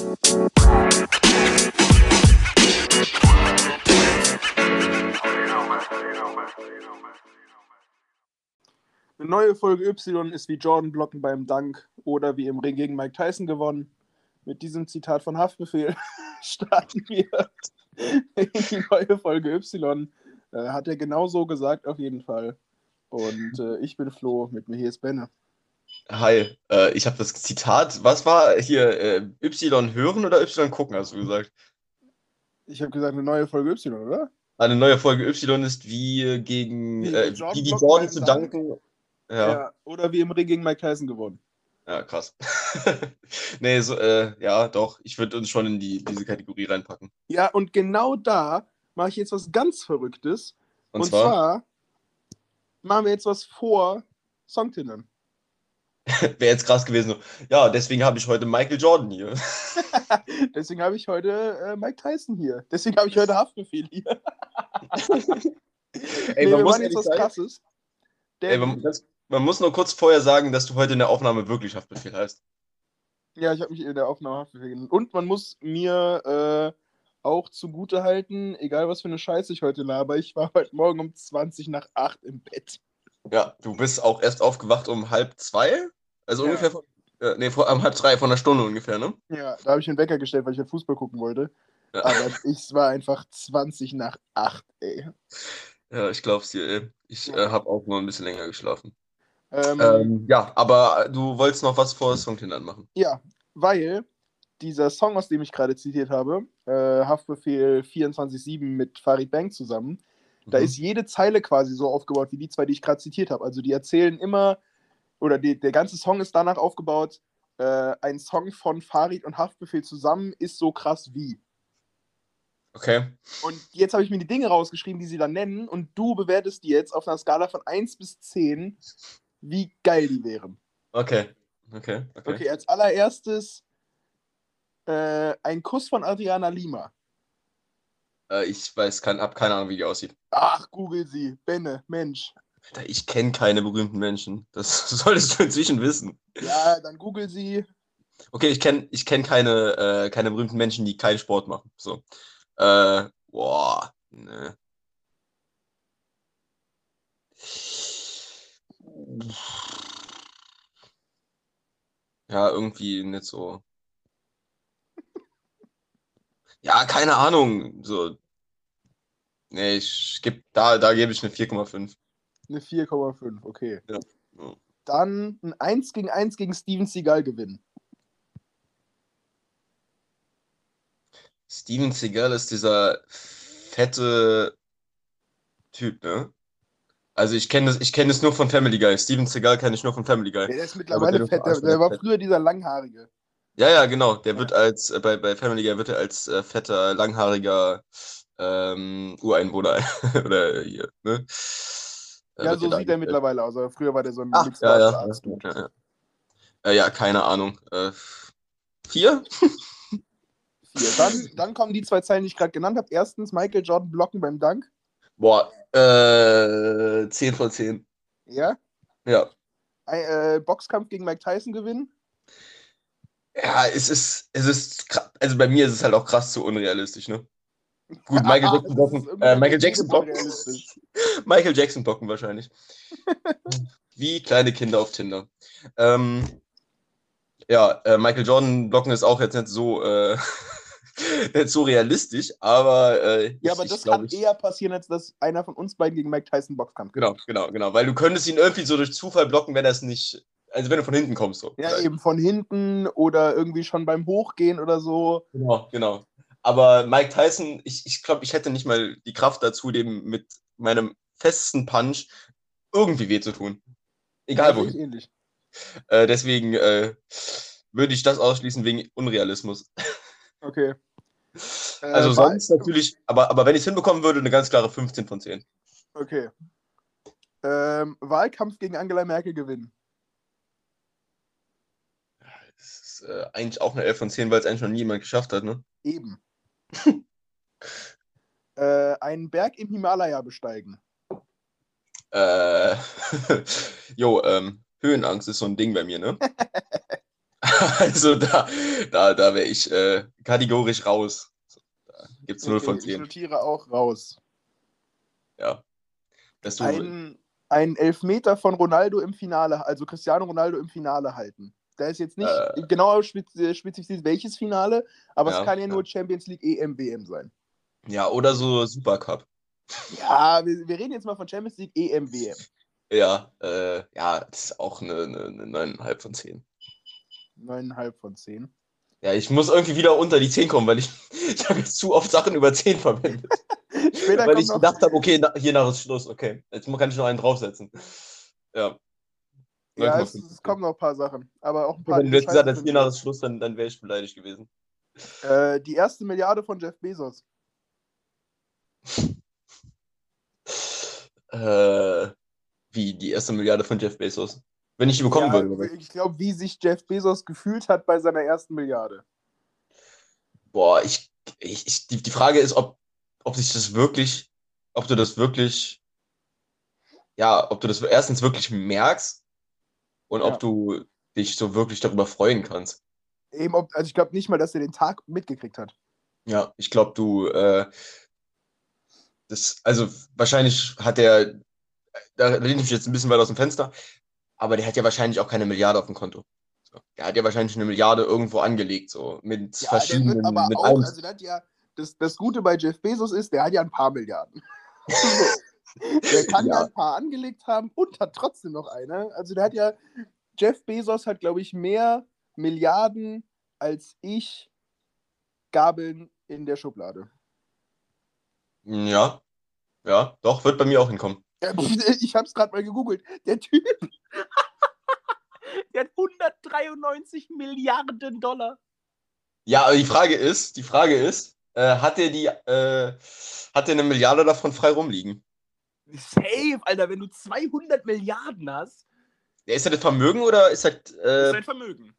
Eine neue Folge Y ist wie Jordan blocken beim Dank oder wie im Ring gegen Mike Tyson gewonnen. Mit diesem Zitat von Haftbefehl starten wir die neue Folge Y. Äh, hat er genau so gesagt, auf jeden Fall. Und äh, ich bin Flo, mit mir hier ist Benne. Hi, äh, ich habe das Zitat, was war hier, äh, Y hören oder Y gucken, hast du gesagt? Ich habe gesagt, eine neue Folge Y, oder? Eine neue Folge Y ist wie gegen Wie äh, Jordan Jordan zu Dank. danken. Ja, Oder wie im Ring gegen Mike Tyson gewonnen. ja, krass. nee, so, äh, ja, doch, ich würde uns schon in die, diese Kategorie reinpacken. Ja, und genau da mache ich jetzt was ganz Verrücktes. Und, Und, zwar, zwar machen wir jetzt was vor Songtindern. wäre jetzt krass gewesen, so, ja, deswegen habe ich heute Michael Jordan hier. Deswegen habe ich heute äh, Mike Tyson hier. Deswegen habe ich heute Haftbefehl hier. Ey, nee, man wir muss jetzt was Krasses. Ey, man, das, man muss nur kurz vorher sagen, dass du heute in der Aufnahme wirklich Haftbefehl heißt. ja, ich habe mich in der Aufnahme Haftbefehl genannt. Und man muss mir äh, auch zugute halten, egal was für eine Scheiße ich heute laber, ich war heute Morgen um 20 nach 8 im Bett. Ja, du bist auch erst aufgewacht um halb zwei? Also Ja. ungefähr von, äh, nee, vor, um halb drei, von einer Stunde ungefähr, ne? Ja, da habe ich den Wecker gestellt, weil ich halt Fußball gucken wollte. Ja. Aber es war einfach 20 nach 8, ey. Ja, ich glaub's dir, ey. Ich äh, habe auch nur ein bisschen länger geschlafen. Ähm, Ähm, ja, aber du wolltest noch was vor Songtindern machen. Ja, weil dieser Song, aus dem ich gerade zitiert habe, äh, Haftbefehl 24-7 mit Farid Bang zusammen, da Mhm. ist jede Zeile quasi so aufgebaut wie die zwei, die ich gerade zitiert habe. Also die erzählen immer, oder die, der ganze Song ist danach aufgebaut, äh, ein Song von Farid und Haftbefehl zusammen ist so krass wie. Okay. Und jetzt habe ich mir die Dinge rausgeschrieben, die sie dann nennen, und du bewertest die jetzt auf einer Skala von 1 bis 10, wie geil die wären. Okay. Okay. Okay. Okay, als allererstes äh, ein Kuss von Adriana Lima. Äh, ich weiß, kein, hab keine Ahnung, wie die aussieht. Ach, google sie. Benne, Mensch. Alter, ich kenne keine berühmten Menschen. Das solltest du inzwischen wissen. Ja, dann google sie. Okay, ich kenne ich kenn keine, äh, keine berühmten Menschen, die keinen Sport machen. So. Äh, boah. Ne. Ja, irgendwie nicht so. Ja, keine Ahnung. So. Nee, ich geb, da, da gebe ich eine 4,5. Eine 4,5, okay. Ja. Ja. Dann ein 1 gegen 1 gegen Steven Seagal gewinnen. Steven Seagal ist dieser fette Typ, ne? Also ich kenne das, ich kenne es nur von Family Guy. Steven Seagal kenne ich nur von Family Guy. Der ist mittlerweile fett. Der, der war früher dieser Langhaarige. Ja, ja, genau. Der wird als, äh, bei, bei Family Guy wird er als äh, fetter, langhaariger ähm, Ureinwohner oder hier, ne? Äh, Ja, so sieht er mittlerweile aus. Aber früher war der so ein Ach, ja, ja. Arts ja, ja, ja. Äh, ja, keine Ahnung. Äh, vier? Vier. Dann, dann kommen die zwei Zeilen, die ich gerade genannt habe. Erstens Michael Jordan blocken beim Dank. Boah, äh, 10 von 10. Ja. Ja. Ein, äh, Boxkampf gegen Mike Tyson gewinnen. Ja, es ist, es ist, also bei mir ist es halt auch krass zu unrealistisch, ne? Gut, Michael Jackson irgendwie äh, Michael Jackson unrealistisch. Michael Jackson blocken wahrscheinlich. Wie kleine Kinder auf Tinder. Ähm, ja, äh, Michael Jordan blocken ist auch jetzt nicht so, äh, nicht so realistisch, aber äh, Ja, aber ich, das ich kann ich, eher passieren, als dass einer von uns beiden gegen Mike Tyson Boxkampf Genau, genau, genau, weil du könntest ihn irgendwie so durch Zufall blocken, wenn das nicht, also wenn du von hinten kommst, so. Ja, eben von hinten oder irgendwie schon beim Hochgehen oder so. Genau, genau. Aber Mike Tyson, ich, ich glaube, ich hätte nicht mal die Kraft dazu, dem mit meinem festen Punch irgendwie weh zu tun. Egal Ja, ähnlich. Äh, deswegen äh, würde ich das ausschließen wegen Unrealismus. Okay. Äh, Also sonst natürlich, aber, aber wenn ich es hinbekommen würde, eine ganz klare 15 von 10. Okay. Ähm, Wahlkampf gegen Angela Merkel gewinnen. Das ist äh, eigentlich auch eine 11 von 10, weil es eigentlich noch nie jemand geschafft hat, ne? Eben. äh, einen Berg im Himalaya besteigen. Äh, jo, ähm, Höhenangst ist so ein Ding bei mir, ne? Also da, da, da wäre ich äh, kategorisch raus. Da gibt es 0 von Okay, Ich 10. notiere auch raus. Ja. Dass du, Ein, ein Elfmeter von Ronaldo im Finale, also Cristiano Ronaldo im Finale halten. Da ist jetzt nicht Äh. genau äh, spezifiziert, welches Finale, aber Ja, es kann ja ja. nur Champions League, EM, WM sein. ja, oder so Supercup. Ja, wir, wir reden jetzt mal von Champions League, EM, WM. Ja, äh, ja, das ist auch eine, eine, eine 9,5 von 10. 9,5 von 10. Ja, ich muss irgendwie wieder unter die 10 kommen, weil ich, ich habe jetzt zu oft Sachen über 10 verwendet. Weil ich gedacht habe, okay, na, hier nach ist Schluss, okay. Jetzt kann ich noch einen draufsetzen. Ja. Ja, 9,5 es, es kommen noch ein paar Sachen. Aber auch ein paar. Wenn du jetzt gesagt hast, hier nach Schluss, dann, dann wäre ich beleidigt gewesen. äh, Die erste Milliarde von Jeff Bezos. Äh, wie die erste Milliarde von Jeff Bezos. Wenn ich die bekommen ja, würde. Ich glaube, wie sich Jeff Bezos gefühlt hat bei seiner ersten Milliarde. Boah, ich, ich, ich die, die Frage ist, ob, ob sich das wirklich, ob du das wirklich, ja, ob du das erstens wirklich merkst und Ja. ob du dich so wirklich darüber freuen kannst. Eben, ob, also ich glaube nicht mal, dass er den Tag mitgekriegt hat. Ja, ich glaube, du, äh, das, also wahrscheinlich hat der, da lehne ich mich jetzt ein bisschen weit aus dem Fenster, aber der hat ja wahrscheinlich auch keine Milliarde auf dem Konto. So. Der hat ja wahrscheinlich eine Milliarde irgendwo angelegt, so mit Ja, verschiedenen, aber mit auch, allem. also hat ja, das, das Gute bei Jeff Bezos ist, der hat ja ein paar Milliarden. Der kann ja. Ja. ein paar angelegt haben und hat trotzdem noch eine. Also der hat ja, Jeff Bezos hat, glaube ich, mehr Milliarden als ich Gabeln in der Schublade. Ja, ja, doch, wird bei mir auch hinkommen. Ich habe es gerade mal gegoogelt. Der Typ, der hat 193 Milliarden Dollar. Ja, aber die Frage ist, die Frage ist, äh, hat er die, äh, hat er eine Milliarde davon frei rumliegen? Safe, Alter, wenn du 200 Milliarden hast, Ja, ist das das Vermögen oder ist das, ist äh, dein Vermögen.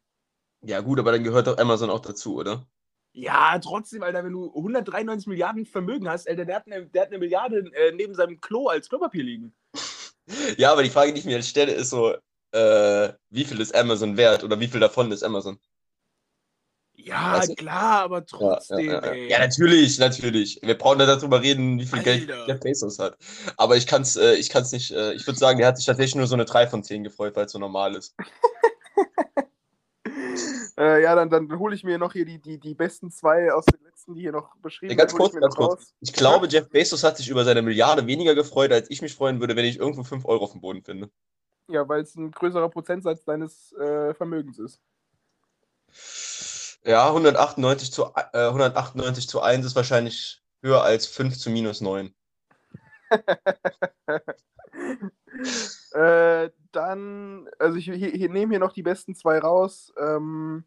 ja gut, aber dann gehört doch Amazon auch dazu, oder? Ja, trotzdem, Alter, wenn du 193 Milliarden Vermögen hast, Alter, der hat eine, der hat eine Milliarde äh, neben seinem Klo als Klopapier liegen. Ja, aber die Frage, die ich mir jetzt stelle, ist so, äh, wie viel ist Amazon wert oder wie viel davon ist Amazon? Ja, du? klar, aber trotzdem, ja, ja, ja. ja, natürlich, natürlich. Wir brauchen nicht darüber reden, wie viel Geld Alter. Jeff Bezos hat. Aber ich kann es äh, ich kann's nicht, äh, ich würde sagen, der hat sich tatsächlich nur so eine 3 von 10 gefreut, weil es so normal ist. Äh, ja, dann, dann hole ich mir noch hier die, die, die besten zwei aus den letzten, die hier noch beschrieben Ja, ganz ich kurz, mir ganz kurz. raus. Ich glaube, Jeff Bezos hat sich über seine Milliarde weniger gefreut, als ich mich freuen würde, wenn ich irgendwo 5 Euro auf dem Boden finde. Ja, weil es ein größerer Prozentsatz deines äh, Vermögens ist. Ja, 198 zu, äh, 198 zu 1 ist wahrscheinlich höher als 5 zu minus 9. Äh, dann, also ich hier, hier nehme hier noch die besten zwei raus. Ähm,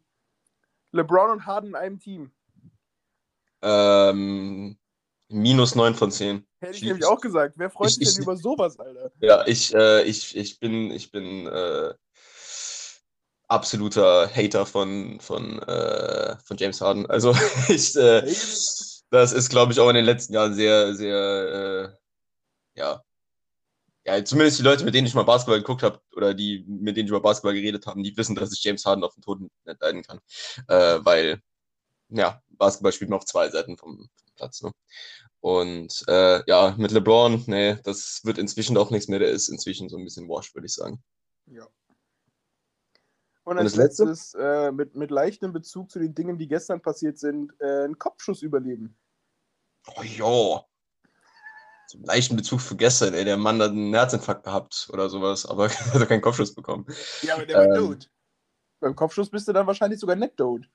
LeBron und Harden in einem Team. Ähm, minus 9 von 10. Hätte ich Ich- nämlich auch gesagt. Wer freut ich- sich ich- denn über sowas, Alter? Ja, ich, äh, ich, ich bin, ich bin äh, absoluter Hater von, von, äh, von James Harden. Also ich, äh, das ist, glaube ich, auch in den letzten Jahren sehr, sehr, äh, ja, ja, zumindest die Leute, mit denen ich mal Basketball geguckt habe oder die, mit denen ich über Basketball geredet habe, die wissen, dass ich James Harden auf dem Toten nicht leiden kann. Äh, weil, ja, Basketball spielt man auf zwei Seiten vom, Platz. Ne? Und äh, ja, mit LeBron, nee, das wird inzwischen auch nichts mehr. Der ist inzwischen so ein bisschen washed, würde ich sagen. Ja. Und als das Letzte? letztes, äh, mit, mit leichtem Bezug zu den Dingen, die gestern passiert sind, äh, ein Kopfschuss überleben. Oh ja. Zum leichten Bezug für gestern, ey, der Mann hat einen Herzinfarkt gehabt oder sowas, aber hat er keinen Kopfschuss bekommen. Ja, aber der war Ähm. tot. Beim Kopfschuss bist du dann wahrscheinlich sogar nicht tot.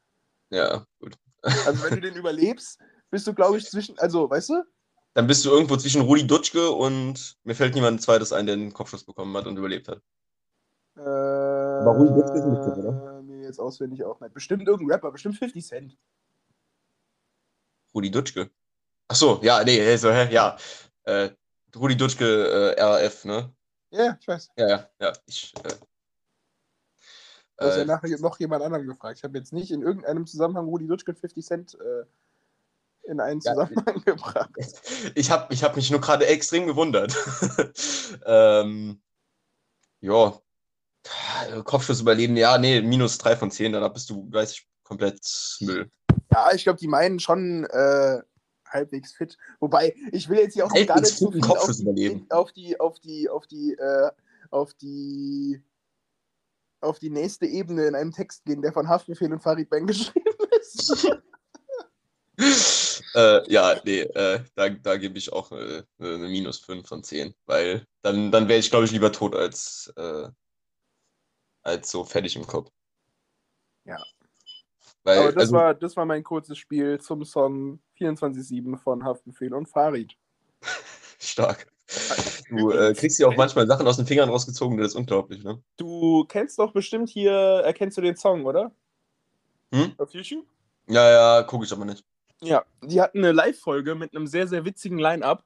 Ja, gut. Also wenn du den überlebst, bist du, glaube ich, zwischen, also, weißt du? Dann bist du irgendwo zwischen Rudi Dutschke und mir fällt niemand zweites ein, der einen Kopfschuss bekommen hat und überlebt hat. Äh, Rudi Dutschke ist nicht drin, oder? Nee, jetzt auswendig auch nicht. Bestimmt irgendein Rapper, bestimmt 50 Cent. Rudi Dutschke. Ach so, ja, nee, hey, so, hä, ja. Äh, Rudi Dutschke, äh, RAF, ne? Ja, ich weiß. Ja, ja, ja. Ich, äh, Du hast ja äh, nachher noch jemand anderen gefragt. Ich habe jetzt nicht in irgendeinem Zusammenhang Rudi Dutschke und 50 Cent äh, in einen Ja. Zusammenhang gebracht. Ich habe ich hab mich nur gerade extrem gewundert. ähm, ja, Kopfschuss überleben, ja, nee, minus 3 von 10, dann bist du, weiß ich, komplett Müll. Ja, ich glaube, die meinen schon äh, halbwegs fit. Wobei, ich will jetzt hier auch Halbwegs gar nicht so viel auf Kopfschuss die, überleben. auf die, auf die, auf die, äh, auf die, auf die nächste Ebene in einem Text gehen, der von Haftbefehl und Farid Bang geschrieben ist. äh, ja, nee, äh, da, da gebe ich auch äh, eine minus 5 von 10, weil dann, dann wäre ich, glaube ich, lieber tot als, äh, als so fertig im Kopf. Ja. Weil, Aber das, also, war, das war mein kurzes Spiel zum Song 24-7 von Haftbefehl und Farid. stark. Du äh, kriegst ja auch manchmal Sachen aus den Fingern rausgezogen, das ist unglaublich, ne? Du kennst doch bestimmt hier, erkennst du den Song, oder? Hm? Auf YouTube? Ja, ja, gucke ich aber nicht. Ja, die hatten eine Live-Folge mit einem sehr, sehr witzigen Line-Up.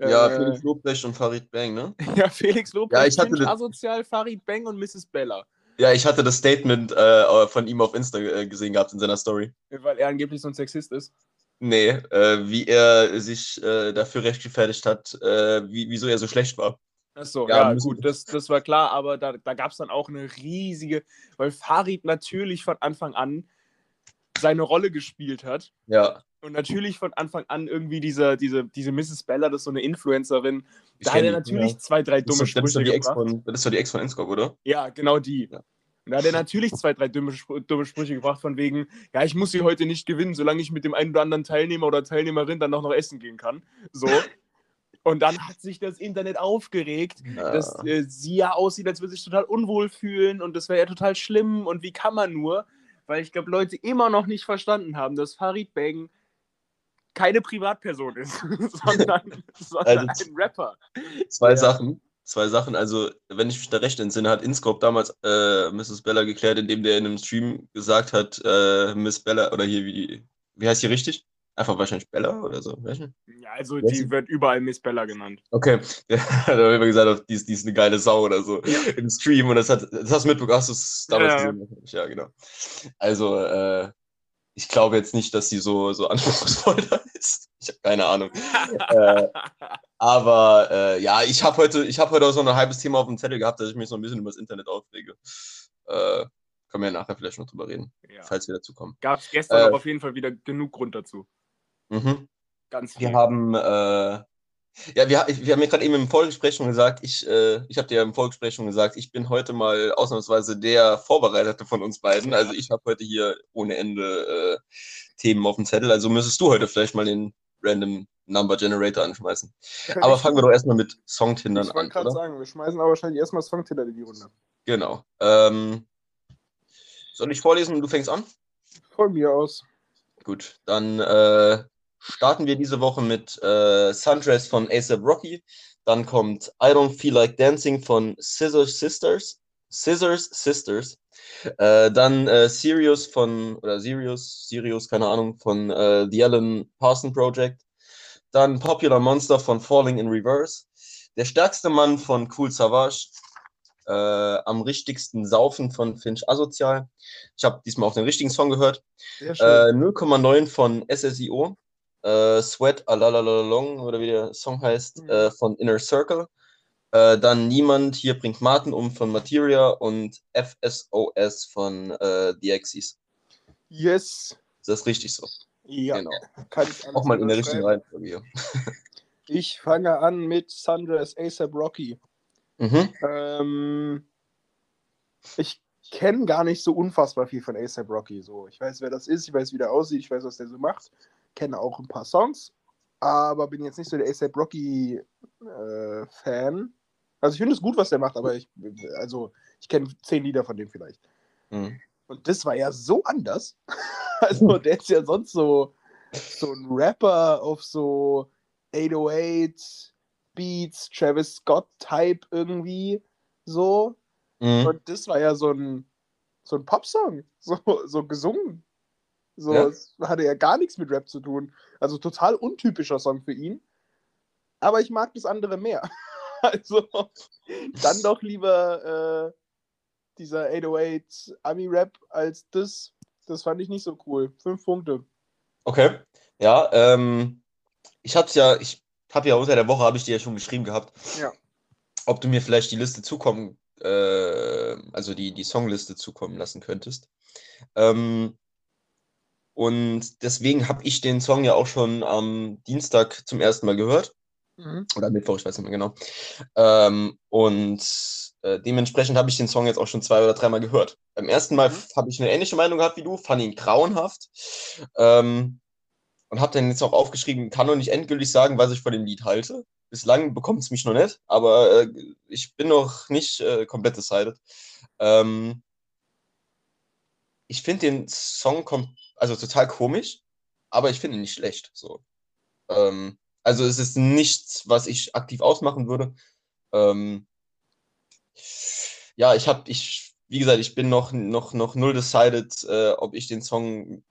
Ja, Äh, Felix Lobrecht und Farid Bang, ne? ja, Felix Lobrecht, Ja, ich hatte das- Asozial, Farid Bang und Mrs. Bella. Ja, ich hatte das Statement äh, von ihm auf Insta äh, gesehen gehabt in seiner Story. Weil er angeblich so ein Sexist ist. Nee, äh, wie er sich äh, dafür rechtfertigt hat, äh, wie, wieso er so schlecht war. Achso, Ja, ja, gut, das, das war klar, aber da, da gab es dann auch eine riesige, weil Farid natürlich von Anfang an seine Rolle gespielt hat. Ja. Und natürlich von Anfang an irgendwie diese, diese, diese Mrs. Bella, das ist so eine Influencerin, Ich da hat er natürlich ja. zwei, drei Das dumme das, doch Sprüche Ex gebracht. von, das ist doch die Ex von Inscope, oder? Ja, genau die. Ja. Und da hat er natürlich zwei, drei dumme, dumme Sprüche gebracht, von wegen, ja, ich muss sie heute nicht gewinnen, solange ich mit dem einen oder anderen Teilnehmer oder Teilnehmerin dann noch, noch essen gehen kann. So. Und dann hat sich das Internet aufgeregt, Ja. dass äh, sie ja aussieht, als würde sie sich total unwohl fühlen und das wäre ja total schlimm und wie kann man nur? Weil ich glaube, Leute immer noch nicht verstanden haben, dass Farid Bang keine Privatperson ist, sondern, sondern Also- ein Rapper. Zwei Ja. Sachen. Zwei Sachen. Also, wenn ich mich da recht entsinne, hat Inscope damals äh, Mrs. Bella geklärt, indem der in einem Stream gesagt hat, äh, Miss Bella, oder hier, wie, wie heißt die richtig? Einfach wahrscheinlich Bella oder so. Weiß nicht. Ja, also Wer ist die wird überall Miss Bella genannt. Okay, da hat er immer gesagt, die ist, die ist eine geile Sau oder so im Stream und das, hat, das hast du mitbekommen, hast du es damals Ja, ja. gesehen? Ja, genau. Also, äh, ich glaube jetzt nicht, dass sie so, so anspruchsvoll da ist. Ich habe keine Ahnung. äh, aber äh, ja, ich habe heute, ich habe heute auch so ein halbes Thema auf dem Zettel gehabt, dass ich mich so ein bisschen über das Internet aufrege. Äh, können wir ja nachher vielleicht noch drüber reden, ja. falls wir dazu kommen. Gab es gestern Äh, aber auf jeden Fall wieder genug Grund dazu. Mhm. Ganz viel. Wir haben, äh, ja, wir, wir haben ja gerade eben im Vorgespräch schon gesagt, ich, äh, ich habe dir im Vorgespräch schon gesagt, ich bin heute mal ausnahmsweise der Vorbereitete von uns beiden. Also ich habe heute hier ohne Ende äh, Themen auf dem Zettel. Also müsstest du heute vielleicht mal den Random Number Generator anschmeißen. Aber ich, fangen wir doch erstmal mit Songtindern ich an, wollte gerade sagen, wir schmeißen aber wahrscheinlich erstmal Songtinder in die Runde. Genau. Ähm, soll ich vorlesen und du fängst an? Von mir aus. Gut, dann äh, starten wir diese Woche mit äh, Sundress von ASAP Rocky. Dann kommt I Don't Feel Like Dancing von Scissors Sisters. Scissors Sisters. Äh, dann äh, Sirius von, oder Sirius, Sirius, keine Ahnung, von äh, The Alan Parson Project. Dann Popular Monster von Falling in Reverse. Der stärkste Mann von Cool Savage. Äh, am richtigsten Saufen von Finch Asozial. Ich habe diesmal auch den richtigen Song gehört. Äh, 0,9 von SSIO. Äh, Sweat Alalalalong oder wie der Song heißt, Mhm. äh, von Inner Circle. Äh, dann Niemand hier bringt Martin um von Materia und FSOS von äh, The Axis. yes. Das ist richtig so. Ja, Genau. kann ich Auch mal in der richtigen. Reihenfolge hier. Ich fange an mit Sundress ASAP Rocky. Mhm. Ähm, ich kenne gar nicht so unfassbar viel von ASAP Rocky. So. Ich weiß, wer das ist, ich weiß, wie der aussieht, ich weiß, was der so macht. Kenne auch ein paar Songs, aber bin jetzt nicht so der ASAP Rocky äh, Fan. Also ich finde es gut, was der macht, aber ich, also ich kenne zehn Lieder von dem vielleicht. Mhm. Und das war ja so anders. Also der ist ja sonst so, so ein Rapper auf so 808 Beats, Travis Scott Type irgendwie so. Mhm. Und das war ja so ein, so ein Popsong, so, so gesungen. So, Ja. es hatte ja gar nichts mit Rap zu tun. Also total untypischer Song für ihn. Aber ich mag das andere mehr. Also dann doch lieber äh, dieser 808 Ami-Rap als das. Das fand ich nicht so cool. Fünf Punkte. Okay. Ja, ähm, ich hab's ja, ich habe ja unter der Woche, habe ich dir ja schon geschrieben gehabt, Ja. ob du mir vielleicht die Liste zukommen äh, also die, die Songliste zukommen lassen könntest. Ähm, und deswegen habe ich den Song ja auch schon am Dienstag zum ersten Mal gehört. Mhm. Oder Mittwoch, ich weiß nicht mehr genau. Ähm, und äh, dementsprechend habe ich den Song jetzt auch schon zwei oder dreimal gehört. Beim ersten Mal mhm. habe ich eine ähnliche Meinung gehabt wie du, fand ihn grauenhaft. Ähm, und habe dann jetzt auch aufgeschrieben, kann noch nicht endgültig sagen, was ich von dem Lied halte. Bislang bekommt es mich noch nicht, aber äh, ich bin noch nicht äh, komplett decided. Ähm, ich finde den Song also total komisch, aber ich finde ihn nicht schlecht. So. Ähm, also es ist nichts, was ich aktiv ausmachen würde. Ähm, ja, ich habe, ich, wie gesagt, ich bin noch, noch, noch null decided, äh, ob ich den Song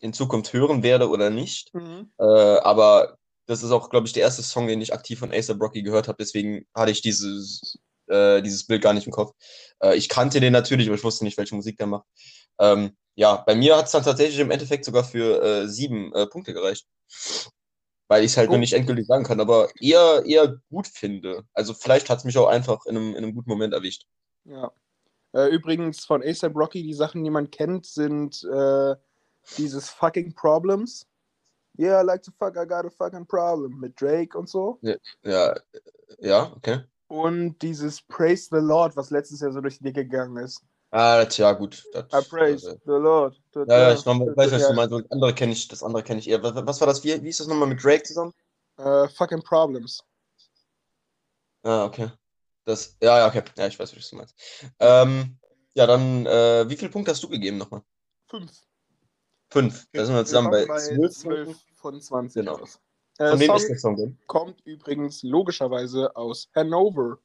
in Zukunft hören werde oder nicht. Mhm. Äh, aber das ist auch, glaube ich, der erste Song, den ich aktiv von Acer Brocky gehört habe. Deswegen hatte ich dieses, äh, dieses Bild gar nicht im Kopf. Äh, ich kannte den natürlich, aber ich wusste nicht, welche Musik der macht. Ähm, ja, bei mir hat es dann tatsächlich im Endeffekt sogar für äh, sieben äh, Punkte gereicht. Weil ich es halt oh. noch nicht endgültig sagen kann, aber eher, eher gut finde. Also vielleicht hat es mich auch einfach in einem, in einem guten Moment erwischt. Ja. Äh, übrigens von ASAP Rocky, die Sachen, die man kennt, sind äh, dieses fucking Problems. Yeah, I like to fuck, I got a fucking problem mit Drake und so. Ja, ja, ja okay. Und dieses Praise the Lord, was letztes Jahr so durch die Decke gegangen ist. Ah, das, ja, gut. Das, I praise also, the Lord. ja, ja, ich noch, weiß, was du meinst. Das andere kenne ich, das andere kenne ich eher. Was, was, war das? Wie, wie ist das nochmal mit Drake zusammen? Uh, fucking Problems. Ah, okay. Das, ja, ja, okay. Ja, ich weiß, was du meinst. Ähm, ja, dann, äh, wie viele Punkte hast du gegeben nochmal? Fünf. Fünf. Da sind wir zusammen bei, bei 12, von 20. Genau. Äh, von wem ist der Song denn? Kommt übrigens logischerweise aus Hanover.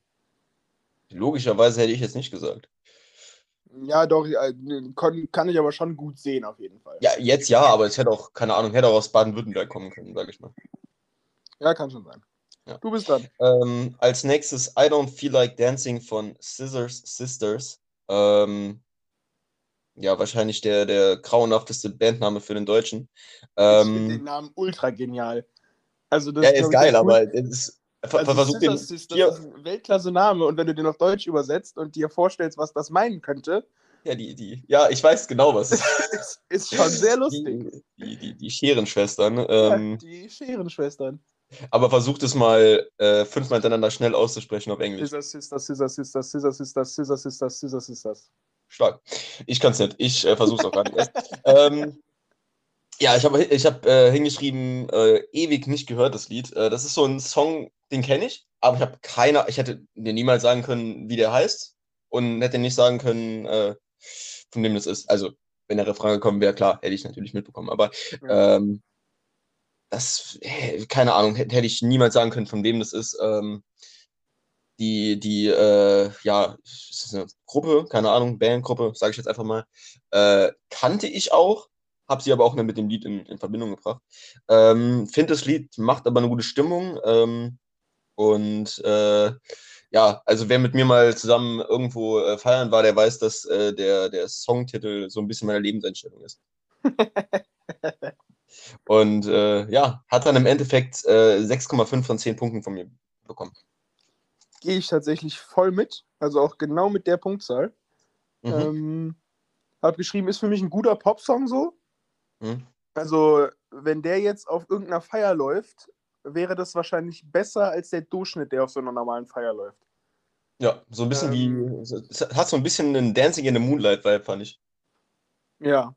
Logischerweise hätte ich jetzt nicht gesagt. Ja, doch, kann, kann ich aber schon gut sehen, auf jeden Fall. Ja, jetzt ja, aber es hätte auch, keine Ahnung, hätte auch aus Baden-Württemberg kommen können, sage ich mal. Ja, kann schon sein. Ja. Du bist dran. Ähm, als nächstes I Don't Feel Like Dancing von Scissors Sisters. Ähm, ja, wahrscheinlich der, der grauenhafteste Bandname für den Deutschen. Ähm, ich finde den Namen ultra genial. Also das ja, ist geil, aber es ist. Also versuch den, das, ist, das ist ein Weltklasse-Name und wenn du den auf Deutsch übersetzt und dir vorstellst, was das meinen könnte. Ja, die, die, ja, ich weiß genau, was es ist. ist schon sehr lustig. Die, die, die, die Scherenschwestern. Ähm, ja, die Scherenschwestern. Aber versucht es mal äh, fünfmal hintereinander schnell auszusprechen auf Englisch. Scissor Sisters, Scissor Sisters, Scissor Sisters, Scissor Sisters, Scissor Sisters. Stark. Ich kann es nicht. Ich äh, versuche es auch gar nicht erst. ähm, ja, ich habe ich hab, äh, hingeschrieben, äh, ewig nicht gehört, das Lied. Äh, das ist so ein Song, den kenne ich, aber ich habe keine, ich hätte dir niemals sagen können, wie der heißt und hätte nicht sagen können, äh, von wem das ist. Also, wenn der Refrain gekommen wäre, klar, hätte ich natürlich mitbekommen, aber ähm, das, äh, keine Ahnung, hätte, ich niemals sagen können, von wem das ist. Ähm, die, die, äh, ja, ist eine Gruppe, keine Ahnung, Bandgruppe, sage ich jetzt einfach mal, äh, kannte ich auch, habe sie aber auch nicht mit dem Lied in, in Verbindung gebracht. Ähm, Finde das Lied macht aber eine gute Stimmung ähm, und äh, ja, also wer mit mir mal zusammen irgendwo äh, feiern war, der weiß, dass äh, der, der Songtitel so ein bisschen meine Lebenseinstellung ist. und äh, ja, hat dann im Endeffekt 6,5 äh, von 10 Punkten von mir bekommen gehe ich tatsächlich voll mit. Also auch genau mit der Punktzahl. Mhm. Ähm, hab geschrieben, ist für mich ein guter Popsong so. Mhm. Also, wenn der jetzt auf irgendeiner Feier läuft, wäre das wahrscheinlich besser als der Durchschnitt, der auf so einer normalen Feier läuft. Ja, so ein bisschen ähm, wie. Es hat so ein bisschen einen Dancing in the Moonlight-Vibe, fand ich. Ja.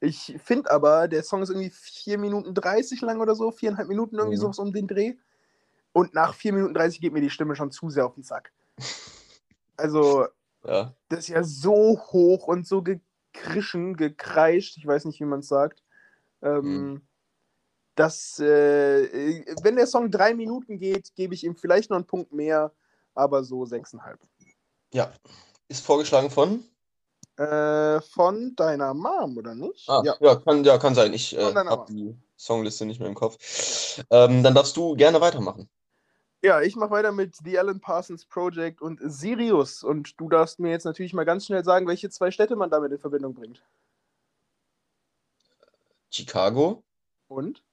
Ich finde aber, der Song ist irgendwie 4 Minuten 30 lang oder so, viereinhalb Minuten irgendwie mhm. sowas um den Dreh. Und nach 4 Minuten 30 geht mir die Stimme schon zu sehr auf den Sack. Also, ja. das ist ja so hoch und so gekrischen, gekreischt, ich weiß nicht, wie man es sagt. Ähm, mhm. dass, äh, wenn der Song drei Minuten geht, gebe ich ihm vielleicht noch einen Punkt mehr, aber so sechseinhalb. Ja. Ist vorgeschlagen von? Äh, von deiner Mom, oder nicht? Ah, ja. Ja, kann, ja, kann sein. Ich äh, habe die Songliste nicht mehr im Kopf. Ähm, dann darfst du gerne weitermachen. Ja, ich mache weiter mit The Alan Parsons Project und Sirius. Und du darfst mir jetzt natürlich mal ganz schnell sagen, welche zwei Städte man damit in Verbindung bringt. Chicago. Und?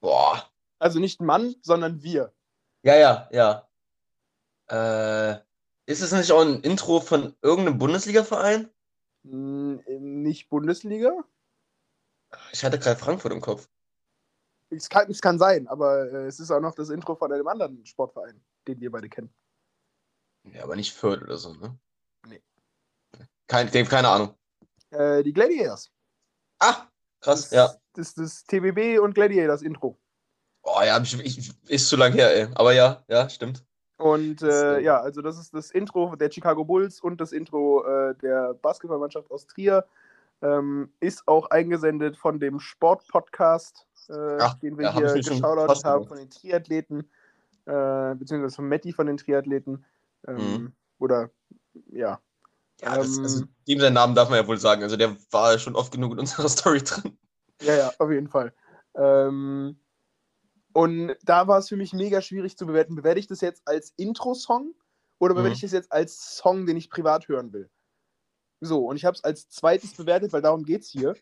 Boah. Also nicht Mann, sondern wir. Ja, ja, ja. Äh, Ist es nicht auch ein Intro von irgendeinem Bundesliga-Verein? Hm, nicht Bundesliga? Ich hatte gerade Frankfurt im Kopf. Es kann, es kann sein, aber äh, es ist auch noch das Intro von einem anderen Sportverein, den wir beide kennen. Ja, aber nicht Fürth oder so, ne? Nee. Kein, keine Ahnung. Äh, die Gladiators. Ah, krass, das, ja. Das ist das TBB und Gladiators Intro. Oh ja, ich, ich, ist zu lang her, ey. Aber ja, ja, stimmt. Und äh, ja, also das ist das Intro der Chicago Bulls und das Intro äh, der Basketballmannschaft aus Trier. Ähm, ist auch eingesendet von dem Sportpodcast, äh, den wir hier hab geschaut haben, von den Triathleten, äh, beziehungsweise von Matti von den Triathleten. Ähm, Mhm. Oder ja. Ja, das, also, Ähm, ihm seinen Namen darf man ja wohl sagen. Also der war schon oft genug in unserer Story drin. Ja, ja, auf jeden Fall. Ähm, und da war es für mich mega schwierig zu bewerten. Bewerte ich das jetzt als Intro-Song oder bewerte Mhm. ich das jetzt als Song, den ich privat hören will? So, und ich habe es als zweites bewertet, weil darum geht es hier.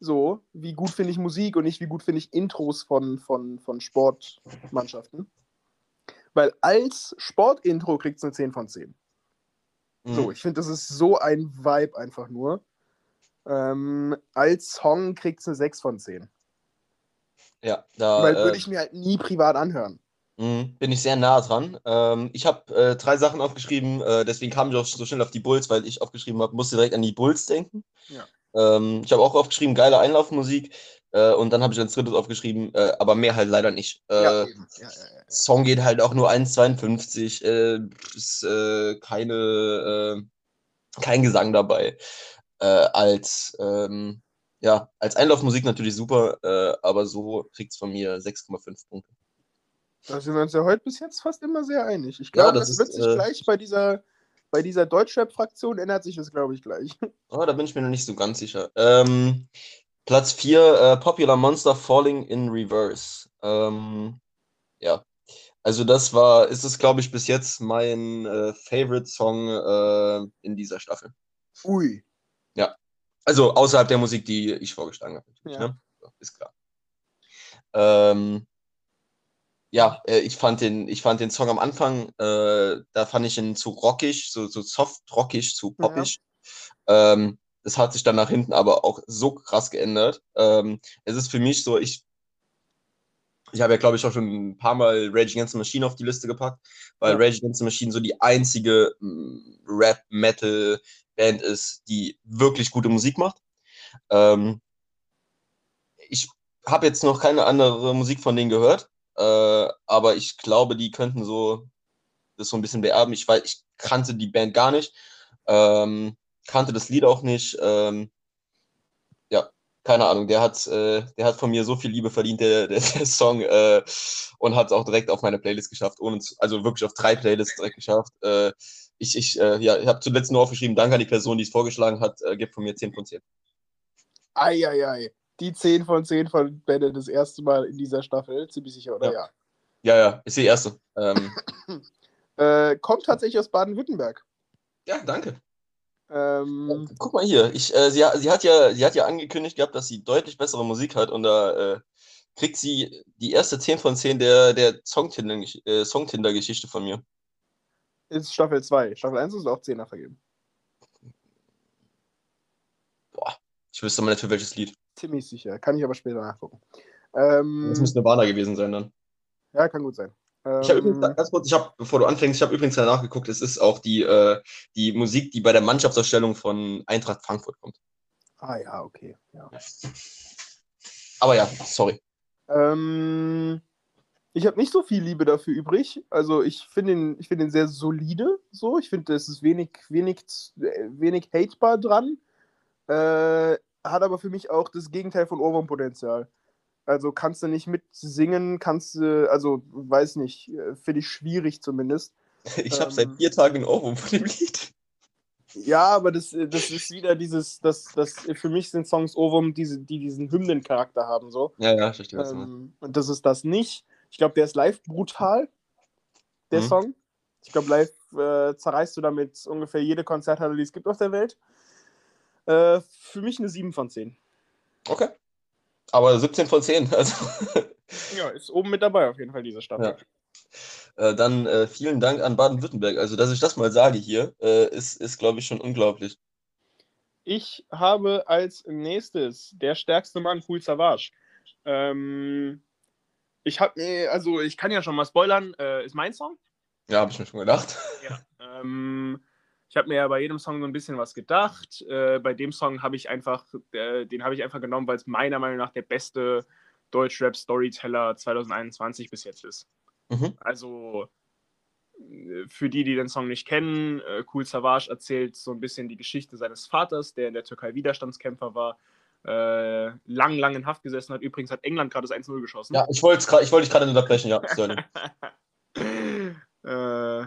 So, wie gut finde ich Musik und nicht wie gut finde ich Intros von, von, von Sportmannschaften. Weil als Sportintro kriegt es eine 10 von 10. Mhm. So, ich finde, das ist so ein Vibe einfach nur. Ähm, als Song kriegt es eine 6 von 10. Ja, da Weil äh, würde ich mir halt nie privat anhören. Mh, bin ich sehr nah dran. Ähm, ich habe äh, drei Sachen aufgeschrieben, äh, deswegen kam ich auch so schnell auf die Bulls, weil ich aufgeschrieben habe, musste direkt an die Bulls denken. Ja. Ähm, ich habe auch aufgeschrieben, geile Einlaufmusik. Äh, und dann habe ich als drittes aufgeschrieben, äh, aber mehr halt leider nicht. Äh, ja. Ja. Song geht halt auch nur 1,52. Äh, ist keine, kein Gesang dabei. Als, ähm, ja, als Einlaufmusik natürlich super, aber so kriegt es von mir 6,5 Punkte. Da sind wir uns ja heute bis jetzt fast immer sehr einig. Ich glaube, das das, ist, wird sich äh, gleich bei dieser, bei dieser Deutschrap-Fraktion ändert sich das, glaube ich, gleich. Oh, da bin ich mir noch nicht so ganz sicher. Ähm, Platz 4, äh, Popular Monster Falling in Reverse. Ähm, ja, also das war, ist es, glaube ich, bis jetzt mein äh, Favorite-Song äh, in dieser Staffel. Ui. Also außerhalb der Musik, die ich vorgeschlagen habe. Ja. Ne? Ist klar. Ähm, ja, äh, ich fand den, ich fand den Song am Anfang, äh, da fand ich ihn zu rockig, so, so soft rockig, zu Ja. poppig. Ähm, das hat sich dann nach hinten aber auch so krass geändert. Ähm, es ist für mich so, ich, ich habe ja, glaube ich, auch schon ein paar Mal Rage Against the Machine auf die Liste gepackt, weil Ja. Rage Against the Machine so die einzige mm, Rap-Metal-Band ist, die wirklich gute Musik macht. Ähm, ich habe jetzt noch keine andere Musik von denen gehört, äh, aber ich glaube, die könnten so das so ein bisschen beerben. Ich weiß, ich kannte die Band gar nicht, ähm, kannte das Lied auch nicht. Ähm, ja, keine Ahnung. Der hat, äh, der hat von mir so viel Liebe verdient, der, der, der Song, äh, und hat es auch direkt auf meine Playlist geschafft, ohne zu, also wirklich auf drei Playlists direkt geschafft. Äh, ich ich, äh, ja, ich habe zuletzt nur aufgeschrieben, danke an die Person, die es vorgeschlagen hat, äh, gibt von mir 10 von 10. Eieiei. Die 10 von 10 von Bennett das erste Mal in dieser Staffel. Ziemlich sicher, oder? Ja. Ja, ja, ist die erste. Ähm, Ja. Äh, kommt tatsächlich aus Baden-Württemberg. ja, danke. Ähm, Guck mal hier, ich, äh, sie, sie, hat ja, sie hat ja angekündigt gehabt, dass sie deutlich bessere Musik hat und da äh, kriegt sie die erste 10 von 10 der, der äh, Songtinder-Geschichte von mir. ist Staffel 2. Staffel 1 ist auch 10er vergeben. Boah, ich wüsste mal nicht für welches Lied. Ziemlich sicher. Kann ich aber später nachgucken. Ähm, Das müsste Nirvana gewesen sein dann. ja, kann gut sein. Ich habe Ähm, übrigens, ganz kurz, ich habe, bevor du anfängst, ich habe übrigens danach geguckt, es ist auch die, äh, die Musik, die bei der Mannschaftsausstellung von Eintracht Frankfurt kommt. ah ja, okay. Ja. Aber ja, sorry. Ähm, ich habe nicht so viel Liebe dafür übrig. Also ich finde ihn, ich finde ihn sehr solide. So, ich finde, es ist wenig, wenig, äh, wenig hatebar dran. Äh, hat aber für mich auch das Gegenteil von Ohrwurmpotenzial. Also kannst du nicht mitsingen, kannst du, also weiß nicht, äh, finde ich schwierig zumindest. Ich habe Ähm. seit vier Tagen einen Ohrwurm von dem Lied. Ja, aber das, das ist wieder dieses, das, das, für mich sind Songs Ohrwurm, diese, die diesen Hymnencharakter haben, so. Ja, ja, ich verstehe, was. Ähm, und das ist das nicht. Ich glaube, der ist live brutal, der Mhm. Song. Ich glaube, live äh, zerreißt du damit ungefähr jede Konzerthalle, die es gibt auf der Welt. Äh, für mich eine 7 von 10. Okay. Aber 17 von 10, also. Ja, ist oben mit dabei auf jeden Fall, diese Staffel. Ja. Äh, dann äh, vielen Dank an Baden-Württemberg. Also, dass ich das mal sage hier, äh, ist, ist glaube ich, schon unglaublich. Ich habe als nächstes der stärkste Mann, Cool Savage. Ähm, ich habe mir, also ich kann ja schon mal spoilern, äh, ist mein Song. Ja, habe ich mir schon gedacht. Ja. Ähm, ich habe mir ja bei jedem Song so ein bisschen was gedacht. Äh, bei dem Song habe ich einfach, äh, den habe ich einfach genommen, weil es meiner Meinung nach der beste Deutschrap-Storyteller 2021 bis jetzt ist. Mhm. Also äh, für die, die den Song nicht kennen, äh, Cool Savage erzählt so ein bisschen die Geschichte seines Vaters, der in der Türkei Widerstandskämpfer war, äh, lang, lang in Haft gesessen hat. Übrigens hat England gerade das 1-0 geschossen. Ja, ich wollte ich wollt dich gerade unterbrechen, ja, Sterling. äh,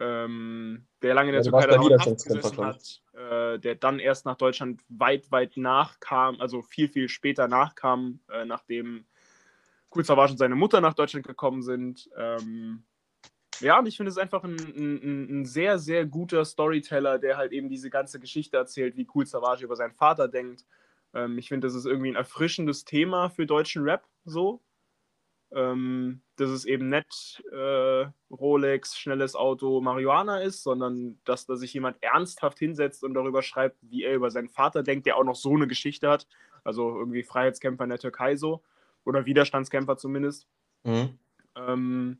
ähm, der lange in der ja, Türkei in Haft gesessen hat, äh, der dann erst nach Deutschland weit, weit nachkam, also viel, viel später nachkam, äh, nachdem Cool Savage und seine Mutter nach Deutschland gekommen sind. Ähm, ja, und ich finde es einfach ein, ein, ein, sehr, sehr guter Storyteller, der halt eben diese ganze Geschichte erzählt, wie Cool Savage über seinen Vater denkt. Ähm, ich finde, das ist irgendwie ein erfrischendes Thema für deutschen Rap, so. Ähm, dass es eben nicht äh, Rolex, schnelles Auto, Marihuana ist, sondern dass da sich jemand ernsthaft hinsetzt und darüber schreibt, wie er über seinen Vater denkt, der auch noch so eine Geschichte hat. Also irgendwie Freiheitskämpfer in der Türkei so. Oder Widerstandskämpfer zumindest. Mhm. Ähm,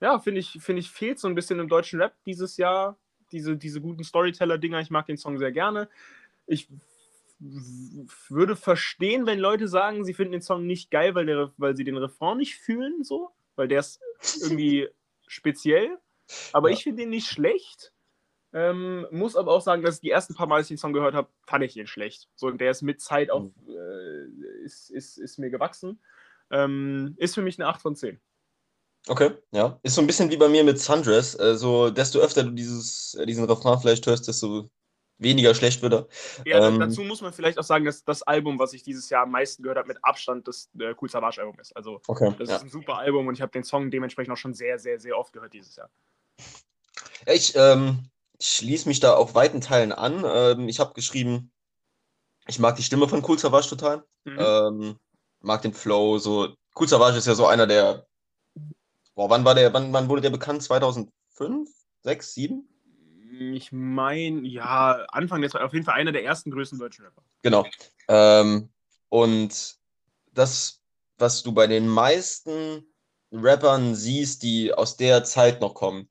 ja, finde ich, find ich, fehlt so ein bisschen im deutschen Rap dieses Jahr. Diese, diese guten Storyteller-Dinger. Ich mag den Song sehr gerne. Ich würde verstehen, wenn Leute sagen, sie finden den Song nicht geil, weil, der, weil sie den Refrain nicht fühlen, so. Weil der ist irgendwie speziell. Aber ja. ich finde den nicht schlecht. Ähm, muss aber auch sagen, dass die ersten paar Mal, als ich den Song gehört habe, fand ich ihn schlecht. So, der ist mit Zeit auch, mhm. äh, ist, ist, ist mir gewachsen. Ähm, ist für mich eine 8 von 10. Okay, ja. Ist so ein bisschen wie bei mir mit Sundress. Also, desto öfter du dieses, äh, diesen Refrain vielleicht hörst, desto weniger schlecht wird er. Ja, ähm, dazu muss man vielleicht auch sagen, dass das Album, was ich dieses Jahr am meisten gehört habe, mit Abstand das äh, Cool Savage Album ist. Also, okay, das ja. ist ein super Album und ich habe den Song dementsprechend auch schon sehr, sehr, sehr oft gehört dieses Jahr. Ja, ich ähm, schließe mich da auf weiten Teilen an. Ähm, ich habe geschrieben, ich mag die Stimme von Cool Savage total. Mhm. Ähm, mag den Flow. So, Cool Savage ist ja so einer der Boah, wann war der, wann, wann wurde der bekannt? 2005? 6, 7? Ich meine, ja, Anfang der auf jeden Fall einer der ersten größten deutschen Rapper. Genau. Ähm, und das, was du bei den meisten Rappern siehst, die aus der Zeit noch kommen,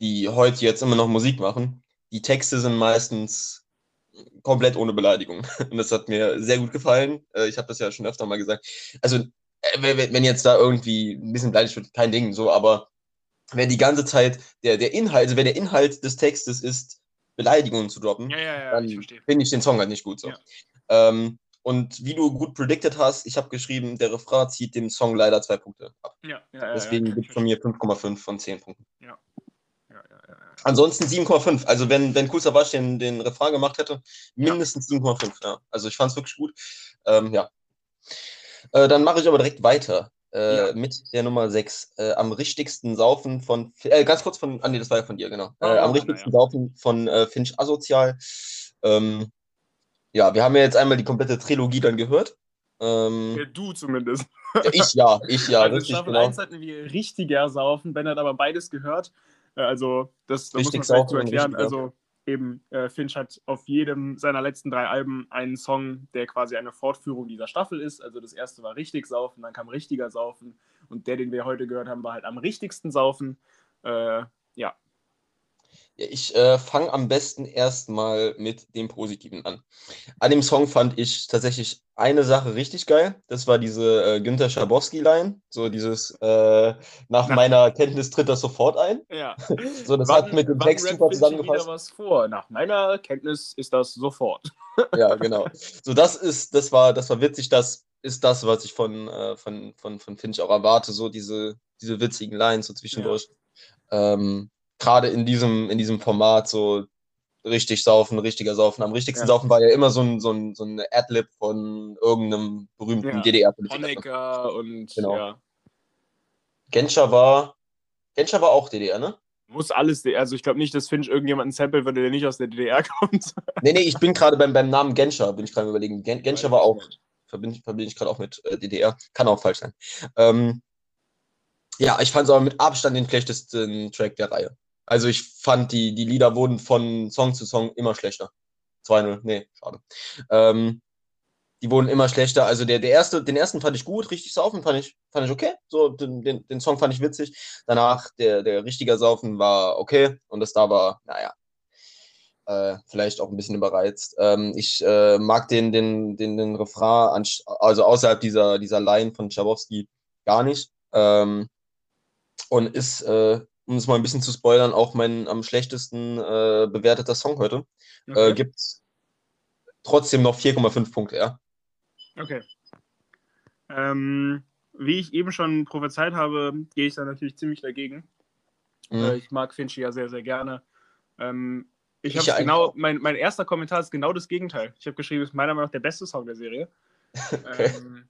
die heute jetzt immer noch Musik machen, die Texte sind meistens komplett ohne Beleidigung. Und das hat mir sehr gut gefallen. Äh, ich habe das ja schon öfter mal gesagt. Also äh, wenn jetzt da irgendwie ein bisschen beleidigt wird, kein Ding, so, aber wenn die ganze Zeit der, der Inhalt, also wenn der Inhalt des Textes ist, Beleidigungen zu droppen, ja, ja, ja, dann finde ich den Song halt nicht gut so. Ähm, und wie du gut predicted hast, ich habe geschrieben, der Refrain zieht dem Song leider zwei Punkte ab. Deswegen gibt es von mir 5,5 von 10 Punkten. Ja. Ansonsten 7,5. Also wenn, wenn Kusabash den, den Refrain gemacht hätte, mindestens 7,5. Ja. Also ich fand es wirklich gut. Ähm, ja. Äh, dann mache ich aber direkt weiter äh, ja. mit der Nummer 6. Äh, am richtigsten Saufen von. Äh, ganz kurz von. Ah, nee, das war ja von dir, genau. Oh, am richtigsten ja. Saufen von äh, Finch Asozial. Ähm, ja, wir haben ja jetzt einmal die komplette Trilogie dann gehört. Ähm, ja, du zumindest. Ich ja, ich ja. Also richtig, Staffel genau. 1 hatten wir richtiger Saufen. Ben hat aber beides gehört. Also, das, das muss man vielleicht zu erklären. Also, eben äh, Finch hat auf jedem seiner letzten drei Alben einen Song, der quasi eine Fortführung dieser Staffel ist. Also das erste war richtig saufen, dann kam richtiger saufen und der, den wir heute gehört haben, war halt am richtigsten saufen. Äh, ja, ich äh, fange am besten erstmal mit dem Positiven an. An dem Song fand ich tatsächlich eine Sache richtig geil. Das war diese äh, Günther Schabowski-Line. So dieses äh, nach meiner Kenntnis tritt das sofort ein. Ja. so, das wann, hat mit dem Text super zusammengefasst. was vor. Nach meiner Kenntnis ist das sofort. ja, genau. So, das ist, das war, das war witzig, das ist das, was ich von, äh, von, von, von Finch auch erwarte, so diese, diese witzigen Lines so zwischendurch. Ja. Ähm, gerade in diesem, in diesem Format so richtig saufen, richtiger saufen. Am richtigsten ja. saufen war ja immer so ein, so ein, so ein Adlib von irgendeinem berühmten ja. DDR-Politiker. Honecker und genau. ja. Genscher war, Genscher war auch DDR, ne? Muss alles, also ich glaube nicht, dass Finch irgendjemanden sample würde, der nicht aus der DDR kommt. nee, nee, ich bin gerade beim, beim Namen Genscher, bin ich gerade überlegen. Gen Genscher war auch, verbinde, verbinde ich gerade auch mit äh, DDR, kann auch falsch sein. Ähm, Ja, ich fand es aber mit Abstand den schlechtesten Track der Reihe. Also ich fand, die, die Lieder wurden von Song zu Song immer schlechter. 2-0, nee, schade. Ähm, die wurden immer schlechter. Also der, der erste, den ersten fand ich gut, richtig saufen fand ich, fand ich okay. So, den, den, den Song fand ich witzig. Danach, der, der richtige Saufen war okay. Und das da war, naja, äh, vielleicht auch ein bisschen überreizt. Ähm, ich äh, mag den, den, den, den Refrain, also außerhalb dieser, dieser Line von Schabowski, gar nicht. Ähm, und ist, äh, um es mal ein bisschen zu spoilern, auch mein am schlechtesten äh, bewerteter Song heute. Äh, okay. Gibt trotzdem noch 4,5 Punkte, ja. Okay. Ähm, wie ich eben schon prophezeit habe, gehe ich da natürlich ziemlich dagegen. Mhm. Äh, ich mag Finchi ja sehr, sehr gerne. Ähm, ich, ich habe genau, mein, mein erster Kommentar ist genau das Gegenteil. Ich habe geschrieben, es ist meiner Meinung nach der beste Song der Serie. okay. ähm,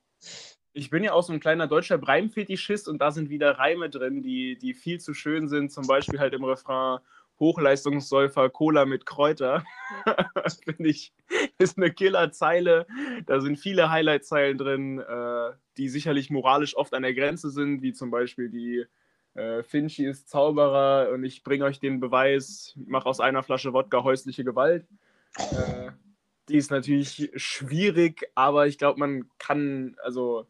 ich bin ja auch so ein kleiner deutscher Reimfetischist und da sind wieder Reime drin, die, die viel zu schön sind. Zum Beispiel halt im Refrain Hochleistungssäufer Cola mit Kräuter. Finde ich, ist eine Killerzeile. Da sind viele Highlight-Zeilen drin, äh, die sicherlich moralisch oft an der Grenze sind, wie zum Beispiel die äh, Finchi ist Zauberer und ich bringe euch den Beweis, mach aus einer Flasche Wodka häusliche Gewalt. Äh, die ist natürlich schwierig, aber ich glaube, man kann, also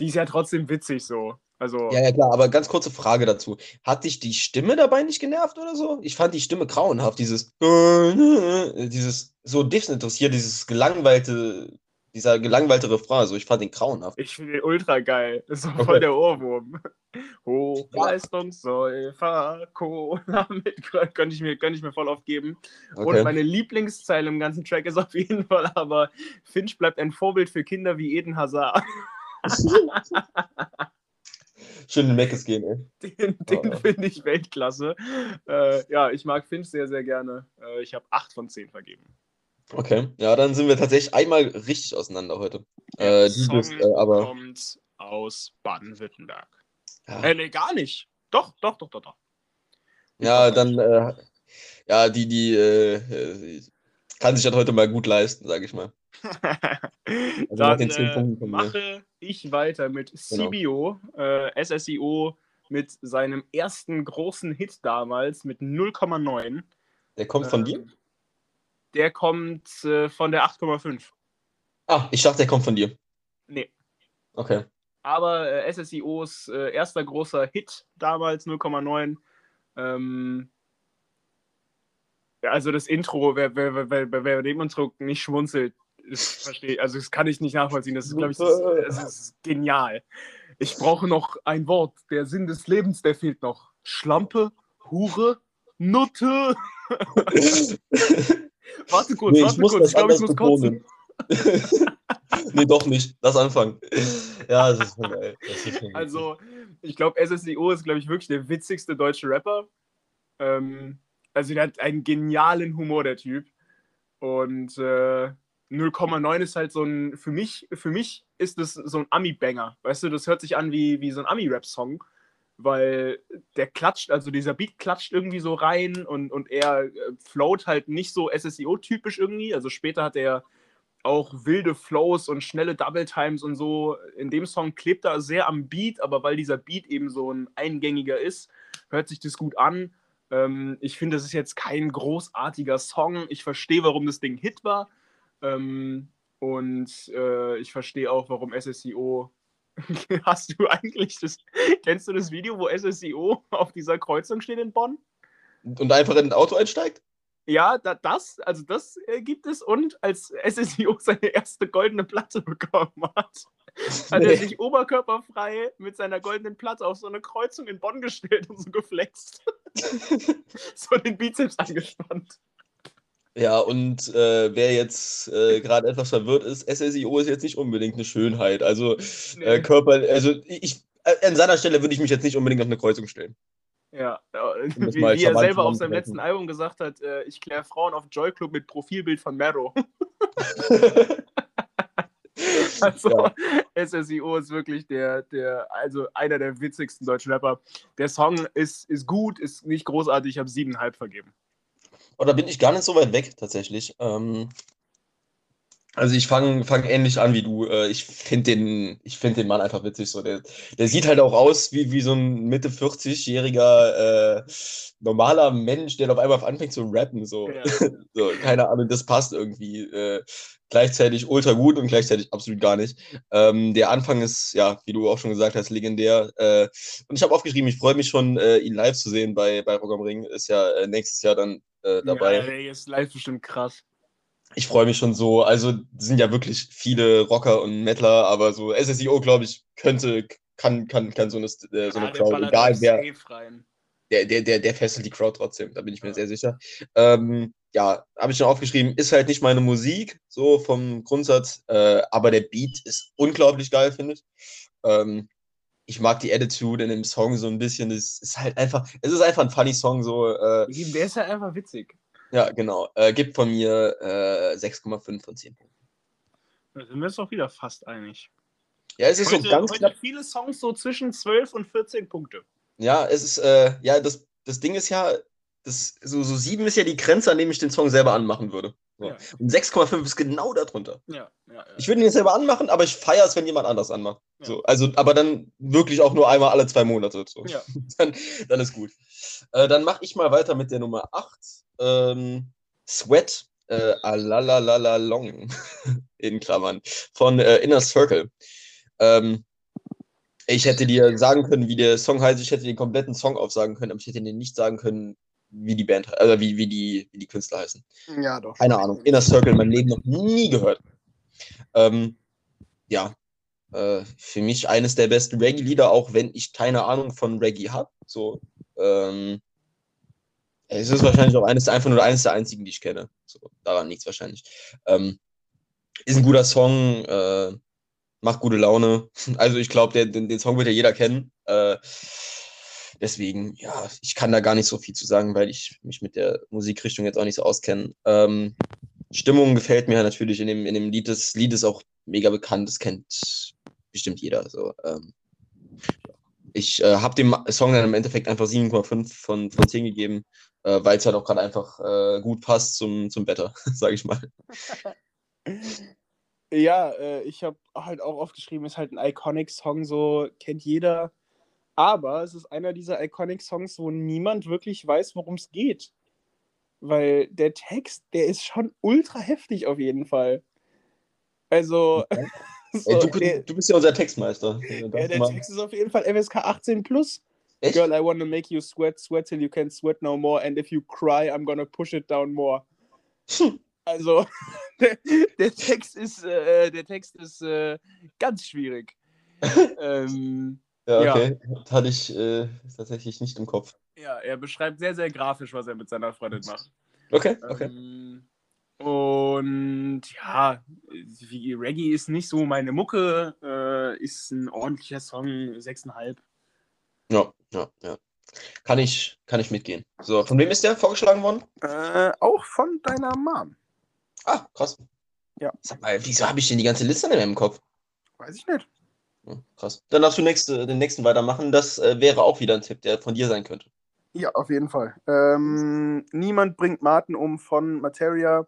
die ist ja trotzdem witzig so. Also, ja, ja, klar, aber ganz kurze Frage dazu. Hat dich die Stimme dabei nicht genervt oder so? Ich fand die Stimme grauenhaft, dieses, dieses so desinteressiert, dieses gelangweilte, dieser gelangweilte Refrain. Also ich fand den grauenhaft. Ich finde den ultra geil. Das ist okay. voll der Ohrwurm. Hochleistungssäufer, Cola mit könnte ich, mir, könnte ich mir voll aufgeben. Okay. Und meine Lieblingszeile im ganzen Track ist auf jeden Fall aber, Finch bleibt ein Vorbild für Kinder wie Eden Hazard. Schön in Meckes gehen, ey. Den, den oh. finde ich Weltklasse. Äh, ja, ich mag Finch sehr, sehr gerne. Äh, ich habe 8 von 10 vergeben. Okay, ja, dann sind wir tatsächlich einmal richtig auseinander heute. Der äh, Song bist, äh, aber... kommt aus Baden-Württemberg. Ja. Äh, nee, gar nicht. Doch, doch, doch, doch, doch. Ja, dann, äh, ja, die, die äh, kann sich das heute mal gut leisten, sage ich mal. also Dann äh, mache ich weiter mit genau. CBO, äh, SSIO mit seinem ersten großen Hit damals mit 0,9. Der kommt von ähm, dir? Der kommt äh, von der 8,5. Ah, ich dachte, der kommt von dir. Nee. Okay. Aber äh, SSIOs äh, erster großer Hit damals 0,9. Ähm, also das Intro, wer, wer, wer, wer, wer dem Intro nicht schmunzelt, verstehe also das kann ich nicht nachvollziehen. Das ist, glaube ich, das, das ist genial. Ich brauche noch ein Wort. Der Sinn des Lebens, der fehlt noch. Schlampe, Hure, Nutte. warte kurz, nee, warte kurz. Ich glaube, ich muss kotzen. nee, doch nicht. Lass anfangen. Ja, das ist schon geil. Ist schon also, ich glaube, SSDO ist, glaube ich, wirklich der witzigste deutsche Rapper. Ähm, also, der hat einen genialen Humor, der Typ. Und äh, 0,9 ist halt so ein, für mich, für mich ist das so ein Ami-Banger. Weißt du, das hört sich an wie, wie so ein Ami-Rap-Song, weil der klatscht, also dieser Beat klatscht irgendwie so rein und, und er äh, float halt nicht so SSIO-typisch irgendwie. Also später hat er auch wilde Flows und schnelle Double Times und so. In dem Song klebt er sehr am Beat, aber weil dieser Beat eben so ein eingängiger ist, hört sich das gut an. Ähm, ich finde, das ist jetzt kein großartiger Song. Ich verstehe, warum das Ding Hit war ähm, und äh, ich verstehe auch, warum SSIO. Hast du eigentlich das. Kennst du das Video, wo SSIO auf dieser Kreuzung steht in Bonn? Und einfach in ein Auto einsteigt? Ja, da, das, also das äh, gibt es. Und als SSIO seine erste goldene Platte bekommen hat, hat nee. er sich oberkörperfrei mit seiner goldenen Platte auf so eine Kreuzung in Bonn gestellt und so geflext. so den Bizeps angespannt. Ja, und äh, wer jetzt äh, gerade etwas verwirrt ist, SSIO ist jetzt nicht unbedingt eine Schönheit. Also äh, Körper, also ich, äh, an seiner Stelle würde ich mich jetzt nicht unbedingt auf eine Kreuzung stellen. Ja, wie, wie er selber auf seinem letzten Album gesagt hat, äh, ich kläre Frauen auf Joy Club mit Profilbild von Mero. also ja. SSIO ist wirklich der, der, also einer der witzigsten deutschen Rapper. Der Song ist, ist gut, ist nicht großartig, ich habe siebeneinhalb vergeben. Oder bin ich gar nicht so weit weg tatsächlich. Ähm, Also ich fange fang ähnlich an wie du. Äh, ich finde den, find den Mann einfach witzig. So. Der, der sieht halt auch aus wie, wie so ein Mitte 40-jähriger äh, normaler Mensch, der auf einmal anfängt zu rappen. So. Ja. so, keine Ahnung, das passt irgendwie. Äh, gleichzeitig ultra gut und gleichzeitig absolut gar nicht. Ähm, der Anfang ist, ja, wie du auch schon gesagt hast, legendär. Äh, und ich habe aufgeschrieben, ich freue mich schon, äh, ihn live zu sehen bei, bei Rock am Ring. Ist ja äh, nächstes Jahr dann dabei. Ja, der ist live bestimmt krass ich freue mich schon so. Also sind ja wirklich viele Rocker und Metaler, aber so SSIO, glaube ich, könnte, kann, kann, kann so eine, äh, so eine ja, Crowd, egal wer. Der, der, der, der fesselt die Crowd trotzdem, da bin ich mir ja. sehr sicher. Ähm, ja, habe ich schon aufgeschrieben, ist halt nicht meine Musik, so vom Grundsatz, äh, aber der Beat ist unglaublich geil, finde ich. Ähm, ich mag die Attitude in dem Song so ein bisschen. Es ist halt einfach, es ist einfach ein funny Song. So, äh, der ist halt einfach witzig. Ja, genau. Äh, gibt von mir äh, 6,5 von 10 Punkten. Da sind wir uns doch wieder fast einig. Ja, es ist heute, so ganz heute knapp. viele Songs so zwischen 12 und 14 Punkte. Ja, es ist, äh, ja, das, das Ding ist ja, das, so, so 7 ist ja die Grenze, an dem ich den Song selber anmachen würde. So. Ja. Und 6,5 ist genau darunter. Ja, ja. Ich würde ihn jetzt selber anmachen, aber ich feiere es, wenn jemand anders anmacht. So, also, aber dann wirklich auch nur einmal alle zwei Monate. So. Dann, dann ist gut. Äh, dann mache ich mal weiter mit der Nummer 8 ähm, Sweat äh, Alalalala Long in Klammern von äh, Inner Circle. Ähm, ich hätte dir sagen können, wie der Song heißt, ich hätte den kompletten Song aufsagen können, aber ich hätte dir nicht sagen können, wie die Band, also wie, wie, die, wie die Künstler heißen. Ja, doch. Keine Ahnung. Inner Circle, mein Leben noch nie gehört. Ähm, ja, äh, für mich eines der besten Reggae-Lieder, auch wenn ich keine Ahnung von Reggae habe. So, ähm, es ist wahrscheinlich auch eines, einfach nur eines der einzigen, die ich kenne. So, daran nichts wahrscheinlich. Ähm, ist ein guter Song, äh, macht gute Laune. Also ich glaube, den, den Song wird ja jeder kennen. Äh, deswegen, ja, ich kann da gar nicht so viel zu sagen, weil ich mich mit der Musikrichtung jetzt auch nicht so auskenne. Ähm, Stimmung gefällt mir natürlich in dem, in dem Lied. Das Lied ist auch mega bekannt, das kennt bestimmt jeder. So, ähm, ich äh, habe dem Song dann im Endeffekt einfach 7,5 von, von 10 gegeben äh, weil es halt auch gerade einfach äh, gut passt zum, zum Wetter, sage ich mal. Ja, äh, ich habe halt auch aufgeschrieben, ist halt ein Iconic-Song, so kennt jeder. Aber es ist einer dieser Iconic-Songs, wo niemand wirklich weiß, worum es geht. Weil der Text, der ist schon ultra heftig auf jeden Fall. Also. Okay. so, Ey, du, der, du, bist ja unser Textmeister. Ja, der Text ist auf jeden Fall FSK 18 plus. Echt? Girl, I wanna make you sweat, sweat till you can't sweat no more. And if you cry, I'm gonna push it down more. also, der, der, Text ist, äh, der Text ist äh, ganz schwierig. ähm, ja, okay. Ja. Hatte ich äh, tatsächlich nicht im Kopf. Ja, er beschreibt sehr, sehr grafisch, was er mit seiner Freundin macht. Okay, okay. Ähm, und ja, wie Reggae ist nicht so meine Mucke, äh, ist ein ordentlicher Song, 6,5. Ja, ja, ja. Kann ich, kann ich mitgehen. So, von wem ist der vorgeschlagen worden? Äh, auch von deiner Mom. Ah, krass. Ja. Sag mal, wieso habe ich denn die ganze Liste in meinem Kopf? Weiß ich nicht. Ja, krass. Dann darfst du nächste, den nächsten weitermachen. Das äh, wäre auch wieder ein Tipp, der von dir sein könnte. Ja, auf jeden Fall. Ähm, niemand bringt Martin um von Materia.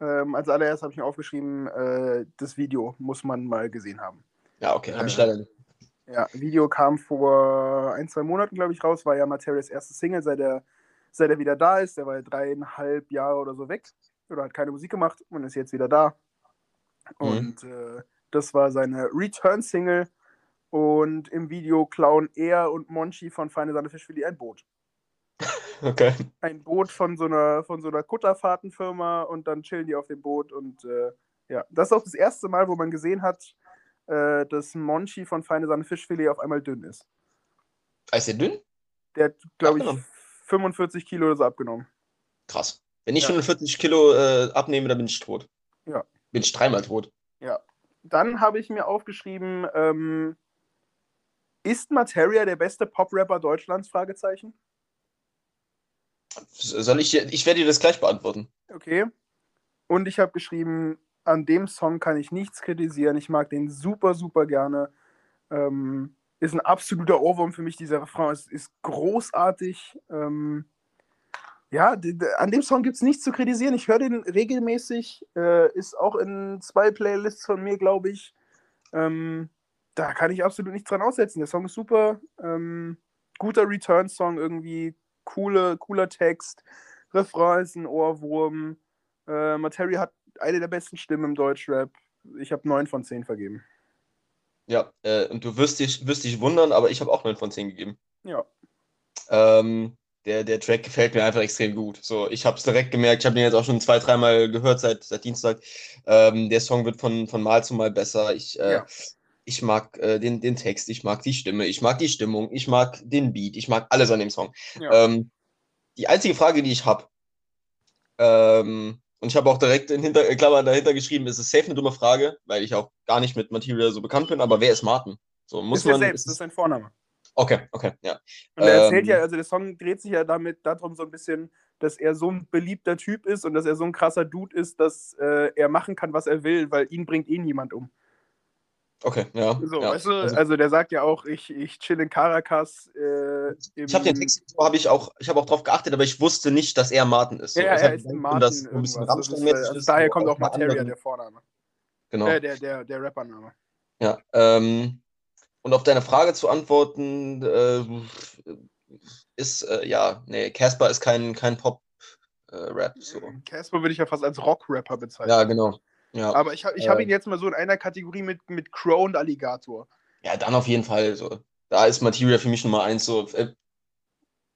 Ähm, als allererst habe ich mir aufgeschrieben, äh, das Video muss man mal gesehen haben. Ja, okay, habe ich äh, leider nicht. Ja, Video kam vor ein, zwei Monaten, glaube ich, raus. War ja Materials erste Single, seit er, seit er wieder da ist. Der war ja dreieinhalb Jahre oder so weg. Oder hat keine Musik gemacht und ist jetzt wieder da. Mhm. Und äh, das war seine Return-Single. Und im Video klauen er und Monchi von Feine Sahne Fischfilet ein Boot. Okay. Ein Boot von so einer, von so einer Kutterfahrtenfirma und dann chillen die auf dem Boot. Und äh, ja, das ist auch das erste Mal, wo man gesehen hat, äh, dass Monchi von Feine Sahne Fischfilet auf einmal dünn ist. Ist der dünn? Der hat, glaube ich, 45 Kilo oder so abgenommen. Krass. Wenn ich ja. 45 Kilo äh, abnehme, dann bin ich tot. Ja. Bin ich dreimal tot. Ja. Dann habe ich mir aufgeschrieben, ähm, ist Materia der beste Pop-Rapper Deutschlands? Fragezeichen. Soll ich, ich werde dir das gleich beantworten. Okay. Und ich habe geschrieben, an dem Song kann ich nichts kritisieren. Ich mag den super, super gerne. Ähm, ist ein absoluter Ohrwurm für mich. Dieser Refrain ist, ist großartig. Ähm, Ja, an dem Song gibt es nichts zu kritisieren. Ich höre den regelmäßig. Äh, ist auch in zwei Playlists von mir, glaube ich. Ähm, da kann ich absolut nichts dran aussetzen. Der Song ist super. Ähm, guter Return-Song irgendwie. Coole, cooler Text. Refrain ist ein Ohrwurm. Äh, Materia hat eine der besten Stimmen im Deutschrap. Ich habe 9 von 10 vergeben. Ja, äh, und du wirst dich, wirst dich wundern, aber ich habe auch 9 von 10 gegeben. Ja. Ähm, der, der Track gefällt mir einfach extrem gut. So, ich habe es direkt gemerkt, ich habe den jetzt auch schon zwei, dreimal gehört seit, seit Dienstag. Ähm, der Song wird von, von Mal zu Mal besser. Ich, äh, ja. ich mag äh, den, den Text, ich mag die Stimme, ich mag die Stimmung, ich mag den Beat, ich mag alles an dem Song. Ja. Ähm, die einzige Frage, die ich habe, ähm, und ich habe auch direkt in Hinter Klammern dahinter geschrieben, ist es safe eine dumme Frage, weil ich auch gar nicht mit Material so bekannt bin, aber wer ist Martin? So, muss ist man, selbst, ist, das ist sein Vorname. Okay, okay, ja. Und er erzählt ähm, ja, also der Song dreht sich ja damit darum so ein bisschen, dass er so ein beliebter Typ ist und dass er so ein krasser Dude ist, dass äh, er machen kann, was er will, weil ihn bringt eh niemand um. Okay, ja. So, ja. Weißt du, also, also, der sagt ja auch, ich, ich chill in Caracas. Äh, ich habe den Text, habe ich auch, ich habe auch drauf geachtet, aber ich wusste nicht, dass er Martin ist. So. Ja, er ist Martin. Das ein bisschen das ist, also daher kommt auch Materia, der Vorname. Genau. Äh, der, der, der Rappername. Ja, ähm, und auf deine Frage zu antworten, äh, ist, äh, ja, nee, Casper ist kein, kein Pop-Rap. Äh, so. Casper würde ich ja fast als Rock-Rapper bezeichnen. Ja, genau. Ja. Aber ich, ich habe ihn jetzt mal so in einer Kategorie mit, mit Crow und Alligator. Ja, dann auf jeden Fall. So. Da ist Material für mich Nummer eins, so äh,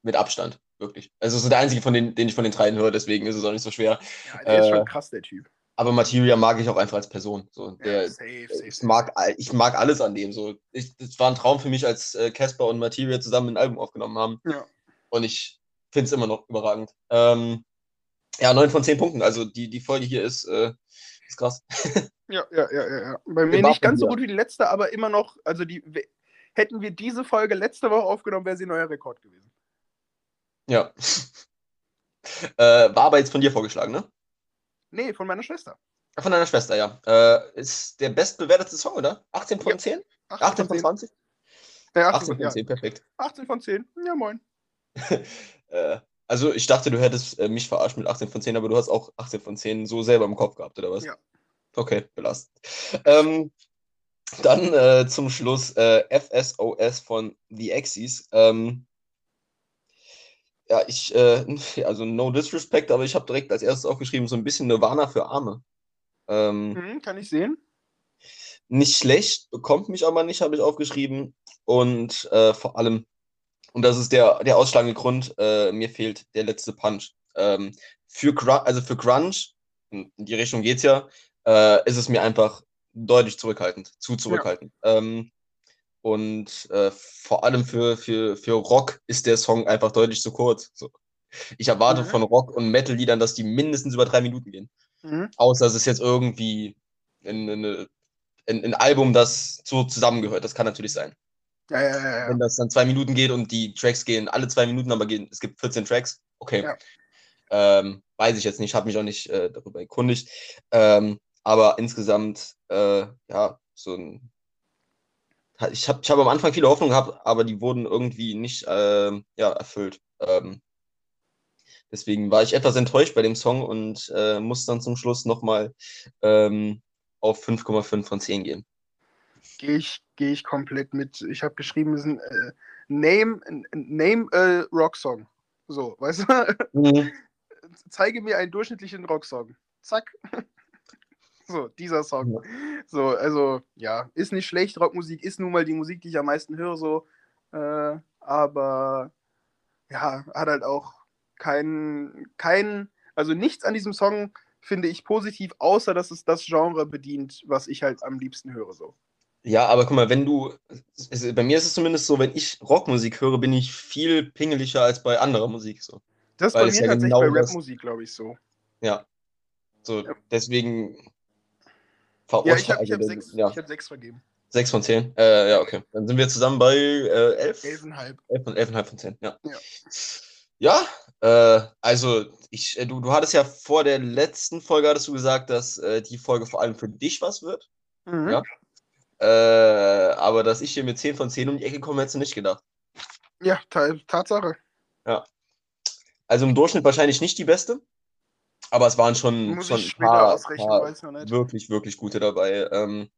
mit Abstand, wirklich. Also, es ist der einzige, von den, den ich von den dreien höre, deswegen ist es auch nicht so schwer. Ja, der äh, ist schon krass, der Typ aber Materia mag ich auch einfach als Person. So, der, ja, safe, safe, ich, mag, ich mag alles an dem. So. Ich, das war ein Traum für mich, als äh, Casper und Materia zusammen ein Album aufgenommen haben. Ja. Und ich finde es immer noch überragend. Ähm, ja, 9 von 10 Punkten. Also die, die Folge hier ist, äh, ist krass. ja, ja, ja, ja. Bei mir nicht ganz so gut wie die letzte, aber immer noch, also die hätten wir diese Folge letzte Woche aufgenommen, wäre sie ein neuer Rekord gewesen. Ja. äh, war aber jetzt von dir vorgeschlagen, ne? Nee, von meiner Schwester. Von deiner Schwester, ja. Äh, ist der bestbewertete Song, oder? 18 von ja. 10? 18, 18 von 20? Ja, 18, 18 von ja. 10, perfekt. 18 von 10, ja moin. äh, also ich dachte, du hättest äh, mich verarscht mit 18 von 10, aber du hast auch 18 von 10 so selber im Kopf gehabt, oder was? Ja. Okay, belastend. Ähm, dann äh, zum Schluss äh, FSOS von The Axis. Ähm, ja, ich, äh, also no disrespect, aber ich habe direkt als erstes aufgeschrieben, so ein bisschen Nirvana für Arme. Ähm, mhm, kann ich sehen. Nicht schlecht, bekommt mich aber nicht, habe ich aufgeschrieben. Und äh, vor allem, und das ist der, der ausschlagende Grund, äh, mir fehlt der letzte Punch. Ähm, für, Grunge, also für Grunge, in die Richtung geht's ja, äh, ist es mir einfach deutlich zurückhaltend, zu zurückhaltend. Ja. Ähm, und äh, vor allem für, für, für Rock ist der Song einfach deutlich zu kurz. So. Ich erwarte mhm. von Rock- und Metal-Liedern, dass die mindestens über drei Minuten gehen. Mhm. Außer es ist jetzt irgendwie ein, ein, ein, Album, das so zusammengehört. Das kann natürlich sein. Ja, ja, ja, Wenn das dann zwei Minuten geht und die Tracks gehen alle zwei Minuten, aber gehen, es gibt 14 Tracks, okay. Ähm, weiß ich jetzt nicht, habe mich auch nicht äh, darüber erkundigt. Ähm, aber insgesamt, äh, ja, so ein ich habe ich hab am Anfang viele Hoffnungen gehabt, aber die wurden irgendwie nicht äh, ja, erfüllt. Ähm, deswegen war ich etwas enttäuscht bei dem Song und äh, muss dann zum Schluss nochmal ähm, auf 5,5 von 10 gehen. Gehe ich, geh ich komplett mit. Ich habe geschrieben, es ist ein äh, Name, name a Rock Song. So, weißt du? Mhm. Zeige mir einen durchschnittlichen Rocksong. Zack. So, dieser Song. So, also, ja, ist nicht schlecht. Rockmusik ist nun mal die Musik, die ich am meisten höre, so. Äh, aber ja, hat halt auch keinen, kein, also nichts an diesem Song finde ich positiv, außer dass es das Genre bedient, was ich halt am liebsten höre, so. Ja, aber guck mal, wenn du, es, bei mir ist es zumindest so, wenn ich Rockmusik höre, bin ich viel pingeliger als bei anderer Musik, so. Das ist bei mir ja tatsächlich genau bei Rapmusik, glaube ich, so. Ja. So, ja. deswegen ja, ich habe hab sechs, ja. hab sechs vergeben. Sechs von zehn? Äh, ja, okay. Dann sind wir zusammen bei äh, elf? Elfeinhalb. Elf von, elfeinhalb von zehn, ja. Ja, ja äh, also ich, äh, du, du hattest ja vor der letzten Folge hattest du gesagt, dass äh, die Folge vor allem für dich was wird. Mhm. Ja. Äh, aber dass ich hier mit 10 von 10 um die Ecke komme, hättest du nicht gedacht. Ja, Tatsache. Ja. Also im Durchschnitt wahrscheinlich nicht die beste, aber es waren schon, Muss schon ein paar, paar wirklich, wirklich gute dabei. Ähm,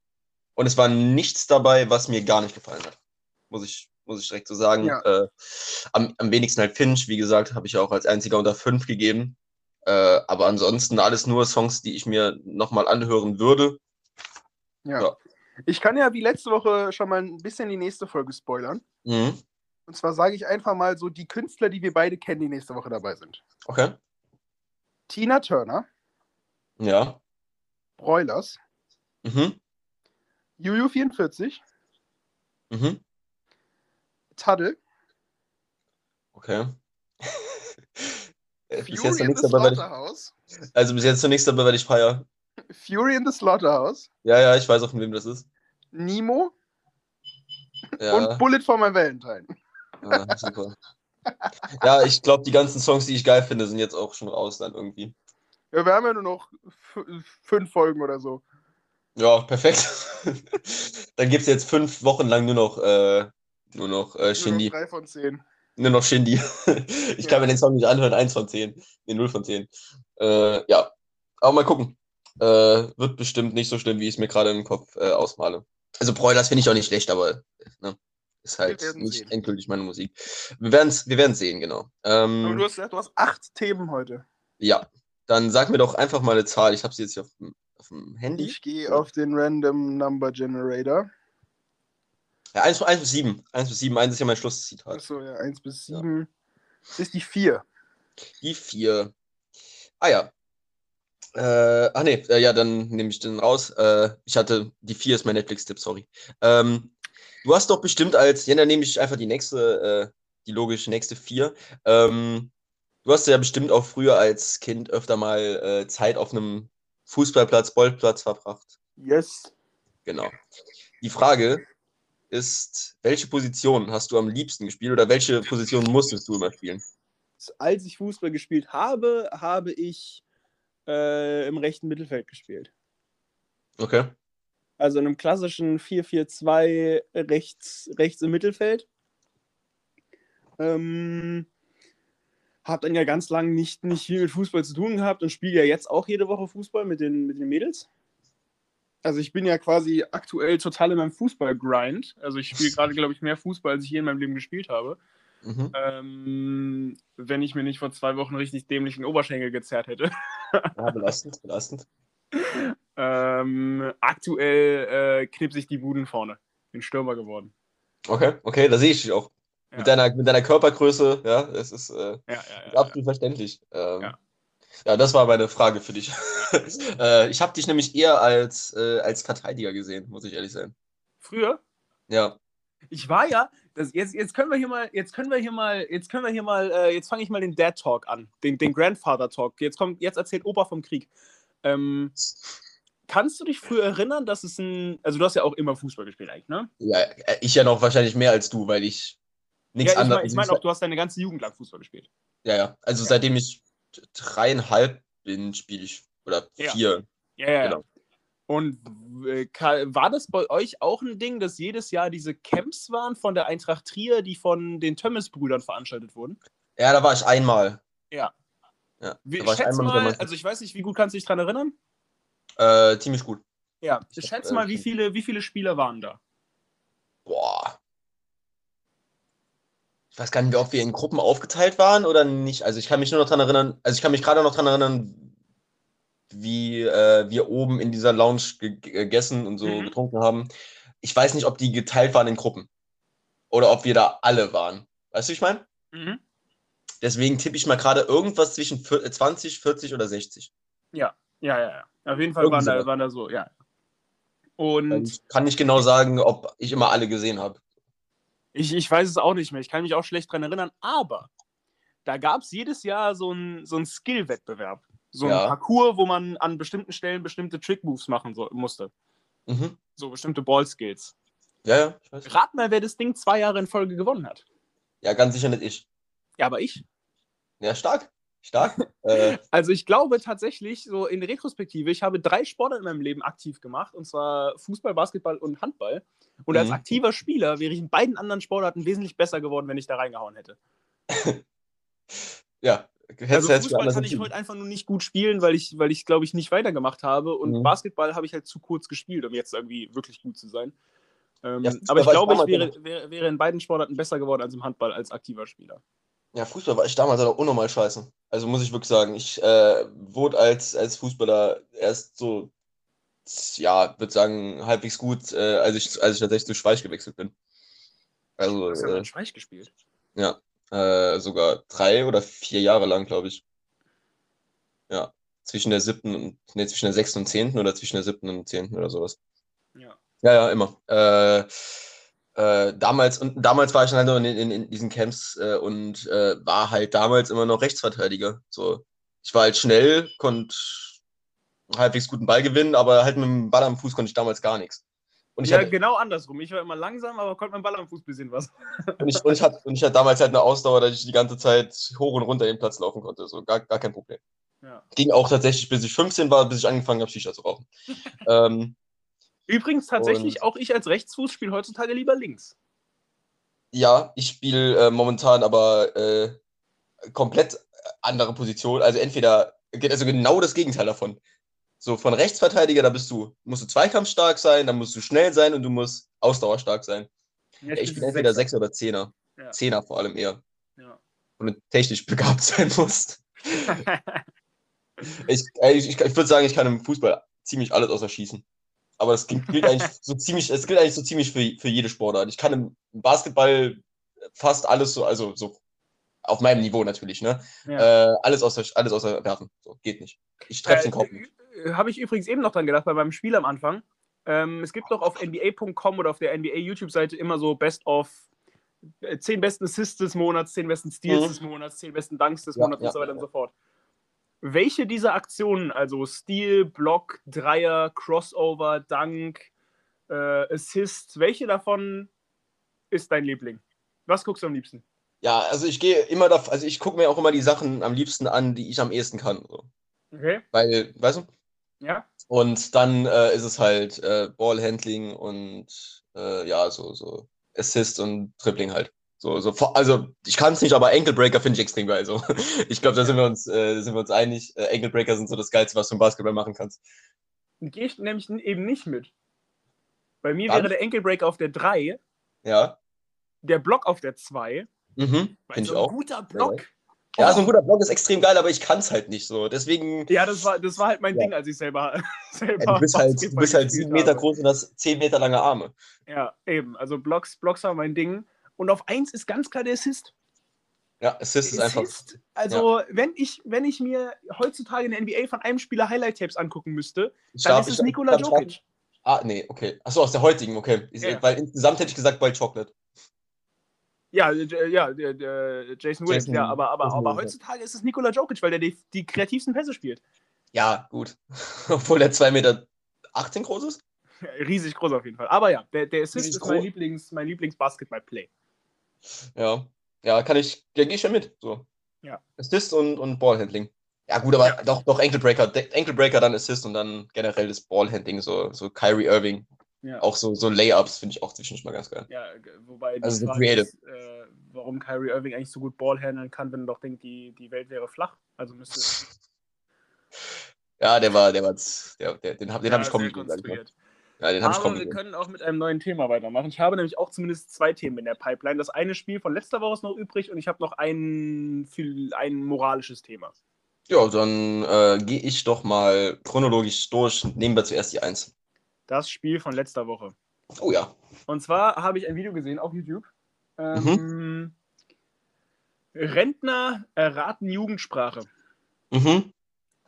und es war nichts dabei, was mir gar nicht gefallen hat. Muss ich, muss ich direkt so sagen. Ja. Äh, am, am wenigsten halt Finch, wie gesagt, habe ich ja auch als einziger unter fünf gegeben. Äh, aber ansonsten alles nur Songs, die ich mir nochmal anhören würde. Ja. Ja. Ich kann ja wie letzte Woche schon mal ein bisschen die nächste Folge spoilern. Mhm. Und zwar sage ich einfach mal so die Künstler, die wir beide kennen, die nächste Woche dabei sind. Okay. Tina Turner, Ja. Broilers, Mhm. Juju44, Mhm. Taddle, Okay. Äh, bis Fury jetzt noch in nichts the dabei, ich, Slaughterhouse, also bis jetzt noch nichts dabei, weil ich feier. Fury in the Slaughterhouse, Ja, ja, ich weiß auch, von wem das ist. Nemo Ja, und Bullet for my Valentine. ah, super. Ja, ich glaube, die ganzen Songs, die ich geil finde, sind jetzt auch schon raus dann irgendwie. Ja, wir haben ja nur noch fünf Folgen oder so. Ja, perfekt. Dann gibt es jetzt fünf Wochen lang nur noch, äh, nur noch äh, Nur noch Shindy. drei von zehn. Nur noch Shindy. Ich kann Ja. mir den Song nicht anhören, eins von zehn. Nee, null von zehn. Äh, ja, aber mal gucken. Äh, wird bestimmt nicht so schlimm, wie ich es mir gerade im Kopf äh, ausmale. Also Broilers finde ich auch nicht schlecht, aber ne, ist halt nicht sehen. endgültig meine Musik. Wir werden es wir werden's sehen, genau. Ähm, Aber du hast gesagt, du hast acht Themen heute. Ja, dann sag mir doch einfach mal eine Zahl. Ich habe sie jetzt hier auf dem, auf dem Handy. Ich gehe auf den Random Number Generator. Ja, 1, bis 7. 1 bis 7, 1 ist ja mein Schlusszitat. Achso, ja, 1 bis 7. Das ist die 4. Die 4. Ah ja. Äh, ach nee, äh, ja, dann nehme ich den raus. Äh, ich hatte, die 4 ist mein Netflix-Tipp, sorry. Ähm, du hast doch bestimmt als, ja, dann nehme ich einfach die nächste, äh, die logische nächste 4. Ähm, du hast ja bestimmt auch früher als Kind öfter mal äh, Zeit auf einem Fußballplatz, Bolzplatz verbracht. Yes. Genau. Die Frage ist, welche Position hast du am liebsten gespielt oder welche Position musstest du immer spielen? Als ich Fußball gespielt habe, habe ich äh, im rechten Mittelfeld gespielt. Okay. Also in einem klassischen 4-4-2 rechts, rechts im Mittelfeld. Ähm, hab dann ja ganz lange nicht, nicht viel mit Fußball zu tun gehabt und spiele ja jetzt auch jede Woche Fußball mit den, mit den Mädels. Also ich bin ja quasi aktuell total in meinem Fußball-Grind. Also ich spiele gerade, glaube ich, mehr Fußball, als ich je in meinem Leben gespielt habe. Mhm. Ähm, wenn ich mir nicht vor zwei Wochen richtig dämlichen Oberschenkel gezerrt hätte. Ja, belastend, belastend. Ähm, aktuell äh, knipse ich die Buden vorne. Bin Stürmer geworden. Okay, okay, da sehe ich dich auch. Ja. Mit, deiner, mit deiner Körpergröße, ja, es ist äh, Ja, ja, ja. absolut verständlich. Ähm, Ja. ja. das war meine Frage für dich. äh, ich habe dich nämlich eher als, äh, als Verteidiger gesehen, muss ich ehrlich sein. Früher? Ja. Ich war ja, das, jetzt, jetzt können wir hier mal, jetzt können wir hier mal, jetzt können wir hier mal, äh, jetzt fange ich mal den Dad Talk an, den, den Grandfather Talk. Jetzt kommt, jetzt erzählt Opa vom Krieg. Ähm, kannst du dich früher erinnern, dass es ein, also du hast ja auch immer Fußball gespielt eigentlich, ne? ja. äh, Ich ja noch wahrscheinlich mehr als du, weil ich nichts ja, ich anderes. meine ich mein auch, du hast deine ganze Jugend lang Fußball gespielt. Ja, ja. Also seitdem ich dreieinhalb bin, spiele ich. Oder Ja. vier. Ja, ja, Genau. ja. Und äh, war das bei euch auch ein Ding, dass jedes Jahr diese Camps waren von der Eintracht Trier, die von den Tömmes-Brüdern veranstaltet wurden? Ja, da war ich einmal. Ja. Ja, da war ich schätz einmal mit der mal, also ich weiß nicht, wie gut kannst du dich daran erinnern? Äh, ziemlich gut. Ja. Ich Schätz hab, äh, mal, wie viele, wie viele Spieler waren da? Boah. Ich weiß gar nicht, ob wir in Gruppen aufgeteilt waren oder nicht. Also ich kann mich nur noch daran erinnern, also ich kann mich gerade noch daran erinnern, wie äh, wir oben in dieser Lounge ge gegessen und so Mhm. getrunken haben. Ich weiß nicht, ob die geteilt waren in Gruppen. Oder ob wir da alle waren. Weißt du, wie ich meine? Mhm. Deswegen tippe ich mal gerade irgendwas zwischen vier- 20, 40 oder 60. Ja, ja, ja. ja. Auf jeden Fall waren da, waren da so, ja. Und Ich kann nicht genau sagen, ob ich immer alle gesehen habe. ich, ich weiß es auch nicht mehr. Ich kann mich auch schlecht dran erinnern, aber da gab es jedes Jahr so einen so Skill-Wettbewerb. So ein Ja. Parcours, wo man an bestimmten Stellen bestimmte Trick-Moves machen so, musste. Mhm. So bestimmte Ball-Skills. Ja, ja, ich weiß. Rat mal, wer das Ding zwei Jahre in Folge gewonnen hat. Ja, ganz sicher nicht ich. Ja, aber ich. Ja, stark. Stark. äh, Also ich glaube tatsächlich, so in Retrospektive, ich habe drei Sportarten in meinem Leben aktiv gemacht, und zwar Fußball, Basketball und Handball. Und als Mhm. aktiver Spieler wäre ich in beiden anderen Sportarten wesentlich besser geworden, wenn ich da reingehauen hätte. ja, also Fußball kann ich heute einfach nur nicht gut spielen, weil ich, weil ich glaube ich, nicht weitergemacht habe. Und mhm. Basketball habe ich halt zu kurz gespielt, um jetzt irgendwie wirklich gut zu sein. Ähm, ja, aber ich glaube, ich wäre, wäre, wäre, in beiden Sportarten besser geworden als im Handball als aktiver Spieler. Ja, Fußball war ich damals auch unnormal scheiße. Also muss ich wirklich sagen, ich äh, wurde als, als Fußballer erst so, ja, würde sagen, halbwegs gut, äh, als, ich, als ich tatsächlich zu Schweich gewechselt bin. Also, du hast ja äh, in Schweich gespielt. Ja, äh, sogar drei oder vier Jahre lang, glaube ich. Ja, zwischen der siebten und, nee, zwischen der sechsten und zehnten oder zwischen der siebten und zehnten oder sowas. Ja. Ja, ja, immer. Äh, äh, damals, und damals war ich halt in, in, in diesen Camps äh, und äh, war halt damals immer noch Rechtsverteidiger. So, ich war halt schnell, konnte halbwegs guten Ball gewinnen, aber halt mit dem Ball am Fuß konnte ich damals gar nichts. Und ja, hatte, genau andersrum. Ich war immer langsam, aber konnte mit dem Ball am Fuß bisschen was. Und ich, und, ich hatte, und ich hatte damals halt eine Ausdauer, dass ich die ganze Zeit hoch und runter den Platz laufen konnte. So, gar, gar kein Problem. Ja. Ging auch tatsächlich, bis ich 15 war, bis ich angefangen habe, Shisha zu rauchen. ähm, Übrigens tatsächlich und, auch ich als Rechtsfuß spiele heutzutage lieber links. Ja, ich spiele äh, momentan aber äh, komplett andere Position. Also entweder, also genau das Gegenteil davon. So von Rechtsverteidiger, da bist du, musst du zweikampfstark sein, dann musst du schnell sein und du musst ausdauerstark sein. Ja, ich bin entweder Sechser oder Zehner. Ja. Zehner vor allem eher. Ja. Und du technisch begabt sein musst. ich, ich, ich, ich würde sagen, ich kann im Fußball ziemlich alles außer Schießen aber das gilt eigentlich so ziemlich, es gilt eigentlich so ziemlich für, für jede Sportart. Ich kann im Basketball fast alles so, also so auf meinem Niveau natürlich, ne? Ja. Äh, alles außer alles außer werfen. So, geht nicht. Ich treffe äh, den Kopf nicht. Äh, Habe ich übrigens eben noch dran gedacht, bei meinem Spiel am Anfang. Ähm, es gibt doch auf NBA.com oder auf der NBA YouTube-Seite immer so Best of 10 äh, besten Assists des Monats, 10 besten Steals mhm. des Monats, 10 besten Dunks des ja, Monats ja, und so weiter und so fort. Welche dieser Aktionen, also Steal, Block, Dreier, Crossover, Dunk, äh, Assist, welche davon ist dein Liebling? Was guckst du am liebsten? Ja, also ich gehe immer da, also ich gucke mir auch immer die Sachen am liebsten an, die ich am ehesten kann. So. Okay. Weil, weißt du? Ja. Und dann äh, ist es halt äh, Ballhandling und äh, ja, so, so Assist und Dribbling halt. So, so, also ich kann es nicht, aber Ankle-Breaker finde ich extrem geil. So. Ich glaube, da sind wir uns, äh, sind wir uns einig. Äh, Ankle-Breaker sind so das Geilste, was du im Basketball machen kannst. Gehe ich nämlich eben nicht mit. Bei mir Dann? wäre der Ankle-Breaker auf der 3. Ja. Der Block auf der 2. Mhm. Finde so ich auch. guter Block. Ja, oh. so ein guter Block ist extrem geil, aber ich kann es halt nicht so. Deswegen. Ja, das war, das war halt mein ja. Ding, als ich selber. selber ja, du bist halt, du bist halt sieben Meter groß und hast zehn Meter lange Arme. Ja, eben. Also Blocks, Blocks waren mein Ding. Und auf 1 ist ganz klar der Assist. Ja, Assist, Assist ist einfach. Also, ja. wenn, ich, wenn ich mir heutzutage in der NBA von einem Spieler Highlight-Tapes angucken müsste, ich dann glaub, ist es Nikola Jokic. Ah, nee, okay. Achso, aus der heutigen, okay. Ja. Weil insgesamt hätte ich gesagt Boy Chocolate. Ja, äh, ja, Jason Williams, ja, aber, aber, Jason aber heutzutage ist es Nikola Jokic, weil der die, die kreativsten Pässe spielt. Ja, gut. Obwohl der 2,18 Meter groß ist? Riesig groß auf jeden Fall. Aber ja, der, der Assist ist mein Lieblings, mein Lieblings-Basketball-Play. Ja, ja, kann ich, ja, gehe ich ja mit. So. Ja. Assist und, und Ballhandling. Ja, gut, aber ja. doch, doch Ankle Breaker, Ankle Breaker, dann Assist und dann generell das Ballhandling, so, so Kyrie Irving. Ja. Auch so, so Layups finde ich auch zwischendurch mal ganz geil. Ja, wobei also so creative. Ist, äh, warum Kyrie Irving eigentlich so gut Ball handeln kann, wenn er doch denkt, die, die Welt wäre flach. Also müsste. ja, der war, der war, der, der, den, den ja, habe ich kommen ja, den habe ich kommen wir können auch mit einem neuen Thema weitermachen. Ich habe nämlich auch zumindest zwei Themen in der Pipeline. Das eine Spiel von letzter Woche ist noch übrig und ich habe noch ein, ein moralisches Thema. Ja, dann äh, gehe ich doch mal chronologisch durch. Nehmen wir zuerst die Eins. Das Spiel von letzter Woche. Oh ja. Und zwar habe ich ein Video gesehen auf YouTube. Ähm, mhm. Rentner erraten Jugendsprache. Mhm.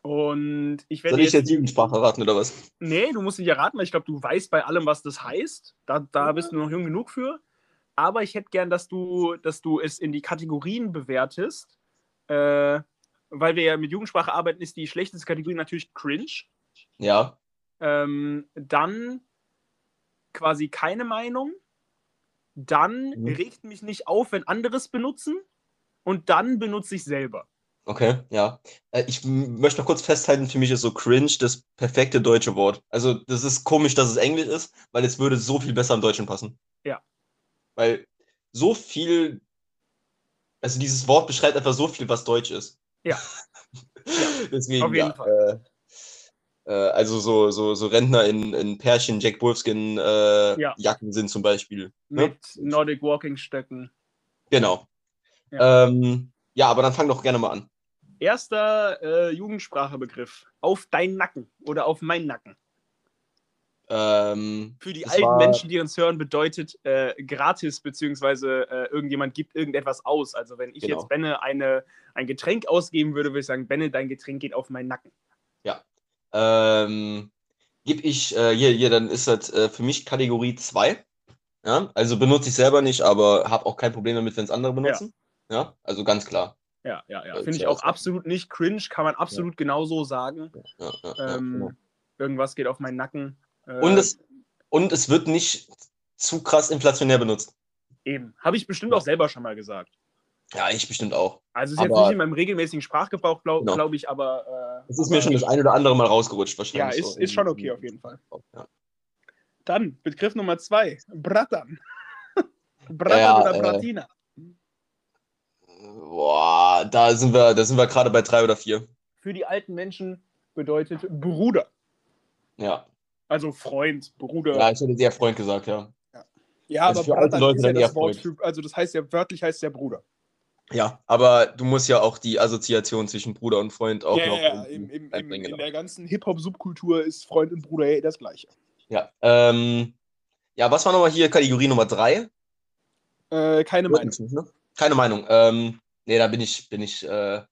Und ich werde. Soll ich jetzt Jugendsprache raten oder was? Nee, du musst nicht erraten, weil ich glaube, du weißt bei allem, was das heißt. Da, da bist du noch jung genug für. Aber ich hätte gern, dass du, dass du es in die Kategorien bewertest. Äh, weil wir ja mit Jugendsprache arbeiten, ist die schlechteste Kategorie natürlich cringe. Ja. Ähm, dann quasi keine Meinung. Dann mhm. regt mich nicht auf, wenn andere es benutzen. Und dann benutze ich selber. Okay, ja. Äh, ich möchte noch kurz festhalten, für mich ist so cringe das perfekte deutsche Wort. Also, das ist komisch, dass es Englisch ist, weil es würde so viel besser im Deutschen passen. Ja. Weil so viel, also dieses Wort beschreibt einfach so viel, was Deutsch ist. Ja. Deswegen, auf jeden ja, Äh, äh, also so, so, so Rentner in, in Pärchen, Jack Wolfskin äh, Ja. Jacken sind zum Beispiel. Ne? Mit Nordic Walking Stöcken. Genau. Ja. Ähm, ja, aber dann fang doch gerne mal an. Erster äh, Jugendsprachebegriff. Auf deinen Nacken oder auf meinen Nacken. Ähm, Für die alten war- Menschen, die uns hören, bedeutet äh, gratis, beziehungsweise äh, irgendjemand gibt irgendetwas aus. Also wenn ich Genau. jetzt Benne eine, ein Getränk ausgeben würde, würde ich sagen, Benne, dein Getränk geht auf meinen Nacken. ähm, gib ich, äh, hier, hier, dann ist das äh, für mich Kategorie 2. Ja, also benutze ich selber nicht, aber habe auch kein Problem damit, wenn es andere benutzen. Ja. also ganz klar. Ja, ja, ja. Finde ich auch ist- absolut nicht cringe, kann man absolut genauso sagen. Ja, ja, ja, Ähm, genau. Irgendwas geht auf meinen Nacken. Äh, und, es, und es wird nicht zu krass inflationär benutzt. Eben. Habe ich bestimmt Ja. auch selber schon mal gesagt. Ja, ich bestimmt auch. Also ist jetzt Aber- nicht in meinem regelmäßigen Sprachgebrauch, glaube Genau. glaub ich, aber. Äh, Es ist mir schon das ein oder andere Mal rausgerutscht, Ja, wahrscheinlich. ist, so ist schon okay auf jeden Fall. Ja. Dann, Begriff Nummer zwei. Brattern Ja, oder äh, Bratina? Boah, da sind wir, da sind wir gerade bei drei oder vier. Für die alten Menschen bedeutet Bruder. Ja. Also Freund, Bruder. Ja, ich hätte sehr Freund gesagt, ja. Ja, also aber für alte Leute ist ja dann eher das Wort Freund. für, also das heißt ja wörtlich heißt ja Bruder. Ja, aber du musst ja auch die Assoziation zwischen Bruder und Freund auch ja, noch ja, Im, im, im, in genau. der ganzen Hip-Hop-Subkultur ist Freund und Bruder ja eh das gleiche. Ja, ähm, ja, was war nochmal hier Kategorie Nummer drei? Äh, keine Meinung. Ne? Keine Meinung. Ähm, nee, da bin ich, bin ich, äh,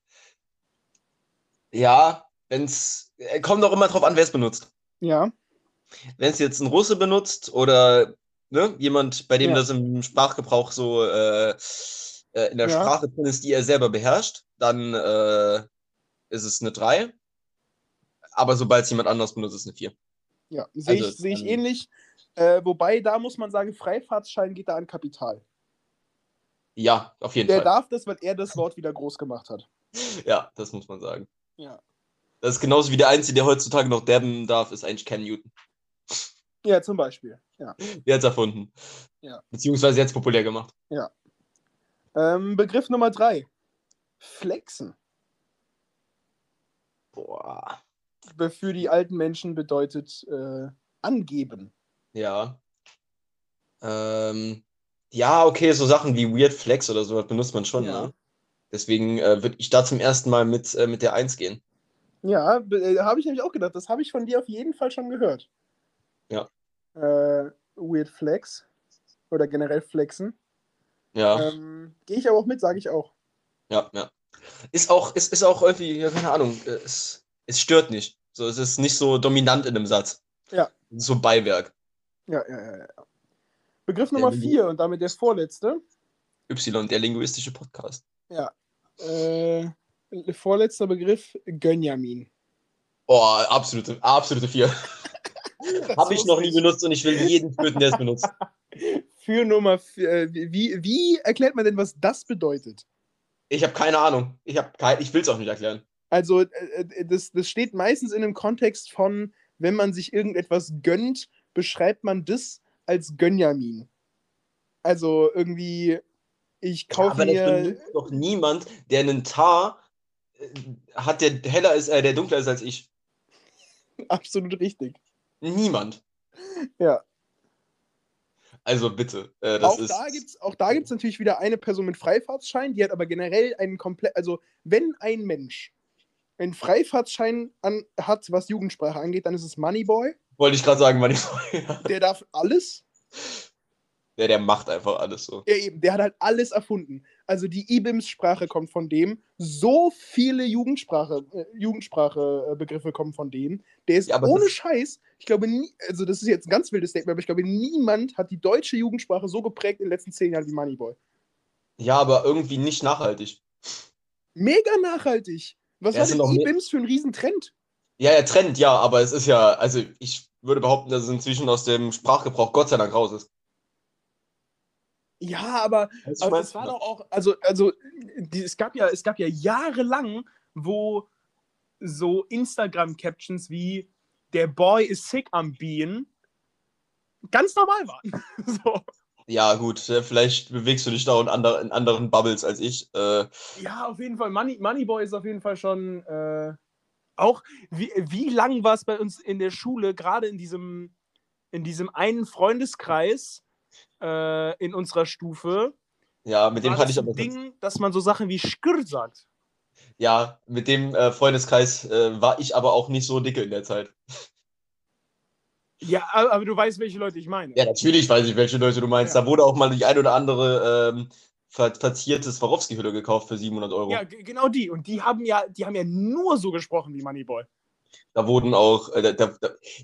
ja, wenn's, äh, kommt auch immer drauf an, wer es benutzt. Ja, Wenn es jetzt ein Russe benutzt oder ne, jemand, bei dem Ja. das im Sprachgebrauch so äh, äh, in der Ja. Sprache drin ist, die er selber beherrscht, dann äh, ist es eine 3. Aber sobald es jemand anders benutzt, ist es eine 4. ja. Sehe Also, ich, seh ich ähnlich. Äh, wobei, da muss man sagen, Freifahrtsschein geht da an Kapital. Ja, auf jeden Der Fall. darf das, weil er das Wort wieder groß gemacht hat. Ja, das muss man sagen. Ja. Das ist genauso wie der Einzige, der heutzutage noch dabben darf, ist eigentlich Ken Newton. Ja, zum Beispiel. Ja. Der hat es erfunden. Ja. Beziehungsweise jetzt populär gemacht. Ähm, Begriff Nummer drei. Flexen. Boah. Für die alten Menschen bedeutet äh, angeben. Ja. Ähm, ja, okay, so Sachen wie Weird Flex oder sowas benutzt man schon. Ja. Ne? Deswegen äh, würde ich da zum ersten Mal mit, äh, mit der 1 gehen. Ja, äh, habe ich nämlich auch gedacht. Das habe ich von dir auf jeden Fall schon gehört. Ja. Äh, Weird Flex. Oder generell Flexen. Ja, Ähm, Gehe ich aber auch mit, sage ich auch. ja, ja. Ist auch, ist, ist auch irgendwie, ja, keine Ahnung, äh, es, es stört nicht. So, es ist nicht so dominant in einem Satz. Ja. So Beiwerk. Ja, ja, ja. ja. Begriff Der Nummer Lingu- vier und damit der vorletzte. Y, der linguistische Podcast. Ja. Äh, vorletzter Begriff, Gönjamin. Oh, absolute, absolute 4. Das Habe ich noch nie benutzt und ich will jeden töten, der es benutzt. Für Nummer vier, äh, wie, wie erklärt man denn, was das bedeutet? Ich habe keine Ahnung. Ich, kein, ich will es auch nicht erklären. Also, äh, äh, das, das steht meistens in einem Kontext von, wenn man sich irgendetwas gönnt, beschreibt man das als Gönjamin. Also irgendwie, ich kaufe Aber das mir. benutzt doch niemand, der einen Tar äh, hat, der heller ist, äh, der dunkler ist als ich. Absolut richtig. Niemand. Ja. Also bitte. Äh, das auch, ist. da gibt's, auch da gibt es natürlich wieder eine Person mit Freifahrtsschein, die hat aber generell einen komplett. Also, wenn ein Mensch einen Freifahrtsschein an, hat, was Jugendsprache angeht, dann ist es Moneyboy. Wollte ich gerade sagen, Mann. ja, Der darf alles. der, der macht einfach alles so. Ja, eben, der hat halt alles erfunden. Also die IBIMS-Sprache kommt von dem. So viele Jugendsprache, äh, Jugendsprache-Begriffe kommen von dem. Der ist Ja, ohne Scheiß. Ich glaube, nie, also das ist jetzt ein ganz wildes Statement, aber ich glaube, niemand hat die deutsche Jugendsprache so geprägt in den letzten zehn Jahren wie Moneyboy. Ja, aber irgendwie nicht nachhaltig. Mega nachhaltig. Was Ja, war sind denn IBIMS für ein Riesentrend? Ja, ja, Trend, ja, aber es ist ja, also ich würde behaupten, dass es inzwischen aus dem Sprachgebrauch Gott sei Dank raus ist. Ja, aber es war doch auch, also, also die, es, gab ja, es gab ja jahrelang, wo so Instagram-Captions wie der Boy is sick am Bean ganz normal waren. so. Ja, gut, äh, vielleicht bewegst du dich da in, ander, in anderen Bubbles als ich. Äh, Ja, auf jeden Fall. Money, Moneyboy ist auf jeden Fall schon äh, auch. Wie, wie lang war es bei uns in der Schule, gerade in diesem, in diesem einen Freundeskreis äh, in unserer Stufe? ja, mit dem hatte ich aber. Ding, dass man so Sachen wie Skr sagt. Ja, mit dem äh, Freundeskreis äh, war ich aber auch nicht so dicke in der Zeit. Ja, aber du weißt, welche Leute ich meine. Ja, natürlich weiß ich, welche Leute du meinst. Ja. Da wurde auch mal die ein oder andere ähm, verzierte Swarovski-Hülle gekauft für 700 Euro. Ja, genau die. Und die haben ja, die haben ja nur so gesprochen wie Moneyboy. Da wurden auch, äh, der, der,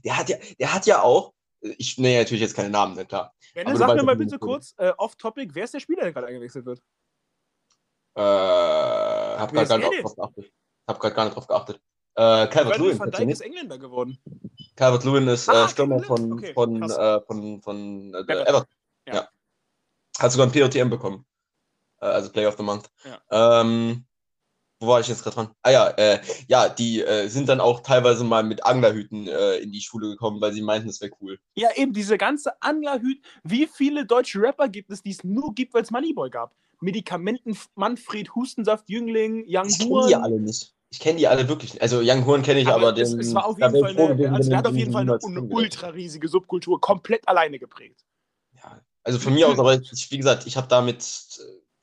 der, hat ja, der hat ja auch, äh, ich nenne ja natürlich jetzt keine Namen, ne, klar. Wenn du sag mir mal bitte kurz, äh, off-topic, wer ist der Spieler, der gerade eingewechselt wird? Äh, hab grad gar nicht drauf geachtet. Hab grad gar nicht drauf geachtet. Äh, Calvert Lewin. van Dijk ist? Engländer geworden. Calvert Lewin ist Ah, äh, Stürmer von, Okay, von, äh, von, von äh, Everton. Everton. Ja. Ja. Hat sogar ein POTM bekommen. Äh, also Player of the Month. Ja. Ähm, wo war ich jetzt gerade dran? Ah ja, äh, ja, die äh, sind dann auch teilweise mal mit Anglerhüten äh, in die Schule gekommen, weil sie meinten, das wäre cool. Ja, eben, diese ganze Anglerhüt. Wie viele deutsche Rapper gibt es, die es nur gibt, weil es Moneyboy gab? Medikamenten, Manfred, Hustensaft, Jüngling, Young Ich kenne die alle nicht. Ich kenne die alle wirklich nicht. Also Young Horn kenne ich, aber, es, den, es war auf da jeden Fall ich eine, gewesen, also der hat den auf jeden Fall eine, eine ultra riesige Subkultur komplett alleine geprägt. Ja, also von mir aus, aber ich, wie gesagt, ich habe damit,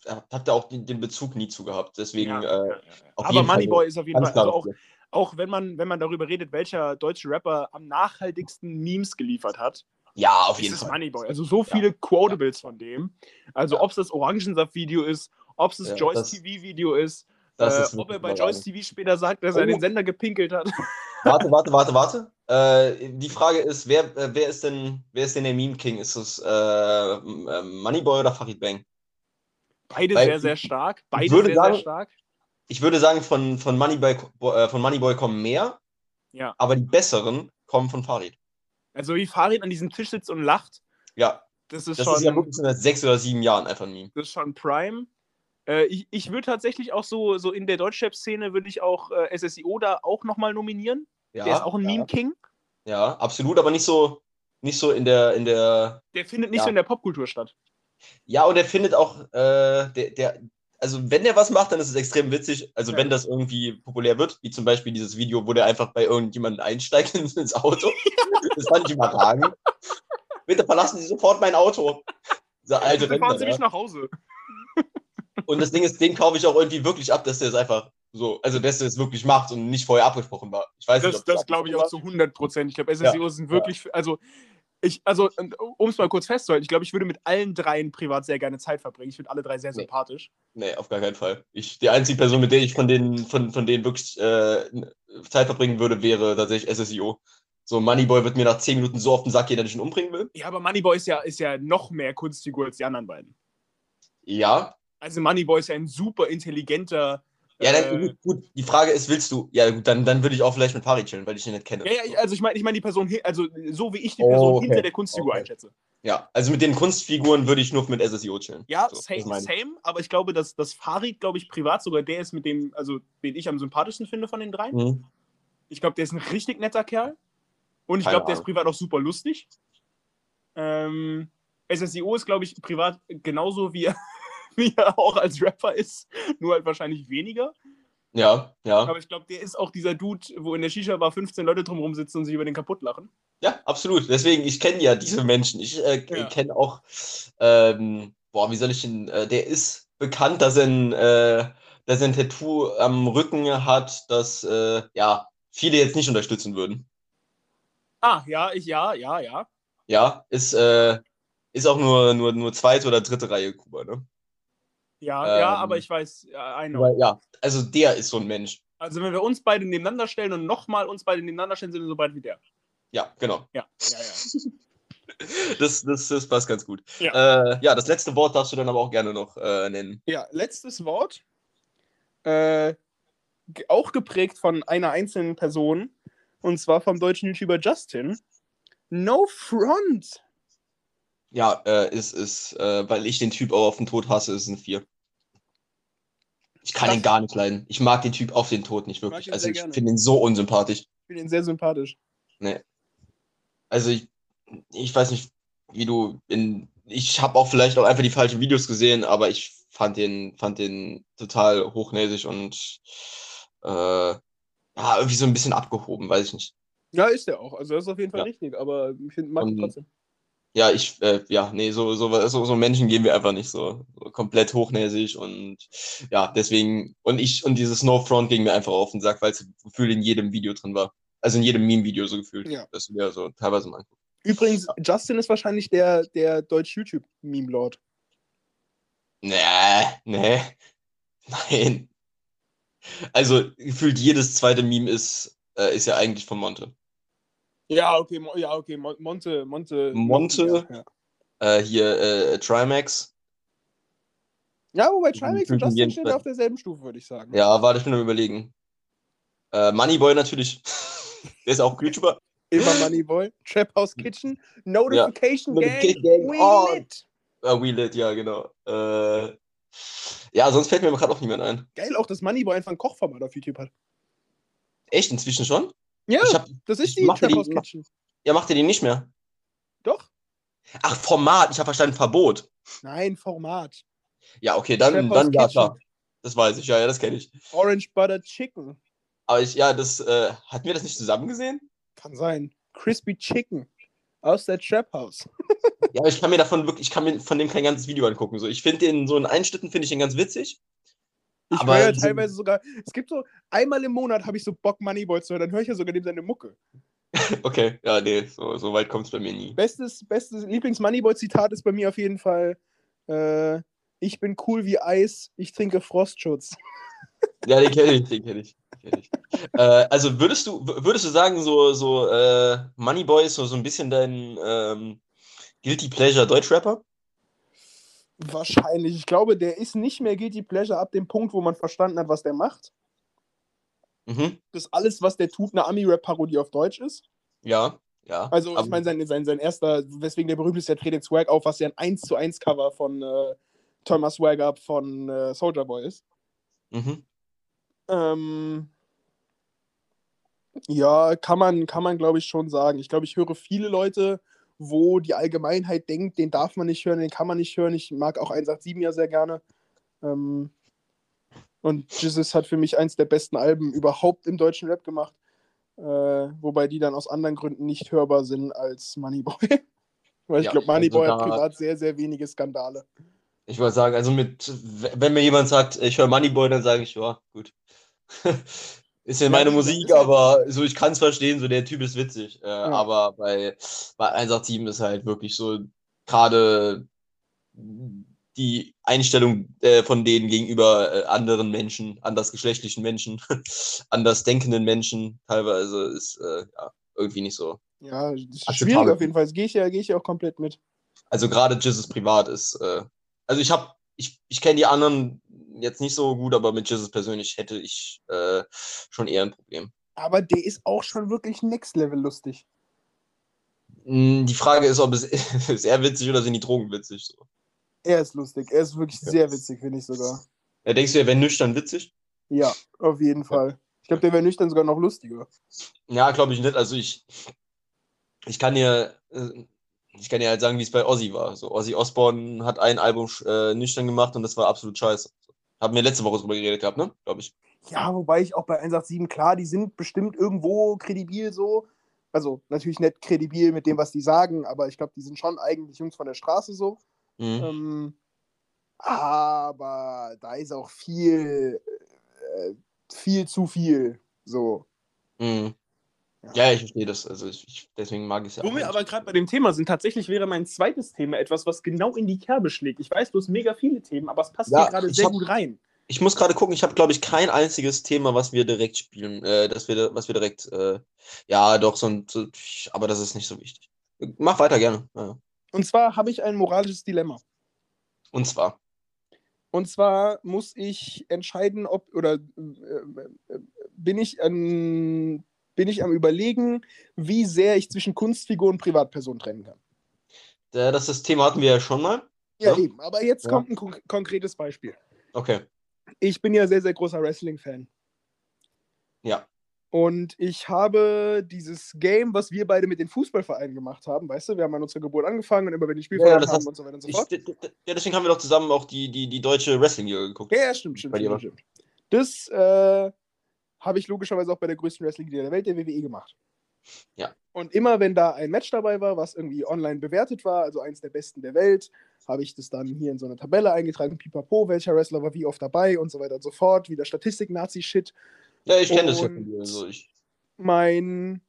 hab da auch den, den Bezug nie zu gehabt. Deswegen, Ja, äh, ja, ja, ja. Aber Fall Moneyboy ist auf jeden Fall, also auch, auch wenn man, wenn man darüber redet, welcher deutsche Rapper am nachhaltigsten Memes geliefert hat, ja, auf ist jeden es Fall. Moneyboy. Also so viele Quotables von dem. Also Ja. ob es das Orangensaft-Video ist, ob es das Ja, Joyce TV-Video ist, Das äh, ist ob er bei Joyce. TV später sagt, dass er Oh. den Sender gepinkelt hat. Warte, warte, warte, warte. Äh, die Frage ist, wer, äh, wer ist denn, wer ist denn der Meme King? Ist es äh, äh, Moneyboy oder Farid Bang? Beide Weil sehr, sehr stark. Beide sehr, sagen- sehr stark. Ich würde sagen, von, von, Moneyboy, äh, von Moneyboy kommen mehr, Ja. aber die besseren kommen von Farid. Also wie Farid an diesem Tisch sitzt und lacht, Ja, das ist das schon. ist ja wirklich seit sechs oder sieben Jahren einfach ein Meme. Das ist schon Prime. Äh, ich ich würde tatsächlich auch so, so in der Deutschrap-Szene würde ich auch äh, SSIO da auch nochmal nominieren. Ja, der ist auch ein ja, Meme-King. Ja, absolut, aber nicht so, nicht so in der, in der, Der findet nicht Ja. so in der Popkultur statt. Ja, und er findet auch, äh, der, der, also wenn der was macht, dann ist es extrem witzig. Also Ja. wenn das irgendwie populär wird, wie zum Beispiel dieses Video, wo der einfach bei irgendjemandem einsteigt ins Auto. Das fand ich überragend. Bitte verlassen Sie sofort mein Auto. Dieser alte Dann fahren Rentner, sie ja. mich nach Hause. Und das Ding ist, den kaufe ich auch irgendwie wirklich ab, dass der es einfach so, also dass der es wirklich macht und nicht vorher abgesprochen war. Ich weiß Das, nicht, ob das glaube ich auch zu 100 Prozent. Ich glaube, Ja, SSIOs sind wirklich, also ich, also um es mal kurz festzuhalten, ich glaube, ich würde mit allen dreien privat sehr gerne Zeit verbringen. Ich finde alle drei sehr Nee. sympathisch. Nee, auf gar keinen Fall. Ich, die einzige Person, mit der ich von denen, von, von denen wirklich äh, Zeit verbringen würde, wäre tatsächlich SSIO. So, Moneyboy wird mir nach 10 Minuten so auf den Sack gehen, dass ich ihn umbringen will. Ja, aber Moneyboy ist ja, ist ja noch mehr Kunstfigur als die anderen beiden. Ja. Also Moneyboy ist ja ein super intelligenter. Ja, dann, äh, gut, die Frage ist, willst du? Ja, gut, dann, dann würde ich auch vielleicht mit Farid chillen, weil ich ihn nicht kenne. Ja, ja, also ich meine, ich meine die Person, also so wie ich die Oh, Person okay. hinter der Kunstfigur Okay. einschätze. Ja, also mit den Kunstfiguren würde ich nur mit SSIO chillen. Ja, So, same, same, aber ich glaube, dass, dass Farid, glaube ich, privat sogar der ist, mit dem, also den ich am sympathischsten finde von den dreien. Mhm. Ich glaube, der ist ein richtig netter Kerl. Und ich glaube, der ist privat auch super lustig. Ähm, SSIO ist, glaube ich, privat genauso wie wie er auch als Rapper ist, nur halt wahrscheinlich weniger. Ja, ja. Aber ich glaube, der ist auch dieser Dude, wo in der Shisha-Bar 15 Leute drumherum sitzen und sich über den kaputt lachen. Ja, absolut. Deswegen, ich kenne ja diese Menschen. Ich äh, Ja. kenne auch, ähm, boah, wie soll ich ihn, äh, der ist bekannt, dass er ein, äh, dass er ein Tattoo am Rücken hat, das, äh, ja, viele jetzt nicht unterstützen würden. Ah, ja, ich, ja, ja, ja. Ja, ist, äh, ist auch nur, nur, nur zweite oder dritte Reihe Kuba, ne? Ja, ja, Ähm, aber ich weiß, ja, I know. Ja, also der ist so ein Mensch. Also wenn wir uns beide nebeneinander stellen und nochmal uns beide nebeneinander stellen, sind wir so breit wie der. Ja, genau. Ja, ja, ja. Das, das, das passt ganz gut. Ja. Äh, ja, das letzte Wort darfst du dann aber auch gerne noch äh, nennen. Ja, letztes Wort. Äh, auch geprägt von einer einzelnen Person. Und zwar vom deutschen YouTuber Justin. No Front. Ja, äh, ist, ist, äh, weil ich den Typ auch auf den Tod hasse, ist es ein 4. Ich kann Krass. ihn gar nicht leiden. Ich mag den Typ auf den Tod nicht wirklich. Also ich gerne. finde ihn so unsympathisch. Ich finde ihn sehr sympathisch. Also ich, ich weiß nicht, wie du in ich habe auch vielleicht auch einfach die falschen Videos gesehen, aber ich fand den, fand den total hochnäsig und äh, ja, irgendwie so ein bisschen abgehoben, weiß ich nicht. Ja, ist der auch. Also das ist auf jeden Fall Ja. richtig, aber ich finde, mag ihn trotzdem. Ja, ich, äh, ja, nee, so, so, so, so Menschen gehen wir einfach nicht so, so komplett hochnäsig und ja, deswegen, und ich, und dieses No Front ging mir einfach auf den Sack, weil es gefühlt in jedem Video drin war. Also in jedem Meme-Video so gefühlt. Ja. Das wir so teilweise mal angucken. Übrigens, Justin ist wahrscheinlich der, der Deutsch-YouTube-Meme-Lord. Nee, nee, nein. Also gefühlt jedes zweite Meme ist, äh, ist ja eigentlich von Monte. Ja, okay, Mo- ja, okay, Mon- Monte, Monte. Monte? Ja, Äh, hier äh, Trimax. ja wobei Trimax und Justin stehen auf derselben Stufe, würde ich sagen. Ja, warte, ich bin am überlegen. Äh, Moneyboy natürlich. Der ist auch YouTuber. Immer Moneyboy. Trap House Kitchen. Notification Gang. Notification Gang We on. lit. Äh, Wheelit, ja, genau. Äh, ja, sonst fällt mir gerade auch niemand ein. Geil auch, dass Moneyboy einfach ein Kochformat auf YouTube hat. Echt, inzwischen schon? Ja, hab, das ist die Trap die- House Kitchen. ja, macht ihr den nicht mehr? Doch? Ach, Format, ich habe verstanden, Verbot. Nein, Format. Ja, okay, dann, dann ja, klar. Das weiß ich, ja, ja, das kenne ich. Orange Butter Chicken. Aber ich, ja, das, äh, hatten wir das nicht zusammen gesehen? Kann sein. Crispy Chicken. Aus der Trap House. Ja, aber ich kann mir davon wirklich, ich kann mir von dem kein ganzes Video angucken. So, ich finde den so in Einschnitten finde ich den ganz witzig. Ich Aber höre ja teilweise sogar, es gibt so, einmal im Monat habe ich so Bock Moneyboy zu hören, dann höre ich ja sogar dem seine Mucke. Okay, ja, nee, so, so weit kommt es bei mir nie. Bestes, bestes Lieblings-Moneyboy-Zitat ist bei mir auf jeden Fall, äh, ich bin cool wie Eis, ich trinke Frostschutz. Ja, den kenne ich, den kenne ich. den Kenn ich. äh, also würdest du, würdest du sagen, so, so äh, Moneyboy ist so, so ein bisschen dein ähm, Guilty Pleasure Deutschrapper? Wahrscheinlich. Ich glaube, der ist nicht mehr Guilty Pleasure ab dem Punkt, wo man verstanden hat, was der macht. Mhm. Dass alles, was der tut, eine Ami-Rap-Parodie auf Deutsch ist. Ja, ja. Also, ich meine, sein, sein, sein erster, weswegen der berühmt ist, der dreht den Swag auf, was ja ein 1 zu 1 Cover von äh, Thomas Swag Up von äh, Soldier Boy ist. Mhm. Ähm, ja, kann man, kann man glaube ich, schon sagen. Ich glaube, ich höre viele Leute, wo die Allgemeinheit denkt, den darf man nicht hören, den kann man nicht hören. Ich mag auch 187 ja sehr gerne. Ähm, und Jesus hat für mich eins der besten Alben überhaupt im deutschen Rap gemacht. Äh, wobei die dann aus anderen Gründen nicht hörbar sind als Moneyboy. Weil ich Ja, glaube, Moneyboy also hat privat sehr, sehr wenige Skandale. Ich wollte sagen, also mit, wenn mir jemand sagt, ich höre Moneyboy, dann sage ich, ja, gut. ist ja meine Musik, aber so, ich kann es verstehen, so der Typ ist witzig. Äh, Ja. Aber bei, bei 187 ist halt wirklich so gerade die Einstellung äh, von denen gegenüber äh, anderen Menschen, andersgeschlechtlichen Menschen, anders denkenden Menschen teilweise ist äh, ja, irgendwie nicht so. Ja, das ist Akzeptabel. schwierig auf jeden Fall. Das gehe ich, ja, geh ich ja auch komplett mit. Also gerade Jesus privat ist, äh, also ich habe, ich, ich kenne die anderen jetzt nicht so gut, aber mit Jesus persönlich hätte ich äh, schon eher ein Problem. Aber der ist auch schon wirklich next level lustig. Mm, Die Frage ist, ob es ist er witzig oder sind die Drogen witzig? So. Er ist lustig. Er ist wirklich Ja. sehr witzig, finde ich sogar. Ja, denkst du, er wäre nüchtern witzig? Ja, auf jeden Fall. Ich glaube, der wäre nüchtern sogar noch lustiger. Ja, glaube ich nicht. Also ich, ich kann dir, äh, ich kann dir halt sagen, wie es bei Ozzy war. So, Ozzy Osbourne hat ein Album äh, nüchtern gemacht und das war absolut scheiße. Haben wir letzte Woche drüber geredet gehabt, ne? Glaube ich. Ja, wobei ich auch bei 187, klar, die sind bestimmt irgendwo kredibil so. Also natürlich nicht kredibil mit dem, was die sagen, aber ich glaube, die sind schon eigentlich Jungs von der Straße so. Mhm. Ähm, aber da ist auch viel, äh, viel zu viel. So. Mhm. Ja. Ich verstehe das. Also ich, ich, deswegen mag ich es ja Wo wir aber gerade bei dem Thema sind, tatsächlich wäre mein zweites Thema etwas, was genau in die Kerbe schlägt. Ich weiß, du hast mega viele Themen, aber es passt Ja, hier gerade sehr hab- gut rein. Ich muss gerade gucken, ich habe, glaube ich, kein einziges Thema, was wir direkt spielen, äh, dass wir, was wir direkt, äh, ja, doch, so ein, so, aber das ist nicht so wichtig. Mach weiter gerne. Ja. Und zwar habe ich ein moralisches Dilemma. Und zwar, Und zwar muss ich entscheiden, ob oder äh, äh, bin ich an, bin ich am überlegen, wie sehr ich zwischen Kunstfigur und Privatperson trennen kann. das, das Thema hatten wir ja schon mal. Ja, Ja. eben. Aber jetzt Ja. kommt ein kon konkretes Beispiel. Okay. Ich bin ja sehr, sehr großer Wrestling-Fan. Ja. Und ich habe dieses Game, was wir beide mit den Fußballvereinen gemacht haben, weißt du, wir haben an unserer Geburt angefangen und immer wenn die Spiele Ja, haben hast- und so weiter und so Ich, fort. d- ja, deswegen haben wir doch zusammen auch die, die, die deutsche Wrestling-Liga geguckt. Ja, ja, stimmt, stimmt, stimmt, stimmt. Das äh, habe ich logischerweise auch bei der größten Wrestling-Liga der Welt, der WWE, gemacht. Ja. Und immer wenn da ein Match dabei war, was irgendwie online bewertet war, also eins der besten der Welt, habe ich das dann hier in so eine Tabelle eingetragen, pipapo, welcher Wrestler war wie oft dabei und so weiter und so fort, wieder Statistik-Nazi-Shit. Ja, ich kenne das ja von dir. Also ich, Mein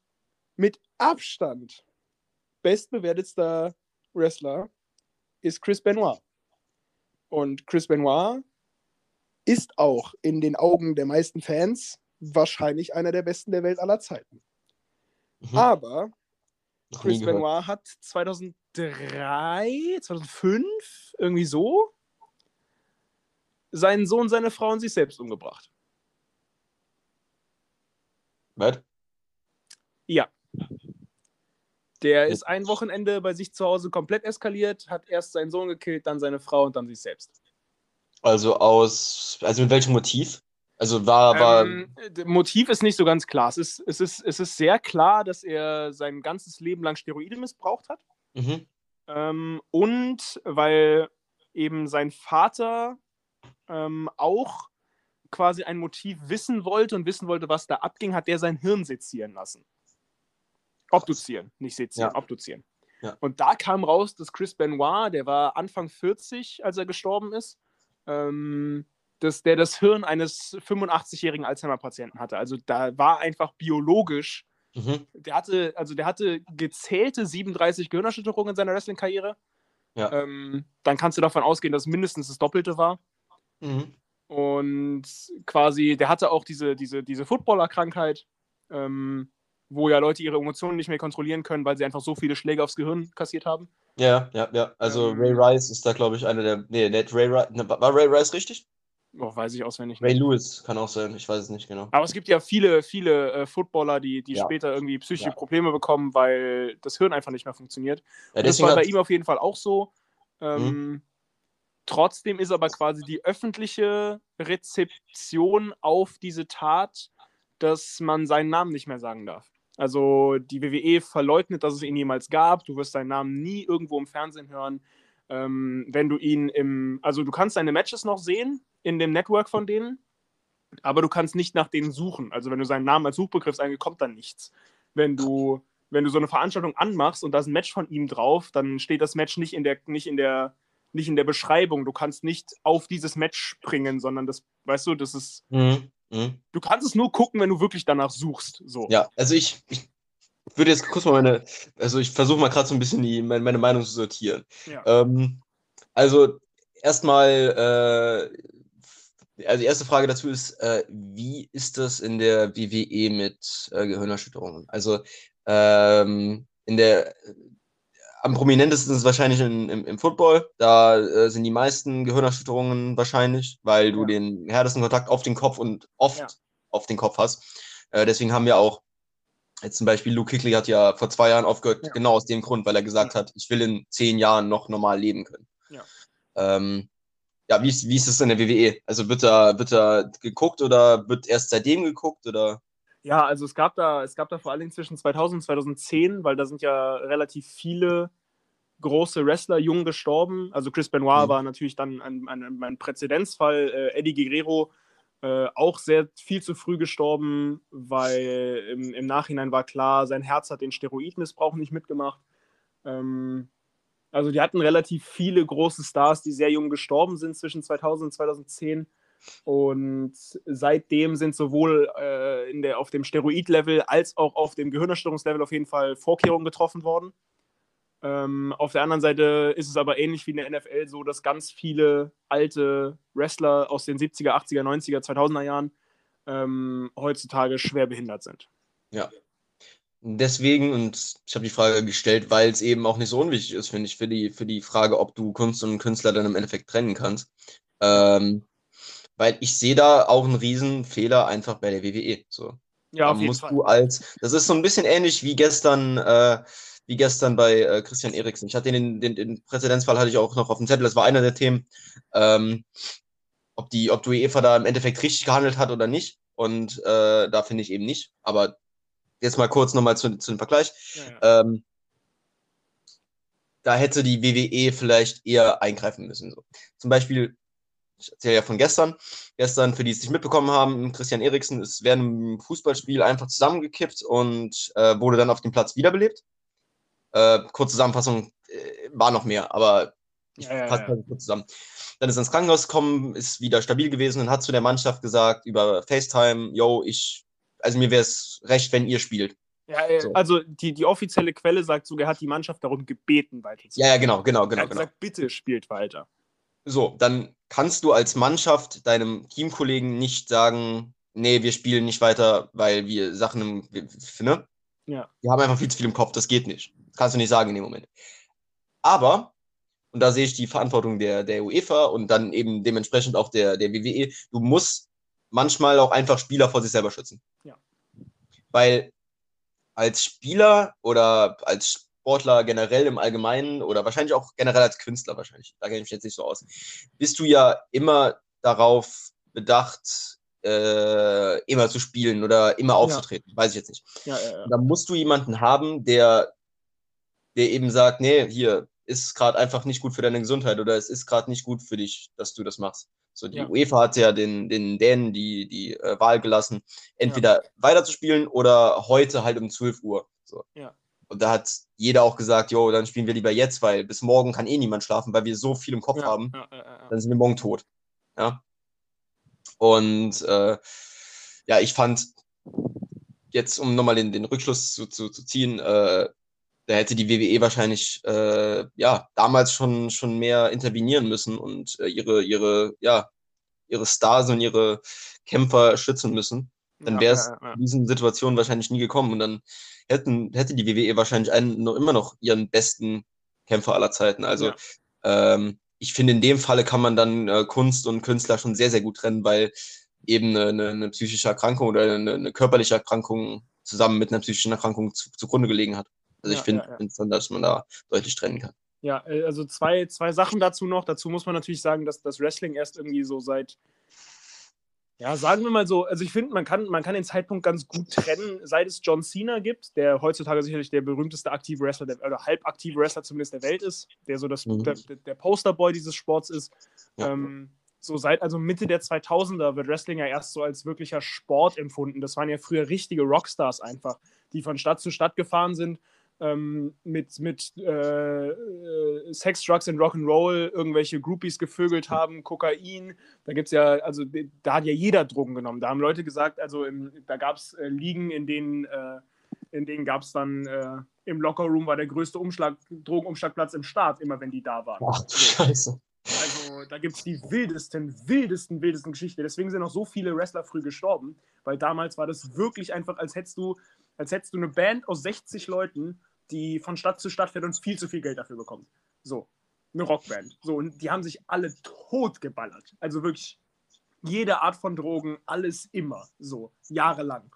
mit Abstand bestbewertetster Wrestler ist Chris Benoit. Und Chris Benoit ist auch in den Augen der meisten Fans wahrscheinlich einer der besten der Welt aller Zeiten. mhm, Aber Chris. Benoit hat 2003, 2005, irgendwie so, seinen Sohn, seine Frau und sich selbst umgebracht. Was? Ja. Der ist ein Wochenende bei sich zu Hause komplett eskaliert, hat erst seinen Sohn gekillt, dann seine Frau und dann sich selbst. Also aus, also mit welchem Motiv? Also war, war, Ähm, Motiv ist nicht so ganz klar. Es ist, es, ist, es ist sehr klar, dass er sein ganzes Leben lang Steroide missbraucht hat. mhm, Ähm, und weil eben sein Vater ähm, auch quasi ein Motiv wissen wollte und wissen wollte, was da abging, hat der sein Hirn sezieren lassen. Obduzieren, nicht sezieren, Ja. obduzieren. Ja. Und da kam raus, dass Chris Benoit, der war Anfang 40, als er gestorben ist, ähm, dass der das Hirn eines 85-jährigen Alzheimer-Patienten hatte. Also da war einfach biologisch mhm, der hatte, also der hatte gezählte 37 Gehirnerschütterungen in seiner Wrestling-Karriere. Ja. Ähm, dann kannst du davon ausgehen, dass es mindestens das Doppelte war. mhm. Und quasi, der hatte auch diese, diese, diese Footballer-Krankheit, ähm, wo ja Leute ihre Emotionen nicht mehr kontrollieren können, weil sie einfach so viele Schläge aufs Gehirn kassiert haben. Ja, ja, ja. Also Ähm, Ray Rice ist da, glaube ich, einer der. Nee, nicht Ray Rice. Ne, war Ray Rice richtig? Oh, weiß ich auswendig Ray nicht. Lewis kann auch sein, ich weiß es nicht genau. Aber es gibt ja viele, viele äh, Footballer, die, die Ja. später irgendwie psychische Ja. Probleme bekommen, weil das Hirn einfach nicht mehr funktioniert. Ja, das war bei ihm auf jeden Fall auch so. Ähm, Trotzdem ist aber quasi die öffentliche Rezeption auf diese Tat, dass man seinen Namen nicht mehr sagen darf. Also die WWE verleugnet, dass es ihn jemals gab. Du wirst seinen Namen nie irgendwo im Fernsehen hören. Ähm, wenn du ihn im, also du kannst seine Matches noch sehen in dem Network von denen, aber du kannst nicht nach denen suchen. Also wenn du seinen Namen als Suchbegriff eingibst, kommt dann nichts. Wenn du, wenn du so eine Veranstaltung anmachst und da ist ein Match von ihm drauf, dann steht das Match nicht in der, nicht in der, nicht in der Beschreibung. Du kannst nicht auf dieses Match springen, sondern das, weißt du, das ist, Mhm, mhm. du kannst es nur gucken, wenn du wirklich danach suchst. So. Ja, also ich, ich würde jetzt kurz mal meine, also ich versuche mal gerade so ein bisschen die, meine, meine Meinung zu sortieren. Ja. Ähm, also erstmal, äh, also die erste Frage dazu ist, äh, wie ist das in der WWE mit äh, Gehirnerschütterungen? Also ähm, in der am prominentesten ist es wahrscheinlich in, im, im Football. Da äh, sind die meisten Gehirnerschütterungen wahrscheinlich, weil du Ja. den härtesten Kontakt auf den Kopf und oft Ja. auf den Kopf hast. Äh, deswegen haben wir auch, jetzt zum Beispiel Luke Kickley hat ja vor zwei Jahren aufgehört, Ja. genau aus dem Grund, weil er gesagt hat, ich will in zehn Jahren noch normal leben können. Ja. Ähm, ja, wie ist, wie ist es in der WWE? Also wird da, wird da geguckt oder wird erst seitdem geguckt oder? Ja, also es gab da, es gab da vor allen Dingen zwischen 2000 und 2010, weil da sind ja relativ viele große Wrestler jung gestorben. Also Chris Benoit Mhm. war natürlich dann ein, ein, ein Präzedenzfall. Äh, Eddie Guerrero äh, auch sehr viel zu früh gestorben, weil im, im Nachhinein war klar, sein Herz hat den Steroidmissbrauch nicht mitgemacht. Ähm, also die hatten relativ viele große Stars, die sehr jung gestorben sind zwischen 2000 und 2010. Und seitdem sind sowohl äh, in der, auf dem Steroid-Level als auch auf dem Gehirnerstörungslevel auf jeden Fall Vorkehrungen getroffen worden. Ähm, auf der anderen Seite ist es aber ähnlich wie in der NFL so, dass ganz viele alte Wrestler aus den 70er, 80er, 90er, 2000er Jahren ähm, heutzutage schwer behindert sind. Deswegen, und ich habe die Frage gestellt, weil es eben auch nicht so unwichtig ist, finde ich, für die, für die Frage, ob du Kunst und Künstler dann im Endeffekt trennen kannst. Ähm, weil ich sehe da auch einen riesen Fehler einfach bei der WWE. So. Ja, Da auf jeden musst Fall. du als, das ist so ein bisschen ähnlich wie gestern, äh, wie gestern bei äh, Christian Eriksen. Ich hatte den, den, den Präzedenzfall hatte ich auch noch auf dem Zettel, das war einer der Themen, ähm, ob die, ob die UEFA da im Endeffekt richtig gehandelt hat oder nicht. und äh, da finde ich eben nicht. Aber jetzt mal kurz nochmal zu, zu dem Vergleich. Ja, ja. Ähm, da hätte die WWE vielleicht eher eingreifen müssen. So. Zum Beispiel, ich erzähle ja von gestern, gestern, für die es nicht mitbekommen haben, Christian Eriksen ist während einem Fußballspiel einfach zusammengekippt und äh, wurde dann auf dem Platz wiederbelebt. Äh, kurze Zusammenfassung, äh, war noch mehr, aber ich Ja, ja, fasse ja. kurz zusammen. Dann ist er ins Krankenhaus gekommen, ist wieder stabil gewesen und hat zu der Mannschaft gesagt über FaceTime, yo, ich, also mir wäre es recht, wenn ihr spielt. Ja, äh, So. also die, die offizielle Quelle sagt sogar, er hat die Mannschaft darum gebeten, weiter zu Ja, ja, genau, genau, Er genau, hat genau. gesagt, bitte spielt weiter. So, dann kannst du als Mannschaft deinem Teamkollegen nicht sagen, nee, wir spielen nicht weiter, weil wir Sachen im, ne? Ja. Wir haben einfach viel zu viel im Kopf, das geht nicht. Kannst du nicht sagen in dem Moment. Aber, und da sehe ich die Verantwortung der, der UEFA und dann eben dementsprechend auch der, der WWE, du musst manchmal auch einfach Spieler vor sich selber schützen. Ja. Weil als Spieler oder als Sportler generell im Allgemeinen oder wahrscheinlich auch generell als Künstler wahrscheinlich, da kenne ich mich jetzt nicht so aus, bist du ja immer darauf bedacht, äh, immer zu spielen oder immer aufzutreten. Weiß ich jetzt nicht. Ja, ja, ja. Da musst du jemanden haben, der, der eben sagt, nee, hier ist gerade einfach nicht gut für deine Gesundheit oder es ist gerade nicht gut für dich, dass du das machst. So, die Ja. UEFA hat ja den, den Dänen die, die äh, Wahl gelassen, entweder weiterzuspielen oder heute halt um 12 Uhr. So. Ja. Und da hat jeder auch gesagt, jo, dann spielen wir lieber jetzt, weil bis morgen kann eh niemand schlafen, weil wir so viel im Kopf ja, haben Ja, ja, ja. dann sind wir morgen tot. Ja. Und äh, ja, ich fand, jetzt um nochmal den, den Rückschluss zu, zu, zu ziehen, äh, da hätte die WWE wahrscheinlich äh, ja damals schon, schon mehr intervenieren müssen und äh, ihre, ihre, ja, ihre Stars und ihre Kämpfer schützen müssen. Dann Ja, wäre es ja, ja. in diesen Situationen wahrscheinlich nie gekommen und dann hätten, hätte die WWE wahrscheinlich einen, noch immer noch ihren besten Kämpfer aller Zeiten. Also Ja. ähm, ich finde, in dem Falle kann man dann äh, Kunst und Künstler schon sehr, sehr gut trennen, weil eben eine, eine, eine psychische Erkrankung oder eine, eine körperliche Erkrankung zusammen mit einer psychischen Erkrankung zu, zugrunde gelegen hat. Also Ja, ich finde, ja, ja. schon, dass man da deutlich trennen kann. Ja, äh, also zwei, zwei Sachen dazu noch. Dazu muss man natürlich sagen, dass das Wrestling erst irgendwie so seit, ja, sagen wir mal so, also ich finde, man kann, man kann den Zeitpunkt ganz gut trennen, seit es John Cena gibt, der heutzutage sicherlich der berühmteste aktive Wrestler, der, oder halb aktive Wrestler zumindest der Welt ist, der so das, Mhm. der, der Posterboy dieses Sports ist. Ja. Ähm, so seit also Mitte der 2000er wird Wrestling ja erst so als wirklicher Sport empfunden. Das waren ja früher richtige Rockstars einfach, die von Stadt zu Stadt gefahren sind ähm, mit, mit äh, äh, Sex, Drugs und Rock'n'Roll irgendwelche Groupies gevögelt haben, Kokain. Da gibt es ja, also da hat ja jeder Drogen genommen. Da haben Leute gesagt, also im, da gab es äh, Ligen, in denen, äh, in denen gab es dann äh, im Lockerroom war der größte Umschlag, Drogenumschlagplatz im Staat, immer wenn die da waren. Ach du. Scheiße. Also da gibt es die wildesten, wildesten, wildesten Geschichten. Deswegen sind auch so viele Wrestler früh gestorben, weil damals war das wirklich einfach, als hättest du, als hättest du eine Band aus 60 Leuten, die von Stadt zu Stadt fährt und viel zu viel Geld dafür bekommt. So, eine Rockband. So, und die haben sich alle tot geballert. Also wirklich jede Art von Drogen, alles immer. So, jahrelang.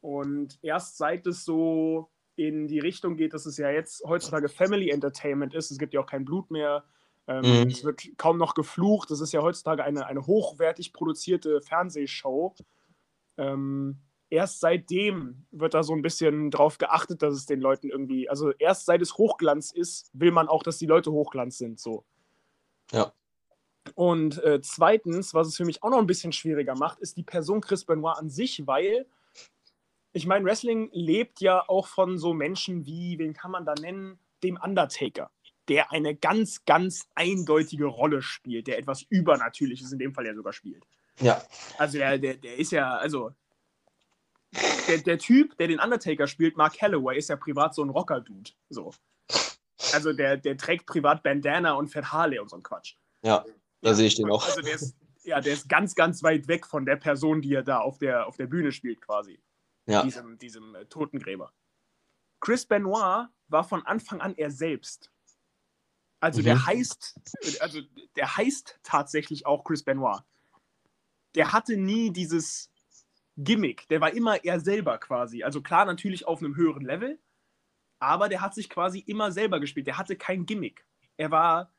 Und erst seit es so in die Richtung geht, dass es ja jetzt heutzutage Family Entertainment ist, es gibt ja auch kein Blut mehr, ähm, Mhm. es wird kaum noch geflucht, das ist ja heutzutage eine, eine hochwertig produzierte Fernsehshow. Ähm, erst seitdem wird da so ein bisschen drauf geachtet, dass es den Leuten irgendwie, also erst seit es Hochglanz ist, will man auch, dass die Leute Hochglanz sind, so. Ja. Und äh, zweitens, was es für mich auch noch ein bisschen schwieriger macht, ist die Person Chris Benoit an sich, weil ich meine, Wrestling lebt ja auch von so Menschen wie, wen kann man da nennen? Dem Undertaker, der eine ganz, ganz eindeutige Rolle spielt, der etwas Übernatürliches in dem Fall ja sogar spielt. Ja, Also der, der, der ist ja, also der, der Typ, der den Undertaker spielt, Mark Calloway, ist ja privat so ein Rocker-Dude. So. Also der, der trägt privat Bandana und fährt Harley und so ein Quatsch. ja, da sehe ich den auch. Also der ist, ja, der ist ganz, ganz weit weg von der Person, die er da auf der, auf der Bühne spielt, quasi. Ja, Diesem, diesem äh, Totengräber. Chris Benoit war von Anfang an er selbst. Also der Mhm. heißt, also der heißt tatsächlich auch Chris Benoit. Der hatte nie dieses Gimmick. Der war immer er selber quasi. Also klar, natürlich auf einem höheren Level, aber der hat sich quasi immer selber gespielt. Der hatte kein Gimmick. Er war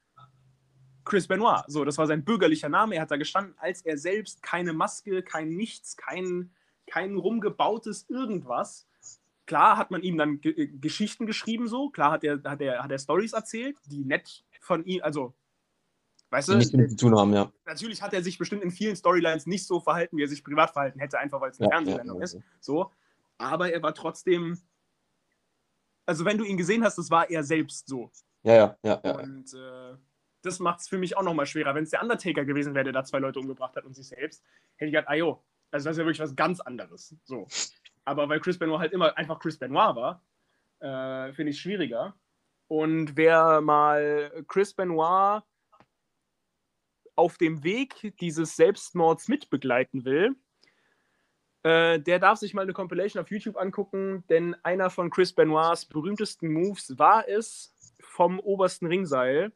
Chris Benoit. So, das war sein bürgerlicher Name. Er hat da gestanden, als er selbst keine Maske, kein Nichts, kein, kein rumgebautes irgendwas. Klar hat man ihm dann G Geschichten geschrieben, so. Klar hat er, hat er, hat er Stories erzählt, die nett von ihm, also, weißt du, nichts zu tun haben, ja. natürlich hat er sich bestimmt in vielen Storylines nicht so verhalten, wie er sich privat verhalten hätte, einfach weil es eine Ja, Fernsehsendung ja, ist. ja. So. Aber er war trotzdem. Also, wenn du ihn gesehen hast, das war er selbst so. Ja, ja, ja, ja. Und äh, das macht es für mich auch nochmal schwerer. Wenn es der Undertaker gewesen wäre, der da zwei Leute umgebracht hat und sich selbst, hätte ich gedacht, ah jo, also das ist ja wirklich was ganz anderes. So. Aber weil Chris Benoit halt immer einfach Chris Benoit war, äh, finde ich es schwieriger. Und wer mal Chris Benoit auf dem Weg dieses Selbstmords mitbegleiten will, äh, der darf sich mal eine Compilation auf YouTube angucken, denn einer von Chris Benoits berühmtesten Moves war es, vom obersten Ringseil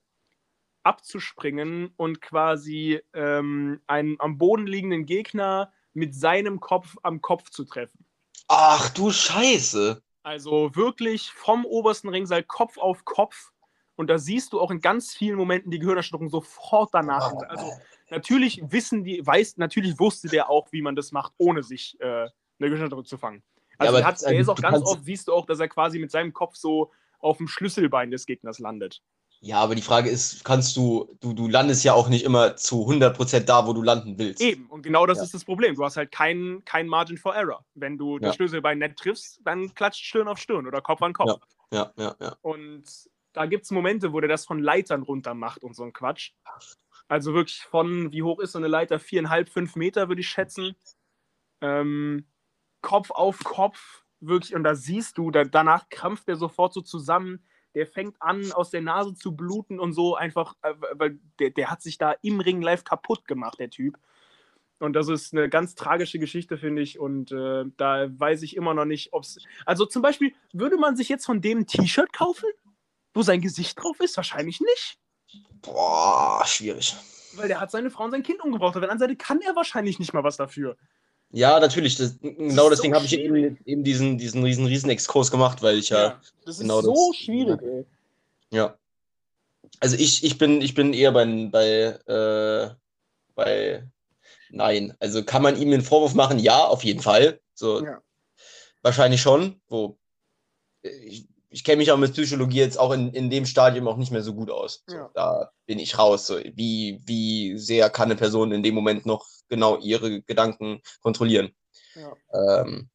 abzuspringen und quasi ähm, einen am Boden liegenden Gegner mit seinem Kopf am Kopf zu treffen. Ach du Scheiße. Also wirklich vom obersten Ringseil Kopf auf Kopf. Und da siehst du auch in ganz vielen Momenten die Gehirnerschütterung sofort danach. Also natürlich wissen die, weiß, natürlich wusste der auch, wie man das macht, ohne sich äh, eine Gehirnerschütterung zu fangen. Also der, hat, das- der ist auch ganz oft, siehst du auch, dass er quasi mit seinem Kopf so auf dem Schlüsselbein des Gegners landet. Ja, aber die Frage ist, kannst du, du, du landest ja auch nicht immer zu 100% da, wo du landen willst. Eben, und genau das Ja. ist das Problem. Du hast halt keinen kein Margin for Error. Wenn du das Ja. Schlüsselbein nicht triffst, dann klatscht Stirn auf Stirn oder Kopf an Kopf. Ja, ja, ja. Und da gibt es Momente, wo der das von Leitern runter macht und so ein Quatsch. Also wirklich von, wie hoch ist so eine Leiter? Viereinhalb, fünf Meter würde ich schätzen. Ähm, Kopf auf Kopf, wirklich. Und da siehst du, da, danach krampft der sofort so zusammen. Der fängt an, aus der Nase zu bluten und so einfach, äh, weil der, der hat sich da im Ring live kaputt gemacht, der Typ. Und das ist eine ganz tragische Geschichte, finde ich. Und äh, da weiß ich immer noch nicht, ob es. Also zum Beispiel, würde man sich jetzt von dem ein T-Shirt kaufen, wo sein Gesicht drauf ist? Wahrscheinlich nicht. Boah, schwierig. Weil der hat seine Frau und sein Kind umgebracht. Auf der anderen Seite kann er wahrscheinlich nicht mal was dafür. Ja, natürlich. Das, genau so deswegen habe ich eben, eben diesen, diesen riesen, riesen Exkurs gemacht, weil ich ja, das genau ist so das- schwierig, ey. ja. Also ich, ich bin, ich bin eher bei, bei, äh, bei Nein. Also kann man ihm den Vorwurf machen? Ja, auf jeden Fall. So, Ja. wahrscheinlich schon. Wo, ich, ich kenne mich auch mit Psychologie jetzt auch in, in dem Stadium auch nicht mehr so gut aus. So, Ja. Da bin ich raus. So, wie, wie sehr kann eine Person in dem Moment noch genau ihre Gedanken kontrollieren? Ja. Ähm,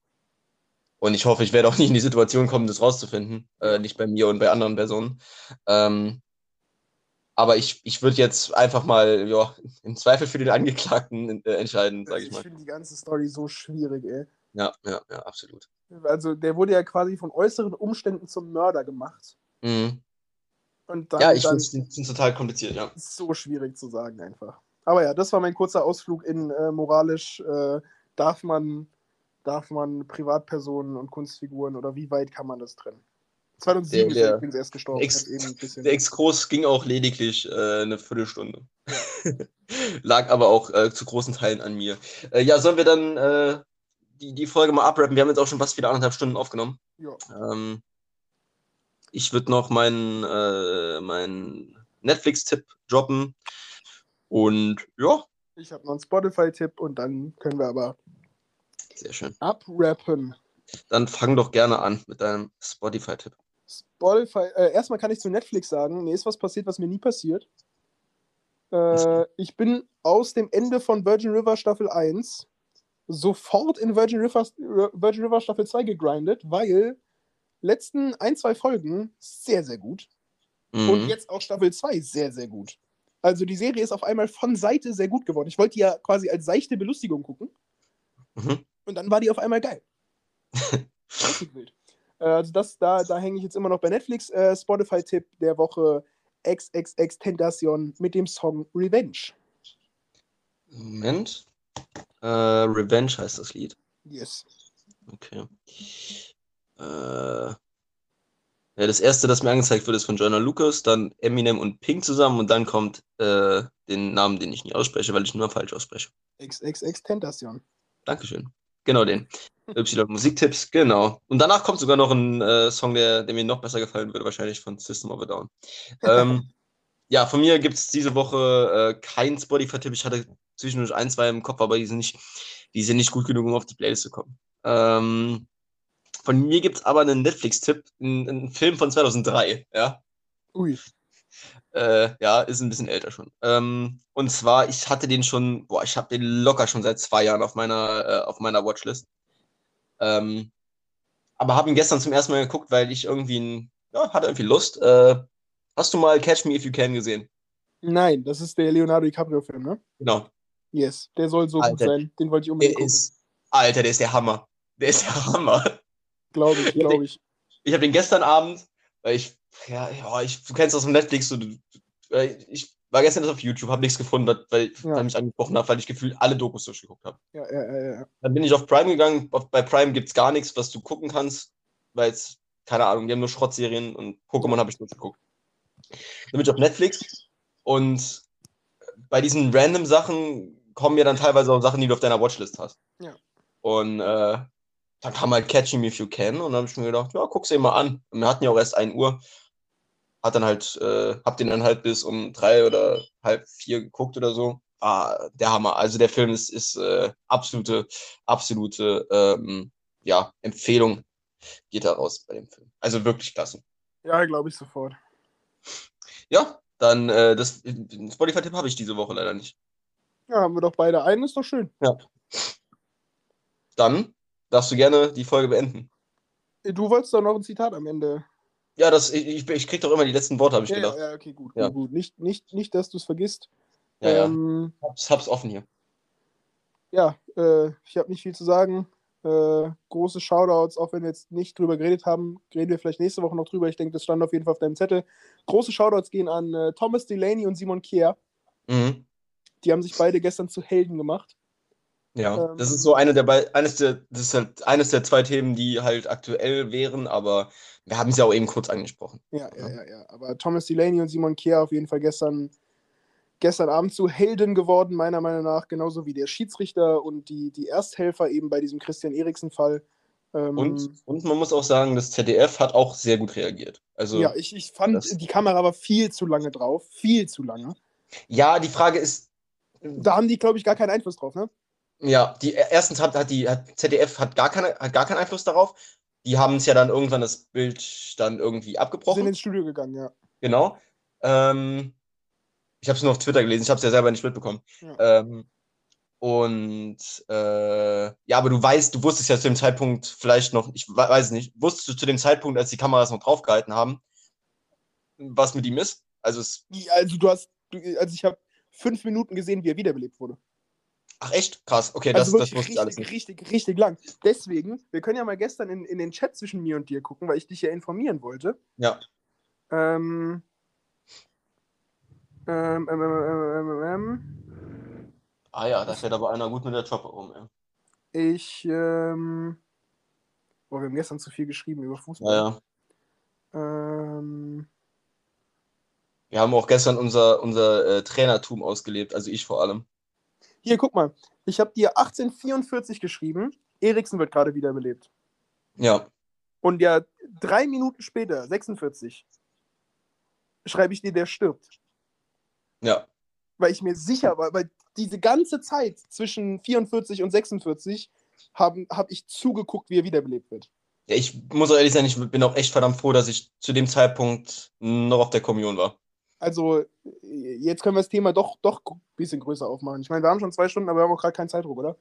und ich hoffe, ich werde auch nicht in die Situation kommen, das rauszufinden. Äh, nicht bei mir und bei anderen Personen. Ähm, aber ich, ich würde jetzt einfach mal ja, im Zweifel für den Angeklagten äh, entscheiden, sage ich ich mal. finde die ganze Story so schwierig, ey. Ja, ja, ja, absolut. Also der wurde ja quasi von äußeren Umständen zum Mörder gemacht. Mhm. Und dann, Ja, ich finde es total kompliziert, ja. ist so schwierig zu sagen einfach. Aber ja, das war mein kurzer Ausflug in äh, moralisch. Äh, darf man darf man Privatpersonen und Kunstfiguren oder wie weit kann man das trennen? 2007 Der- ist der- er übrigens erst gestorben. Ex- Der Exkurs ging auch lediglich äh, eine Viertelstunde. Lag aber auch äh, zu großen Teilen an mir. Äh, ja, sollen wir dann äh, die, die Folge mal abrappen? Wir haben jetzt auch schon fast wieder anderthalb Stunden aufgenommen. ja. Ähm, ich würde noch meinen äh, meinen Netflix-Tipp droppen. Und ja, Ich habe noch einen Spotify-Tipp und dann können wir aber sehr schön. abrappen. Dann fang doch gerne an mit deinem Spotify-Tipp. Spotify, äh, erstmal kann ich zu Netflix sagen, mir ist was passiert, was mir nie passiert. Äh, ich bin aus dem Ende von Virgin River Staffel 1 sofort in Virgin River, Virgin River Staffel 2 gegrindet, weil letzten ein, zwei Folgen sehr, sehr gut. Und Mhm. jetzt auch Staffel 2 sehr, sehr gut. Also die Serie ist auf einmal von Seite sehr gut geworden. Ich wollte die ja quasi als seichte Belustigung gucken. Mhm. Und dann war die auf einmal geil. Richtig wild. Äh, Also das, da, da hänge ich jetzt immer noch bei Netflix. Äh, Spotify-Tipp der Woche XXX Tentacion mit dem Song Revenge. Moment. Äh, Revenge heißt das Lied. Yes. Okay. Äh, ja, das erste, das mir angezeigt wird, ist von Joyner Lucas, dann Eminem und Pink zusammen und dann kommt äh, den Namen, den ich nicht ausspreche, weil ich ihn nur falsch ausspreche. XXX Tentacion. Dankeschön. Genau den. Y Musiktipps, genau. Und danach kommt sogar noch ein äh, Song, der, der mir noch besser gefallen würde, wahrscheinlich von System of a Down. Ähm, ja, von mir gibt es diese Woche äh, keinen Spotify-Tipp. Ich hatte zwischendurch ein, zwei im Kopf, aber die sind nicht, die sind nicht gut genug, um auf die Playlist zu kommen. Ähm, von mir gibt es aber einen Netflix-Tipp, einen Film von 2003, ja. Ui. Äh, ja, ist ein bisschen älter schon. Ähm, und zwar, ich hatte den schon, boah, ich habe den locker schon seit zwei Jahren auf meiner, äh, auf meiner Watchlist. Ähm, aber habe ihn gestern zum ersten Mal geguckt, weil ich irgendwie, ein, ja, hatte irgendwie Lust. Äh, hast du mal Catch Me If You Can gesehen? Nein, das ist der Leonardo DiCaprio-Film, ne? Genau. Yes, der soll so Alter, gut sein. Den wollte ich Der unbedingt gucken. ist, Alter, der ist der Hammer. Der ist der Hammer. Glaube ich, glaube ich. Ich habe den gestern Abend, weil ich, ja, ja, ich, du kennst das von Netflix, so, ich war gestern auf YouTube, habe nichts gefunden, weil Ja. er mich angesprochen hat, weil ich gefühlt alle Dokus durchgeguckt habe. Ja, ja, ja, ja. Dann bin ich auf Prime gegangen. Auf, bei Prime gibt es gar nichts, was du gucken kannst, weil es, keine Ahnung, die haben nur Schrottserien und Pokémon habe ich durchgeguckt. Dann bin ich auf Netflix und bei diesen random Sachen kommen ja dann teilweise auch Sachen, die du auf deiner Watchlist hast. Ja. Und äh, dann kam halt Catch Me If You Can und dann habe ich mir gedacht, ja, guck's dir mal an. Und wir hatten ja auch erst 1 Uhr. Hat dann halt, äh, hab den dann halt bis um drei oder halb vier geguckt oder so. Ah, der Hammer. Also der Film ist, ist äh, absolute, absolute ähm, ja, Empfehlung geht da raus bei dem Film. Also wirklich klasse. Ja, glaube ich sofort. Ja, dann äh, das Spotify-Tipp habe ich diese Woche leider nicht. Ja, haben wir doch beide einen, ist doch schön. Dann darfst du gerne die Folge beenden. Du wolltest doch noch ein Zitat am Ende. Ja, das, ich, ich, ich krieg doch immer die letzten Worte, habe ich Ja, gedacht. ja, ja, okay, gut, Ja. gut, gut. Nicht, nicht, nicht dass du es vergisst. Ja, ja. Ähm, Hab's, hab's offen hier. ja, äh, ich habe nicht viel zu sagen. Äh, große Shoutouts, auch wenn wir jetzt nicht drüber geredet haben, reden wir vielleicht nächste Woche noch drüber. Ich denke, das stand auf jeden Fall auf deinem Zettel. Große Shoutouts gehen an äh, Thomas Delaney und Simon Kehr. Mhm. Die haben sich beide gestern zu Helden gemacht. Ja, Ähm, das ist so eine der eines der, das ist halt eines der zwei Themen, die halt aktuell wären, aber wir haben es ja auch eben kurz angesprochen. Ja, ja, ja, ja. Aber Thomas Delaney und Simon Kehr auf jeden Fall gestern, gestern Abend zu Helden geworden, meiner Meinung nach, genauso wie der Schiedsrichter und die, die Ersthelfer eben bei diesem Christian Eriksen-Fall. Ähm, Und, und man muss auch sagen, das ZDF hat auch sehr gut reagiert. Also ja, ich, ich fand, die Kamera war viel zu lange drauf. Viel zu lange. ja, die Frage ist, Da haben die, glaube ich, gar keinen Einfluss drauf, ne? ja, die erstens hat, hat die hat, ZDF hat gar, keine, hat gar keinen Einfluss darauf. Die haben es ja dann irgendwann das Bild dann irgendwie Die sind abgebrochen. ins Studio gegangen, ja. Genau. Ähm, ich habe es nur auf Twitter gelesen, ich habe es ja selber nicht mitbekommen. Ja. Ähm, und äh, ja, aber du weißt, du wusstest ja zu dem Zeitpunkt vielleicht noch, ich we- weiß es nicht, wusstest du zu dem Zeitpunkt, als die Kameras noch draufgehalten haben, was mit ihm ist? Also es, Also du hast, also ich habe fünf Minuten gesehen, wie er wiederbelebt wurde. ach echt? Krass, okay, das, Also das wusste ich alles nicht. richtig, richtig lang. Deswegen, wir können ja mal gestern in, in den Chat zwischen mir und dir gucken, weil ich dich ja informieren wollte. Ja. Ähm, ähm, ähm, ähm, ähm, ähm, ähm, Ah ja, da fährt aber einer gut mit der Chopper um. Ey. ich, ähm, boah, wir haben gestern zu viel geschrieben über Fußball. Ja, ja. Ähm, Wir haben auch gestern unser, unser äh, Trainertum ausgelebt, also ich vor allem. hier, guck mal. Ich habe dir 1844 geschrieben. Eriksen wird gerade wiederbelebt. Ja, Und ja, drei Minuten später, 46, schreibe ich dir, der stirbt. ja. Weil ich mir sicher war, weil diese ganze Zeit zwischen 44 und 46 habe hab ich zugeguckt, wie er wiederbelebt wird. Ja, ich muss auch ehrlich sein, ich bin auch echt verdammt froh, dass ich zu dem Zeitpunkt noch auf der Kommunion war. Also, jetzt können wir das Thema doch, doch ein bisschen größer aufmachen. Ich meine, wir haben schon zwei Stunden, aber wir haben auch gerade keinen Zeitdruck, oder?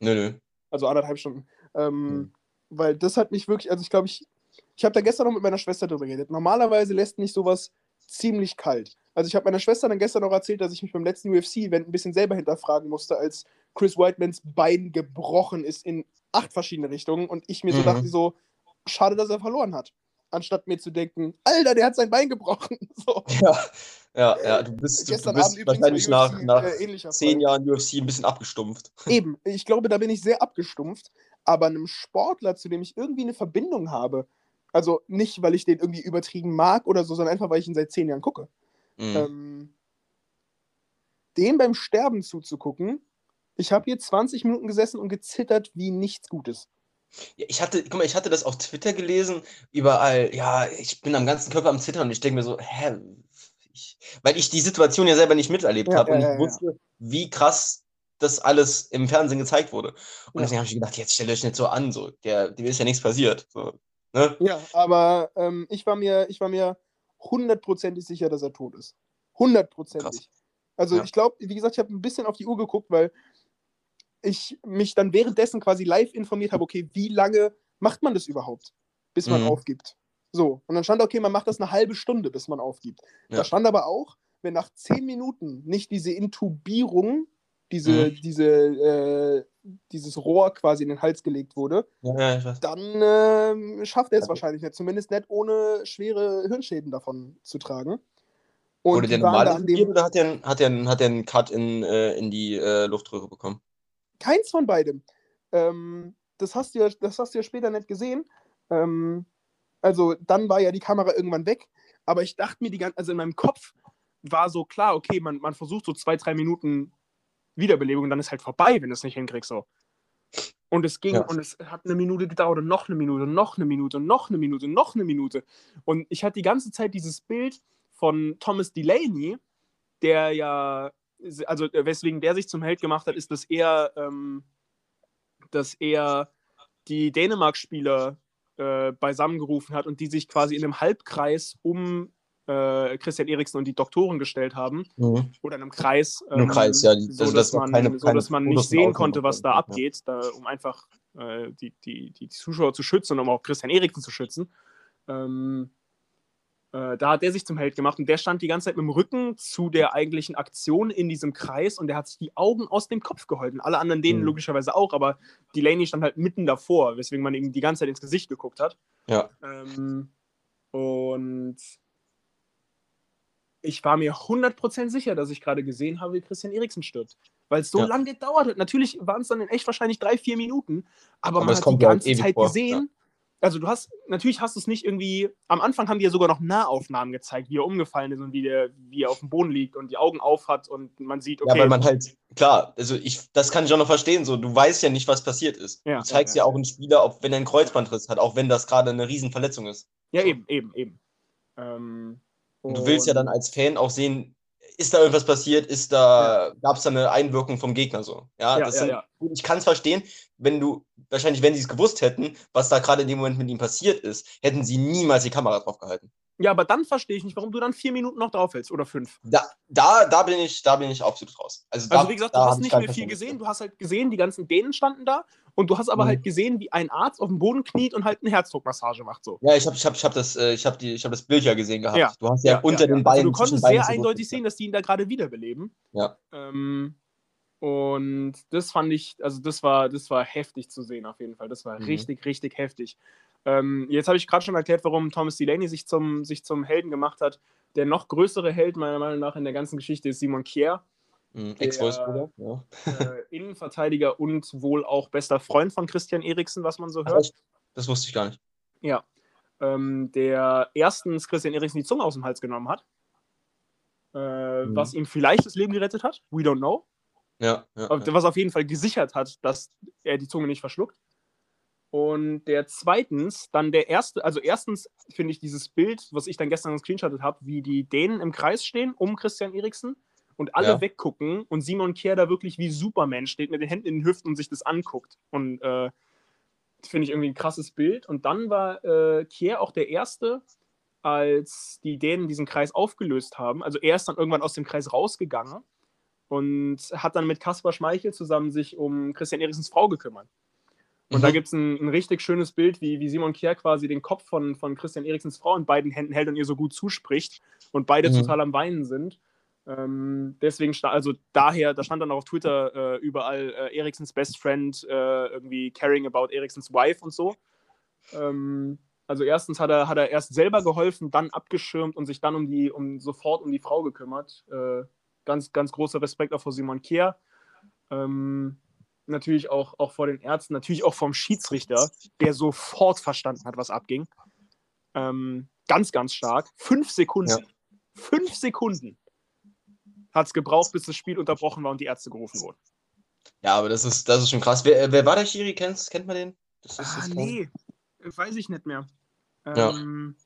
Nö, nö. Also anderthalb Stunden. Ähm, Mhm. Weil das hat mich wirklich, also ich glaube, ich, ich habe da gestern noch mit meiner Schwester drüber geredet. Normalerweise lässt mich sowas ziemlich kalt. Also ich habe meiner Schwester dann gestern noch erzählt, dass ich mich beim letzten UFC-Event ein bisschen selber hinterfragen musste, als Chris Whitemans Bein gebrochen ist in acht verschiedene Richtungen und ich mir so Mhm. dachte, so, schade, dass er verloren hat. Anstatt mir zu denken, Alter, der hat sein Bein gebrochen. So. Ja, ja, ja. Du bist, du, du bist wahrscheinlich nach, UFC, nach äh, zehn. Jahren UFC ein bisschen abgestumpft. Eben, ich glaube, da bin ich sehr abgestumpft. Aber einem Sportler, zu dem ich irgendwie eine Verbindung habe, also nicht, weil ich den irgendwie übertrieben mag oder so, sondern einfach, weil ich ihn seit zehn Jahren gucke, Mhm. ähm, dem beim Sterben zuzugucken, ich habe hier 20 Minuten gesessen und gezittert wie nichts Gutes. Ich hatte, guck mal, ich hatte das auf Twitter gelesen, überall, ja, ich bin am ganzen Körper am Zittern und ich denke mir so, hä, ich, weil ich die Situation ja selber nicht miterlebt Ja, habe ja, und ich ja, wusste, wie krass das alles im Fernsehen gezeigt wurde. Und deswegen habe ich gedacht, jetzt stellt euch nicht so an, so, der, dem ist ja nichts passiert. So, ne? Ja, aber ähm, ich, war mir, ich war mir hundertprozentig sicher, dass er tot ist. Hundertprozentig. Also ich glaube, wie gesagt, ich habe ein bisschen auf die Uhr geguckt, weil ich mich dann währenddessen quasi live informiert habe, okay, wie lange macht man das überhaupt, bis man Mhm. aufgibt? So, und dann stand, okay, man macht das eine halbe Stunde, bis man aufgibt. Ja. Da stand aber auch, wenn nach zehn Minuten nicht diese Intubierung, diese, Mhm. diese, äh, dieses Rohr quasi in den Hals gelegt wurde, Ja, dann ähm, schafft er es Also- wahrscheinlich nicht. Zumindest nicht ohne schwere Hirnschäden davon zu tragen. Wurde der die waren normal da an intubiert dem, oder hat der, einen- hat der, hat der einen Cut in, äh, in die äh, Luftröhre bekommen? Keins von beidem. Ähm, das, hast du ja, das hast du ja später nicht gesehen. Ähm, also dann war ja die Kamera irgendwann weg. Aber ich dachte mir die ganze, also in meinem Kopf war so klar, okay, man, man versucht so zwei, drei Minuten Wiederbelebung und dann ist halt vorbei, wenn du es nicht hinkriegst. So. Und es ging Ja. und es hat eine Minute gedauert und noch eine Minute, noch eine Minute, noch eine Minute, noch eine Minute. Und ich hatte die ganze Zeit dieses Bild von Thomas Delaney, der ja, also äh, weswegen der sich zum Held gemacht hat, ist, dass er, ähm, dass er die Dänemark-Spieler äh, beisammengerufen hat und die sich quasi in einem Halbkreis um äh, Christian Eriksen und die Doktoren gestellt haben oder in einem Kreis, In einem Kreis, ja, die- so, also, dass dass noch man, keine- so dass man nicht sehen konnte, was da bekommen, ja. abgeht, da, um einfach äh, die, die, die Zuschauer zu schützen und um auch Christian Eriksen zu schützen. Ähm, äh, da hat der sich zum Held gemacht und der stand die ganze Zeit mit dem Rücken zu der eigentlichen Aktion in diesem Kreis und der hat sich die Augen aus dem Kopf geholfen. Alle anderen denen Mhm. logischerweise auch, aber Delaney stand halt mitten davor, weswegen man ihm die ganze Zeit ins Gesicht geguckt hat. Ja. Ähm, und ich war mir 100% sicher, dass ich gerade gesehen habe, wie Christian Eriksen stirbt. Weil es so Ja. lange gedauert hat. Natürlich waren es dann in echt wahrscheinlich drei, vier Minuten, aber, Aber man hat die ja ganze Zeit vor, gesehen. Also du hast, natürlich hast du es nicht irgendwie, am Anfang haben die ja sogar noch Nahaufnahmen gezeigt, wie er umgefallen ist und wie, der, wie er auf dem Boden liegt und die Augen auf hat und man sieht, okay, Ja, weil man halt, klar, also ich, das kann ich auch noch verstehen, so, du weißt ja nicht, was passiert ist. Ja, du zeigst ja, ja, ja. auch einen Spieler, ob wenn er einen Kreuzbandriss hat, auch wenn das gerade eine Riesenverletzung ist. ja eben, eben, eben. Ähm, Und du willst ja dann und- als Fan auch sehen, ist da irgendwas passiert, ist da, gab es da eine Einwirkung vom Gegner so. Ja, Ja, das ja, sind, ja. ich kann es verstehen, wenn du, wahrscheinlich, wenn sie es gewusst hätten, was da gerade in dem Moment mit ihm passiert ist, hätten sie niemals die Kamera drauf gehalten. Ja, aber dann verstehe ich nicht, warum du dann vier Minuten noch drauf hältst oder fünf. Da, da, da bin ich, da bin ich absolut raus. Also, da, Also wie gesagt, du hast nicht mehr viel gesehen. Du hast halt gesehen, die ganzen Dänen standen da und du hast aber Mhm. halt gesehen, wie ein Arzt auf dem Boden kniet und halt eine Herzdruckmassage macht so. Ja, ich habe ich hab, ich hab das, äh, ich hab die, ich hab das Bild ja gesehen gehabt. Ja. Du hast ja, unter den Also Beinen. du zwischen konntest Beinen sehr so eindeutig sehen, dass die ihn da gerade wiederbeleben. Ja. Ähm, und das fand ich, also das war, das war heftig zu sehen auf jeden Fall. Das war Mhm. richtig, richtig heftig. Ähm, jetzt habe ich gerade schon erklärt, warum Thomas Delaney sich zum, sich zum Helden gemacht hat. Der noch größere Held meiner Meinung nach in der ganzen Geschichte ist Simon Kier. Mhm, Ex-Wolfsburger. Ja. äh, Innenverteidiger und wohl auch bester Freund von Christian Eriksen, was man so hört. echt? Das wusste ich gar nicht. Ja. Ähm, der erstens Christian Eriksen die Zunge aus dem Hals genommen hat. Äh, Mhm. Was ihm vielleicht das Leben gerettet hat. We don't know. Ja, ja. Was auf jeden Fall gesichert hat, dass er die Zunge nicht verschluckt. Und der zweitens, dann der erste, also erstens finde ich dieses Bild, was ich dann gestern gescreenshottet habe, wie die Dänen im Kreis stehen um Christian Eriksen und alle Ja. weggucken und Simon Kier da wirklich wie Superman steht mit den Händen in den Hüften und sich das anguckt. Und äh, das finde ich irgendwie ein krasses Bild. Und dann war äh, Kier auch der Erste, als die Dänen diesen Kreis aufgelöst haben. Also er ist dann irgendwann aus dem Kreis rausgegangen und hat dann mit Kaspar Schmeichel zusammen sich um Christian Eriksens Frau gekümmert. Und da Mhm. gibt es ein, ein richtig schönes Bild, wie, wie Simon Kier quasi den Kopf von, von Christian Eriksens Frau in beiden Händen hält und ihr so gut zuspricht und beide Mhm. total am Weinen sind. Ähm, deswegen, also daher, da stand dann auch auf Twitter äh, überall äh, Eriksens Best Friend, äh, irgendwie caring about Eriksens Wife und so. Ähm, also erstens hat er, hat er erst selber geholfen, dann abgeschirmt und sich dann um die, um sofort um die Frau gekümmert. Äh, ganz, ganz großer Respekt auch vor Simon Kier. Ähm, natürlich auch, auch vor den Ärzten, natürlich auch vom Schiedsrichter, der sofort verstanden hat, was abging. Ähm, ganz, ganz stark. Fünf Sekunden. Ja. Fünf Sekunden hat es gebraucht, bis das Spiel unterbrochen war und die Ärzte gerufen wurden. ja, aber das ist, das ist schon krass. Wer, wer war der Schiri? Kennst, kennt man den? Das ist Ah, jetzt nee, weiß ich nicht mehr. Ja. Ähm,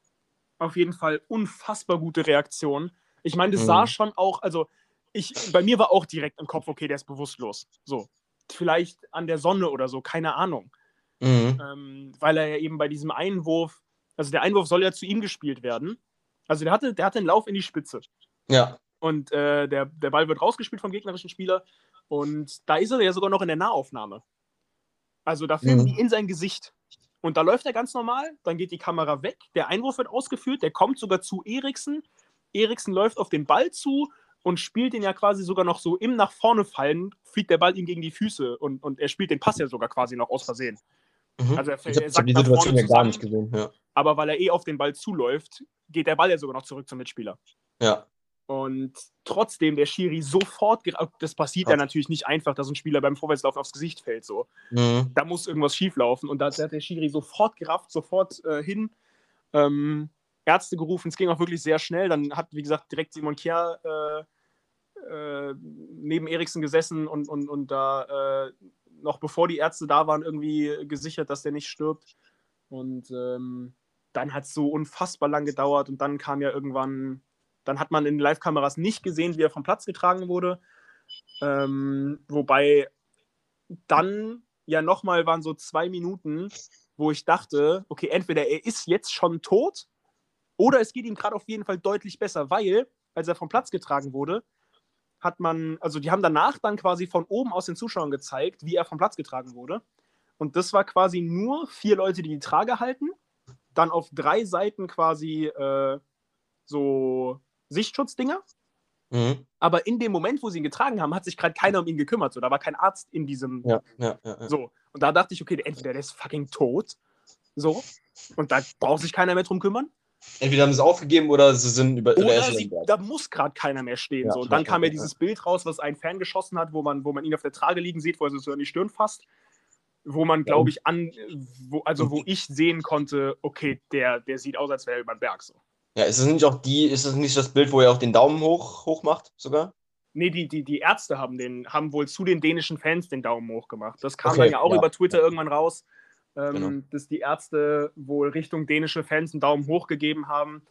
Auf jeden Fall unfassbar gute Reaktion. Ich meine, das Mhm. sah schon auch, also ich, bei mir war auch direkt im Kopf, okay, der ist bewusstlos. So. Vielleicht an der Sonne oder so, keine Ahnung. Mhm. Ähm, weil er ja eben bei diesem Einwurf, also der Einwurf soll ja zu ihm gespielt werden. Also der hatte, der hatte einen Lauf in die Spitze. Ja. Und äh, der, der Ball wird rausgespielt vom gegnerischen Spieler. Und da ist er ja sogar noch in der Nahaufnahme. Also da filmen Mhm. die in sein Gesicht. Und da läuft er ganz normal, dann geht die Kamera weg, der Einwurf wird ausgeführt, der kommt sogar zu Eriksen. Eriksen läuft auf den Ball zu und spielt den ja quasi sogar noch so im nach vorne fallen, fliegt der Ball ihm gegen die Füße und, und er spielt den Pass ja sogar quasi noch aus Versehen. Mhm. Also er, ich habe hab die Situation ja gar nicht gesehen. Ja. aber weil er eh auf den Ball zuläuft, geht der Ball ja sogar noch zurück zum Mitspieler. ja. Und trotzdem der Schiri sofort, das passiert ja natürlich nicht einfach, dass ein Spieler beim Vorwärtslauf aufs Gesicht fällt. So. Mhm. Da muss irgendwas schieflaufen. Und da hat der Schiri sofort gerafft, sofort äh, hin, ähm, Ärzte gerufen. Es ging auch wirklich sehr schnell. Dann hat, wie gesagt, direkt Simon Kjær äh, äh, neben Eriksen gesessen und, und, und da äh, noch bevor die Ärzte da waren, irgendwie gesichert, dass der nicht stirbt. Und ähm, dann hat es so unfassbar lang gedauert und dann kam ja irgendwann, dann hat man in den Live-Kameras nicht gesehen, wie er vom Platz getragen wurde. Ähm, wobei dann ja nochmal waren so zwei Minuten, wo ich dachte, okay, entweder er ist jetzt schon tot oder es geht ihm gerade auf jeden Fall deutlich besser, weil, als er vom Platz getragen wurde, hat man, also die haben danach dann quasi von oben aus den Zuschauern gezeigt, wie er vom Platz getragen wurde. Und das war quasi nur vier Leute, die die Trage halten, dann auf drei Seiten quasi äh, so Sichtschutzdinger. Mhm. Aber in dem Moment, wo sie ihn getragen haben, hat sich gerade keiner um ihn gekümmert. So, da war kein Arzt in diesem Ja, ja, ja. so, und da dachte ich, okay, entweder der ist fucking tot, so, und da braucht sich keiner mehr drum kümmern, Entweder haben sie es aufgegeben oder sie sind über. oder er sie, da muss gerade keiner mehr stehen. So. Und dann kam ja ja, dieses Bild raus, was ein Fan geschossen hat, wo man, wo man ihn auf der Trage liegen sieht, wo er sich so an die Stirn fasst, wo man, glaube ich, an, wo, also wo ich sehen konnte, okay, der, der sieht aus, als wäre er über den Berg so. Ja, ist es nicht auch die, ist es nicht das Bild, wo er auch den Daumen hoch, hoch macht, sogar? Nee, die, die, die Ärzte haben, den, haben wohl zu den dänischen Fans den Daumen hoch gemacht. Das kam Okay, dann ja auch ja. über Twitter irgendwann raus, ähm, Genau. dass die Ärzte wohl Richtung dänische Fans einen Daumen hoch gegeben haben,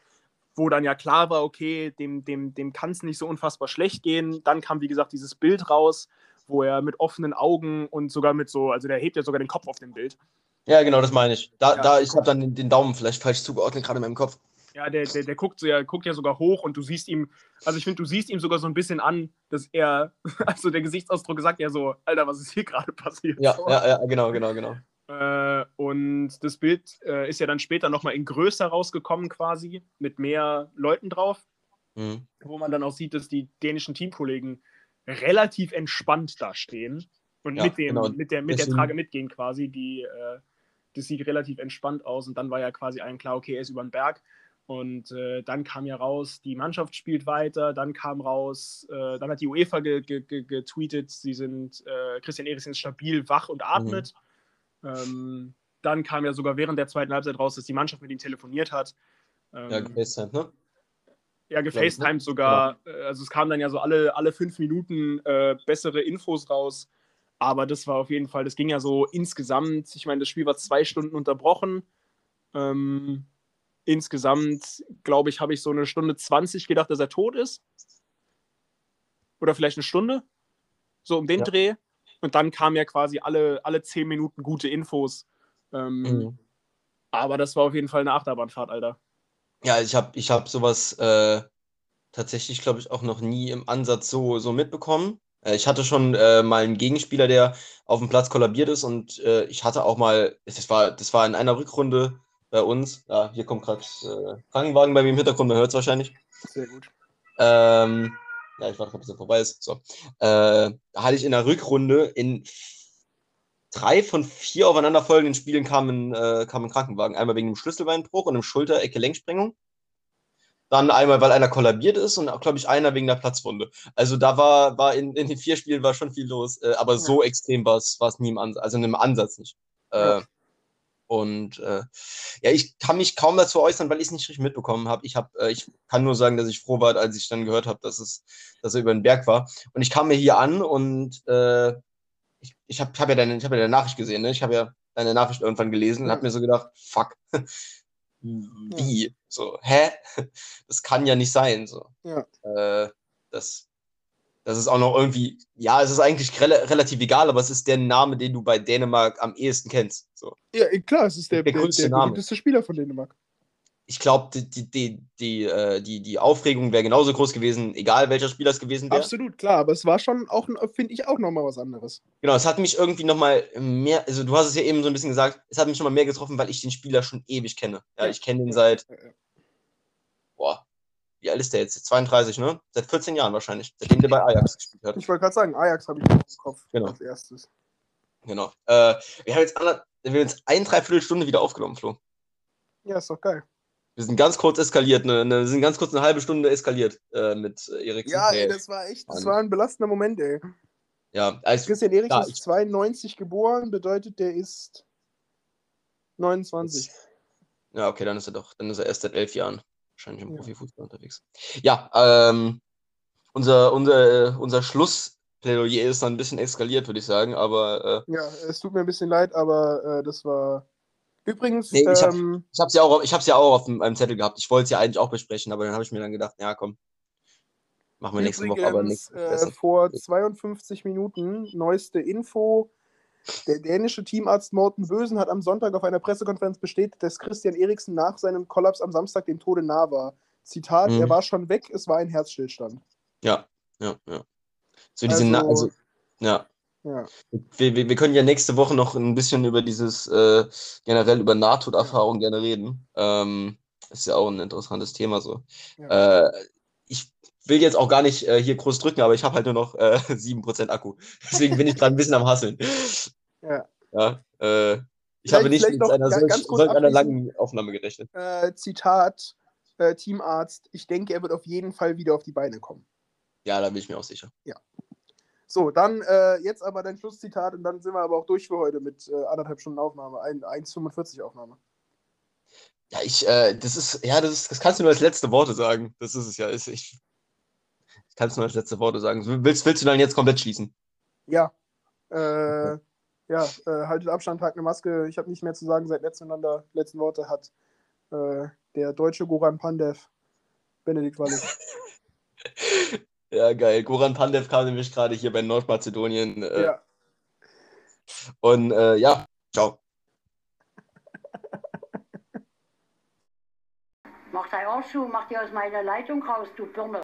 wo dann ja klar war, okay, dem, dem, dem kann es nicht so unfassbar schlecht gehen. Dann kam, wie gesagt, dieses Bild raus, wo er mit offenen Augen und sogar mit so, also der hebt ja sogar den Kopf auf dem Bild. Ja, genau, das meine ich. Da, Ja. da ich habe dann den, den Daumen vielleicht falsch zugeordnet, gerade in meinem Kopf. Ja, der, der, der guckt, so, ja, guckt ja sogar hoch und du siehst ihm, also ich finde, du siehst ihm sogar so ein bisschen an, dass er, also der Gesichtsausdruck sagt ja so, Alter, was ist hier gerade passiert? Ja, so. ja, ja, genau, genau, genau. Äh, und das Bild äh, ist ja dann später nochmal in größer rausgekommen quasi, mit mehr Leuten drauf, Mhm. wo man dann auch sieht, dass die dänischen Teamkollegen relativ entspannt da stehen und Ja, mit, dem, genau. mit, der, mit der Trage mitgehen quasi. Die, äh, das sieht relativ entspannt aus und dann war ja quasi allen klar, okay, er ist über den Berg. Und äh, dann kam ja raus, die Mannschaft spielt weiter, dann kam raus, äh, dann hat die UEFA ge ge ge getweetet, sie sind, äh, Christian Eriksen ist stabil, wach und atmet. Ähm, dann kam ja sogar während der zweiten Halbzeit raus, dass die Mannschaft mit ihm telefoniert hat. Ähm, Ja, gefacetimed, ne? ja, gefacetimed sogar. Äh, Also es kamen dann ja so alle, alle fünf Minuten äh, bessere Infos raus. Aber das war auf jeden Fall, das ging ja so insgesamt, ich meine, das Spiel war zwei Stunden unterbrochen. Ähm, insgesamt, glaube ich, habe ich so eine Stunde 20 gedacht, dass er tot ist. Oder vielleicht eine Stunde. So um den Ja. Dreh. Und dann kamen ja quasi alle, alle zehn Minuten gute Infos. Ähm, Mhm. Aber das war auf jeden Fall eine Achterbahnfahrt, Alter. Ja, ich habe ich hab sowas äh, tatsächlich, glaube ich, auch noch nie im Ansatz so, so mitbekommen. Äh, ich hatte schon äh, mal einen Gegenspieler, der auf dem Platz kollabiert ist und äh, ich hatte auch mal, das war, das war in einer Rückrunde bei uns. Ja, hier kommt gerade äh, Krankenwagen bei mir im Hintergrund, man hört es wahrscheinlich. Sehr gut. Ähm, ja, ich warte, bis er vorbei ist. So. Äh, da hatte ich in der Rückrunde in drei von vier aufeinanderfolgenden Spielen kam ein, äh, kam ein Krankenwagen. Einmal wegen einem Schlüsselbeinbruch und einem Schulter-Ecke-Lenksprengung. Dann einmal, weil einer kollabiert ist und glaube ich, einer wegen der Platzwunde. Also da war, war in, in den vier Spielen war schon viel los, äh, aber so extrem war es nie im Ansatz, also in einem Ansatz nicht. Äh, Ja. Und äh, ja, ich kann mich kaum dazu äußern, weil ich es nicht richtig mitbekommen habe. Ich, hab, äh, ich kann nur sagen, dass ich froh war, als ich dann gehört habe, dass, es, dass er über den Berg war. Und ich kam mir hier an und äh, ich, ich habe hab ja, deine, ich hab ja deine Nachricht gesehen. Ne? Ich habe ja deine Nachricht irgendwann gelesen und habe mir so gedacht, fuck. Wie? So, hä? Das kann ja nicht sein. So. Ja. Äh, das, das ist auch noch irgendwie, ja, es ist eigentlich rel relativ egal, aber es ist der Name, den du bei Dänemark am ehesten kennst. So. Ja, klar, es ist der, Der der, größte der Name. berühmteste Spieler von Dänemark. Ich glaube, die, die, die, die, äh, die, die Aufregung wäre genauso groß gewesen, egal welcher Spieler es gewesen wäre. Absolut, klar, aber es war schon auch, finde ich, auch nochmal was anderes. Genau, es hat mich irgendwie nochmal mehr, also du hast es ja eben so ein bisschen gesagt, es hat mich nochmal mehr getroffen, weil ich den Spieler schon ewig kenne. Ja, ich kenne ihn seit, boah, wie alt ist der jetzt? 32, ne? Seit 14 Jahren wahrscheinlich, seitdem der bei Ajax gespielt hat. Ich wollte gerade sagen, Ajax habe ich im Kopf Genau. als erstes. Genau. Äh, wir haben jetzt, ander, wir haben jetzt ein, dreiviertel Stunde wieder aufgenommen, Flo. Ja, ist doch geil. Wir sind ganz kurz eskaliert, ne, ne, wir sind ganz kurz eine halbe Stunde eskaliert äh, mit äh, Eriksen. Ja, ey, das war echt, das war ein belastender Moment, ey. ja, also, Christian Eriksen Ja, ist ich- 92 geboren, bedeutet, der ist 29. ja, okay, dann ist er doch, dann ist er erst seit elf Jahren wahrscheinlich im Ja. Profifußball unterwegs. Ja, ähm, unser, unser, unser Schlussplädoyer ist dann ein bisschen eskaliert, würde ich sagen, aber äh, Ja, es tut mir ein bisschen leid, aber äh, das war. Übrigens, Nee, ich hab- ähm, ich habe es ja auch, ich hab's ja auch auf dem, einem Zettel gehabt. Ich wollte es ja eigentlich auch besprechen, aber dann habe ich mir dann gedacht, ja, komm, machen wir nächste Woche, aber Woche äh, vor 52 Minuten neueste Info. Der dänische Teamarzt Morten Bösen hat am Sonntag auf einer Pressekonferenz bestätigt, dass Christian Eriksen nach seinem Kollaps am Samstag dem Tode nah war. Zitat, Mhm. er war schon weg, es war ein Herzstillstand. Ja, ja, ja. So diese, Na- Also- also, ja. Ja. Wir, wir, wir können ja nächste Woche noch ein bisschen über dieses, äh, generell über Nahtoderfahrung gerne reden. Ähm, ist ja auch ein interessantes Thema so. Ja. Äh, ich will jetzt auch gar nicht äh, hier groß drücken, aber ich habe halt nur noch äh, 7% Akku. Deswegen bin ich gerade ein bisschen am Hasseln. Ja. Ja, äh, ich Vielleicht- habe nicht mit einer solch, solch einer langen Aufnahme gerechnet. Äh, Zitat, äh, Teamarzt, ich denke, er wird auf jeden Fall wieder auf die Beine kommen. Ja, da bin ich mir auch sicher. So, dann äh, jetzt aber dein Schlusszitat und dann sind wir aber auch durch für heute mit äh, anderthalb Stunden Aufnahme, ein- 1,45 Aufnahme. Ja, ich, äh, das ist, ja, das ist, das kannst du nur als letzte Worte sagen. Das ist es ja. Ist, ich, ich kann es nur als letzte Worte sagen. Willst, willst du dann jetzt komplett schließen? Ja. Äh, ja, äh, haltet Abstand, tragt eine Maske. Ich habe nicht mehr zu sagen seit letzteinander. Letzten Worte hat äh, der deutsche Goran Pandev, Benedikt Wallis. Ja, geil. Goran Pandev kam nämlich gerade hier bei Nordmazedonien. Äh, ja. Und äh, ja, ciao. Mach dein Arsch zu, mach die aus meiner Leitung raus, du Birne.